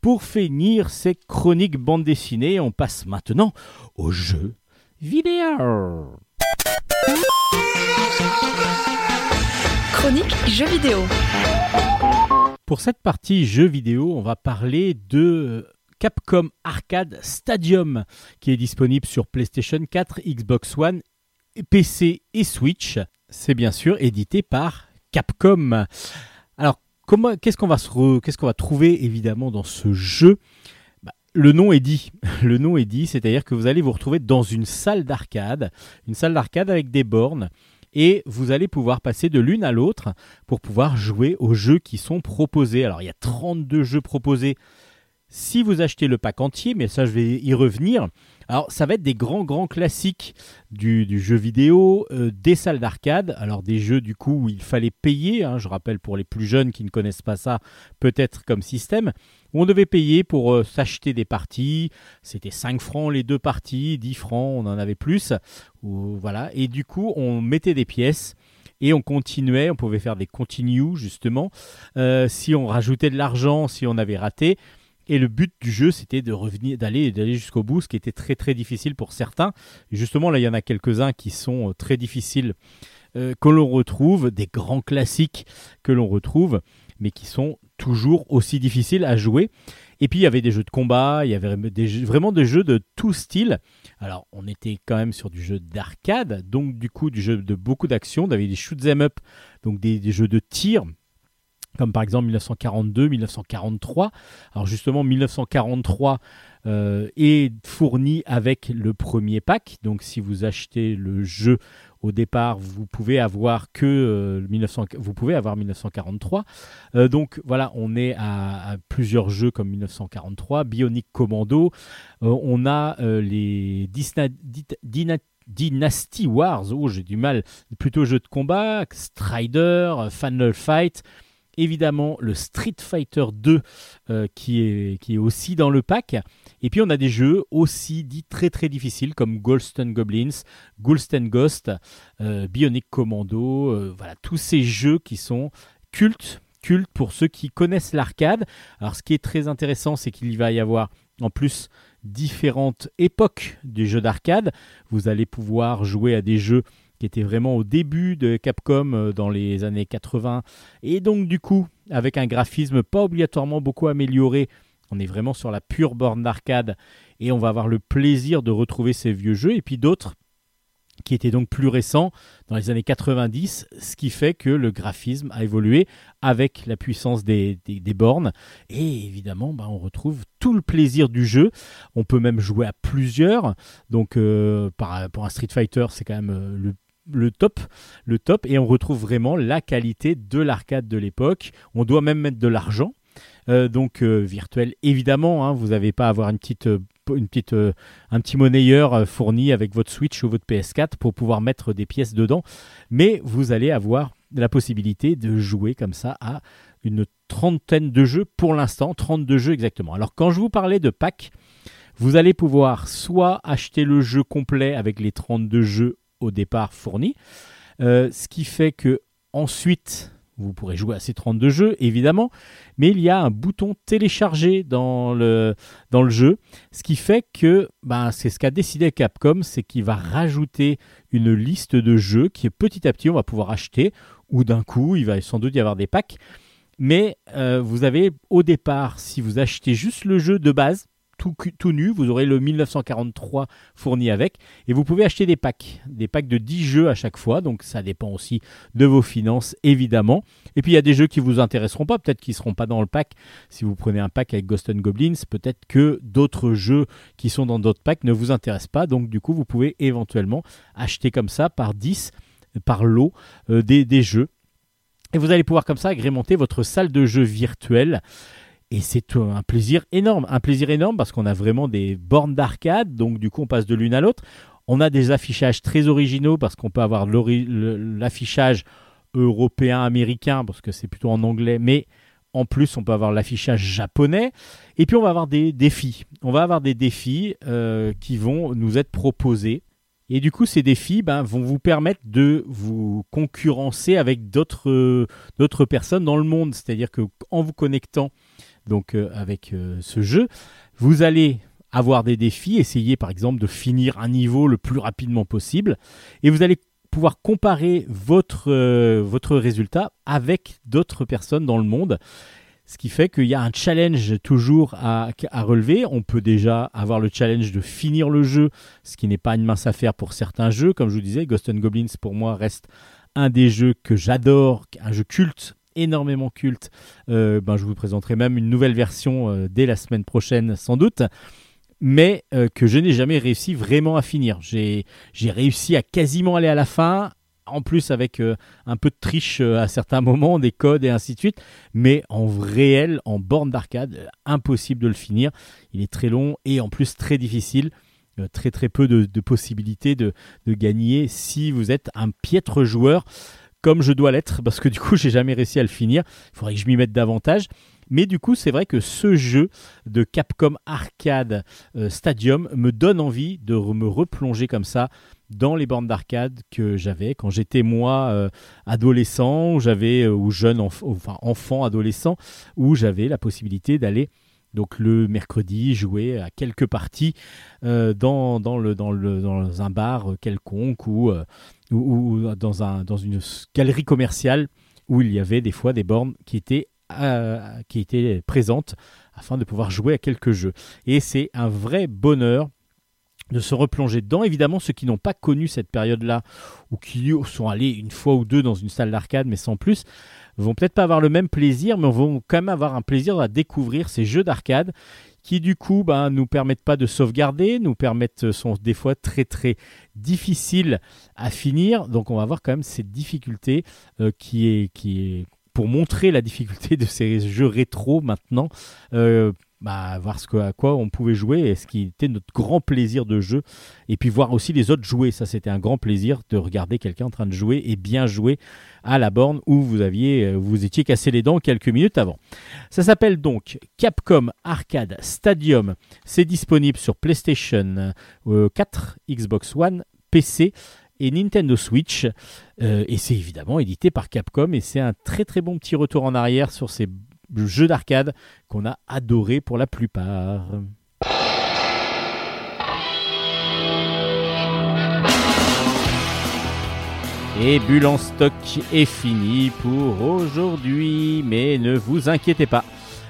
Pour finir ces chroniques bande dessinée, on passe maintenant au jeu vidéo. Chronique jeux vidéo. Pour cette partie jeux vidéo, on va parler de Capcom Arcade Stadium qui est disponible sur PlayStation 4, Xbox One, PC et Switch. C'est bien sûr édité par Capcom. Alors, comment, qu'est-ce qu'on va, va trouver évidemment dans ce jeu? Le nom est dit. [LAUGHS] Le nom est dit, c'est-à-dire que vous allez vous retrouver dans une salle d'arcade, une salle d'arcade avec des bornes, et vous allez pouvoir passer de l'une à l'autre pour pouvoir jouer aux jeux qui sont proposés. Alors il y a 32 jeux proposés si vous achetez le pack entier, mais ça je vais y revenir. Alors ça va être des grands grands classiques du, jeu vidéo, euh, des salles d'arcade, alors des jeux du coup où il fallait payer, hein, je rappelle pour les plus jeunes qui ne connaissent pas ça, peut-être comme système, où on devait payer pour euh, s'acheter des parties, c'était 5 francs les deux parties, 10 francs, on en avait plus, voilà, et du coup on mettait des pièces et on continuait, on pouvait faire des continues justement, euh, si on rajoutait de l'argent, si on avait raté. Et le but du jeu, c'était de revenir, d'aller, d'aller jusqu'au bout, ce qui était très très difficile pour certains. Justement, là, il y en a quelques-uns qui sont euh, très difficiles, que l'on retrouve, des grands classiques que l'on retrouve, mais qui sont toujours aussi difficiles à jouer. Et puis, il y avait des jeux de combat, il y avait vraiment des jeux de tout style. Alors, on était quand même sur du jeu d'arcade, donc du coup, du jeu de beaucoup d'action. On avait des shoot 'em up, donc des, des jeux de tir, comme par exemple 1942, 1943. Alors justement, 1943 euh, est fourni avec le premier pack. Donc si vous achetez le jeu au départ, vous pouvez avoir que euh, 1900, vous pouvez avoir 1943. Euh, donc voilà, on est à, plusieurs jeux comme 1943, Bionic Commando. Euh, on a euh, les Dynasty Wars. Oh, j'ai du mal. Plutôt jeux de combat, Strider, euh, Final Fight. Évidemment, le Street Fighter 2 euh, qui, est, aussi dans le pack. Et puis on a des jeux aussi dits très très difficiles comme Golden Goblins, Golden Ghost, euh, Bionic Commando, euh, voilà, tous ces jeux qui sont cultes, cultes pour ceux qui connaissent l'arcade. Alors ce qui est très intéressant, c'est qu'il va y avoir en plus différentes époques des jeux d'arcade. Vous allez pouvoir jouer à des jeux qui était vraiment au début de Capcom euh, dans les années 80. Et donc du coup, avec un graphisme pas obligatoirement beaucoup amélioré, on est vraiment sur la pure borne d'arcade et on va avoir le plaisir de retrouver ces vieux jeux. Et puis d'autres qui étaient donc plus récents dans les années 90, ce qui fait que le graphisme a évolué avec la puissance des, bornes. Et évidemment, bah, on retrouve tout le plaisir du jeu. On peut même jouer à plusieurs. Donc, euh, pour un Street Fighter, c'est quand même euh, le le top, le top, et on retrouve vraiment la qualité de l'arcade de l'époque. On doit même mettre de l'argent, euh, donc euh, virtuel évidemment. hein, vous n'avez pas à avoir une petite, euh, une petite, un petit monnayeur fourni avec votre Switch ou votre PS4 pour pouvoir mettre des pièces dedans, mais vous allez avoir la possibilité de jouer comme ça à une trentaine de jeux pour l'instant, 32 jeux exactement. Alors quand je vous parlais de pack, vous allez pouvoir soit acheter le jeu complet avec les 32 jeux au départ fournis, euh, ce qui fait que ensuite vous pourrez jouer à ces 32 jeux évidemment, mais il y a un bouton télécharger dans le, dans le jeu, ce qui fait que ben, c'est ce qu'a décidé Capcom, c'est qu'il va rajouter une liste de jeux qui petit à petit on va pouvoir acheter, ou d'un coup il va sans doute y avoir des packs, mais euh, vous avez au départ, si vous achetez juste le jeu de base, tout, nu, vous aurez le 1943 fourni avec, et vous pouvez acheter des packs, des packs de 10 jeux à chaque fois, donc ça dépend aussi de vos finances évidemment. Et puis il y a des jeux qui vous intéresseront pas, peut-être qu'ils seront pas dans le pack. Si vous prenez un pack avec Ghost Goblins, peut-être que d'autres jeux qui sont dans d'autres packs ne vous intéressent pas, donc du coup vous pouvez éventuellement acheter comme ça par 10 par lot euh, des jeux. Et vous allez pouvoir comme ça agrémenter votre salle de jeu virtuelle. Et c'est un plaisir énorme. Un plaisir énorme parce qu'on a vraiment des bornes d'arcade. Donc du coup, on passe de l'une à l'autre. On a des affichages très originaux parce qu'on peut avoir l'affichage européen, américain, parce que c'est plutôt en anglais. Mais en plus, on peut avoir l'affichage japonais. Et puis, on va avoir des défis. On va avoir des défis euh, qui vont nous être proposés. Et du coup, ces défis ben, vont vous permettre de vous concurrencer avec d'autres personnes dans le monde. C'est-à-dire que en vous connectant donc euh, avec euh, ce jeu, vous allez avoir des défis, essayer par exemple de finir un niveau le plus rapidement possible, et vous allez pouvoir comparer votre, euh, résultat avec d'autres personnes dans le monde. Ce qui fait qu'il y a un challenge toujours à, relever. On peut déjà avoir le challenge de finir le jeu, ce qui n'est pas une mince affaire pour certains jeux. Comme je vous disais, Ghost Goblins pour moi reste un des jeux que j'adore, un jeu culte, énormément culte. Euh, ben, je vous présenterai même une nouvelle version euh, dès la semaine prochaine sans doute, mais euh, que je n'ai jamais réussi vraiment à finir. J'ai réussi à quasiment aller à la fin, en plus avec euh, un peu de triche à certains moments, des codes et ainsi de suite, mais en réel, en borne d'arcade, impossible de le finir. Il est très long et en plus très difficile. Très très peu de, de possibilités de, de gagner si vous êtes un piètre joueur comme je dois l'être parce que du coup [LAUGHS] j'ai jamais réussi à le finir. Il faudrait que je m'y mette davantage. Mais du coup, c'est vrai que ce jeu de Capcom Arcade euh, Stadium me donne envie de me replonger comme ça dans les bornes d'arcade que j'avais quand j'étais moi euh, adolescent, ou j'avais euh, ou jeune enf- enfin enfant adolescent, où j'avais la possibilité d'aller donc le mercredi jouer à quelques parties euh, dans, un bar quelconque ou, euh, dans, un, dans une galerie commerciale où il y avait des fois des bornes qui étaient, euh, qui étaient présentes afin de pouvoir jouer à quelques jeux. Et c'est un vrai bonheur de se replonger dedans. Évidemment, ceux qui n'ont pas connu cette période-là ou qui sont allés une fois ou deux dans une salle d'arcade, mais sans plus, vont peut-être pas avoir le même plaisir, mais vont quand même avoir un plaisir à découvrir ces jeux d'arcade qui du coup ben, nous permettent pas de sauvegarder, nous permettent sont des fois très très difficiles à finir. Donc on va voir quand même cette difficulté euh, qui est qui est pour montrer la difficulté de ces jeux rétro maintenant. Euh, bah, voir ce à quoi on pouvait jouer et ce qui était notre grand plaisir de jeu. Et puis voir aussi les autres jouer. Ça c'était un grand plaisir de regarder quelqu'un en train de jouer et bien jouer à la borne où vous aviez euh, vous étiez cassé les dents quelques minutes avant. Ça s'appelle donc Capcom Arcade Stadium. C'est disponible sur PlayStation euh, 4 Xbox One PC et Nintendo Switch. Euh, et c'est évidemment édité par Capcom et c'est un très très bon petit retour en arrière sur ces jeux d'arcade qu'on a adoré pour la plupart. Et Bulle stock est fini pour aujourd'hui. Mais ne vous inquiétez pas.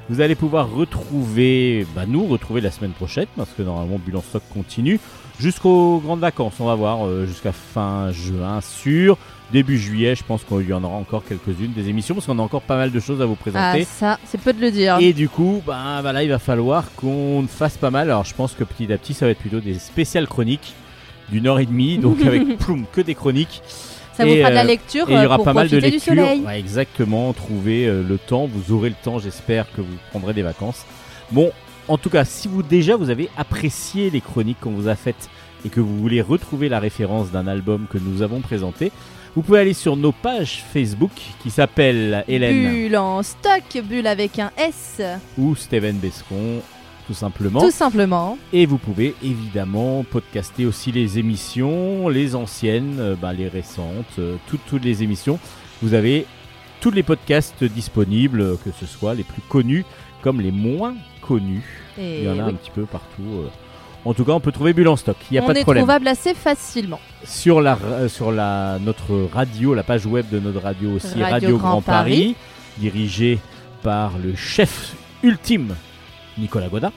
Vous allez pouvoir retrouver, bah nous retrouver la semaine prochaine, parce que normalement Bulle en stock continue, jusqu'aux grandes vacances. On va voir, euh, jusqu'à fin juin sûr. Début juillet, je pense qu'il y en aura encore quelques-unes des émissions, parce qu'on a encore pas mal de choses à vous Ah, présenter. ça, c'est peu de le dire. Et du coup, ben voilà, il va falloir qu'on fasse pas mal. Alors je pense que petit à petit, ça va être plutôt des spéciales chroniques d'une heure et demie, donc avec [LAUGHS] ploum, que des chroniques. ça vous et, fera de la euh, lecture Et il y aura pour pas mal de lectures. du soleil. Ouais, exactement, trouvez euh, le temps, vous aurez le temps, j'espère que vous prendrez des vacances. Bon, en tout cas, si vous déjà vous avez apprécié les chroniques qu'on vous a faites et que vous voulez retrouver la référence d'un album que nous avons présenté, vous pouvez aller sur nos pages Facebook qui s'appellent Hélène Bulle en stock, bulle avec un S, ou Steven Bescon, tout simplement. tout simplement. Et vous pouvez évidemment podcaster aussi les émissions, les anciennes, euh, bah, les récentes, euh, toutes, toutes les émissions. Vous avez tous les podcasts disponibles, euh, que ce soit les plus connus comme les moins connus. Et Il y en a oui. un petit peu partout. En tout cas, on peut trouver Bulle en stock. Il n'y a On pas de est problème. trouvable assez facilement. Sur, la, euh, sur la, notre radio, la page web de notre radio aussi, Radio Radio, Grand Grand, Paris. Paris, dirigée par le chef ultime, Nicolas Godin.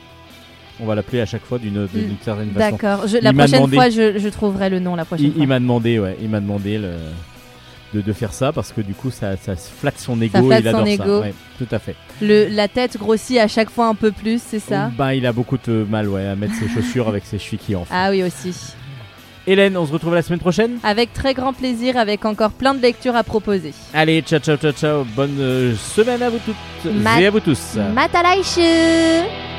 On va l'appeler à chaque fois d'une d'une certaine façon. D'accord. La prochaine demandé- fois, je, je trouverai le nom la prochaine Il, fois. il m'a demandé, ouais, il m'a demandé le- de, de faire ça parce que du coup ça, ça flatte son ego, flatte il adore son ça. ego. ouais, tout à fait. Le, la tête grossit à chaque fois un peu plus, c'est ça Bah, il a beaucoup de mal ouais, à mettre ses chaussures avec ses chevilles qui enflent. Ah oui aussi. Hélène, on se retrouve la semaine prochaine Avec très grand plaisir, avec encore plein de lectures à proposer. Allez, ciao ciao ciao ciao, bonne euh, semaine à vous toutes Ma- et à vous tous. Matalaishu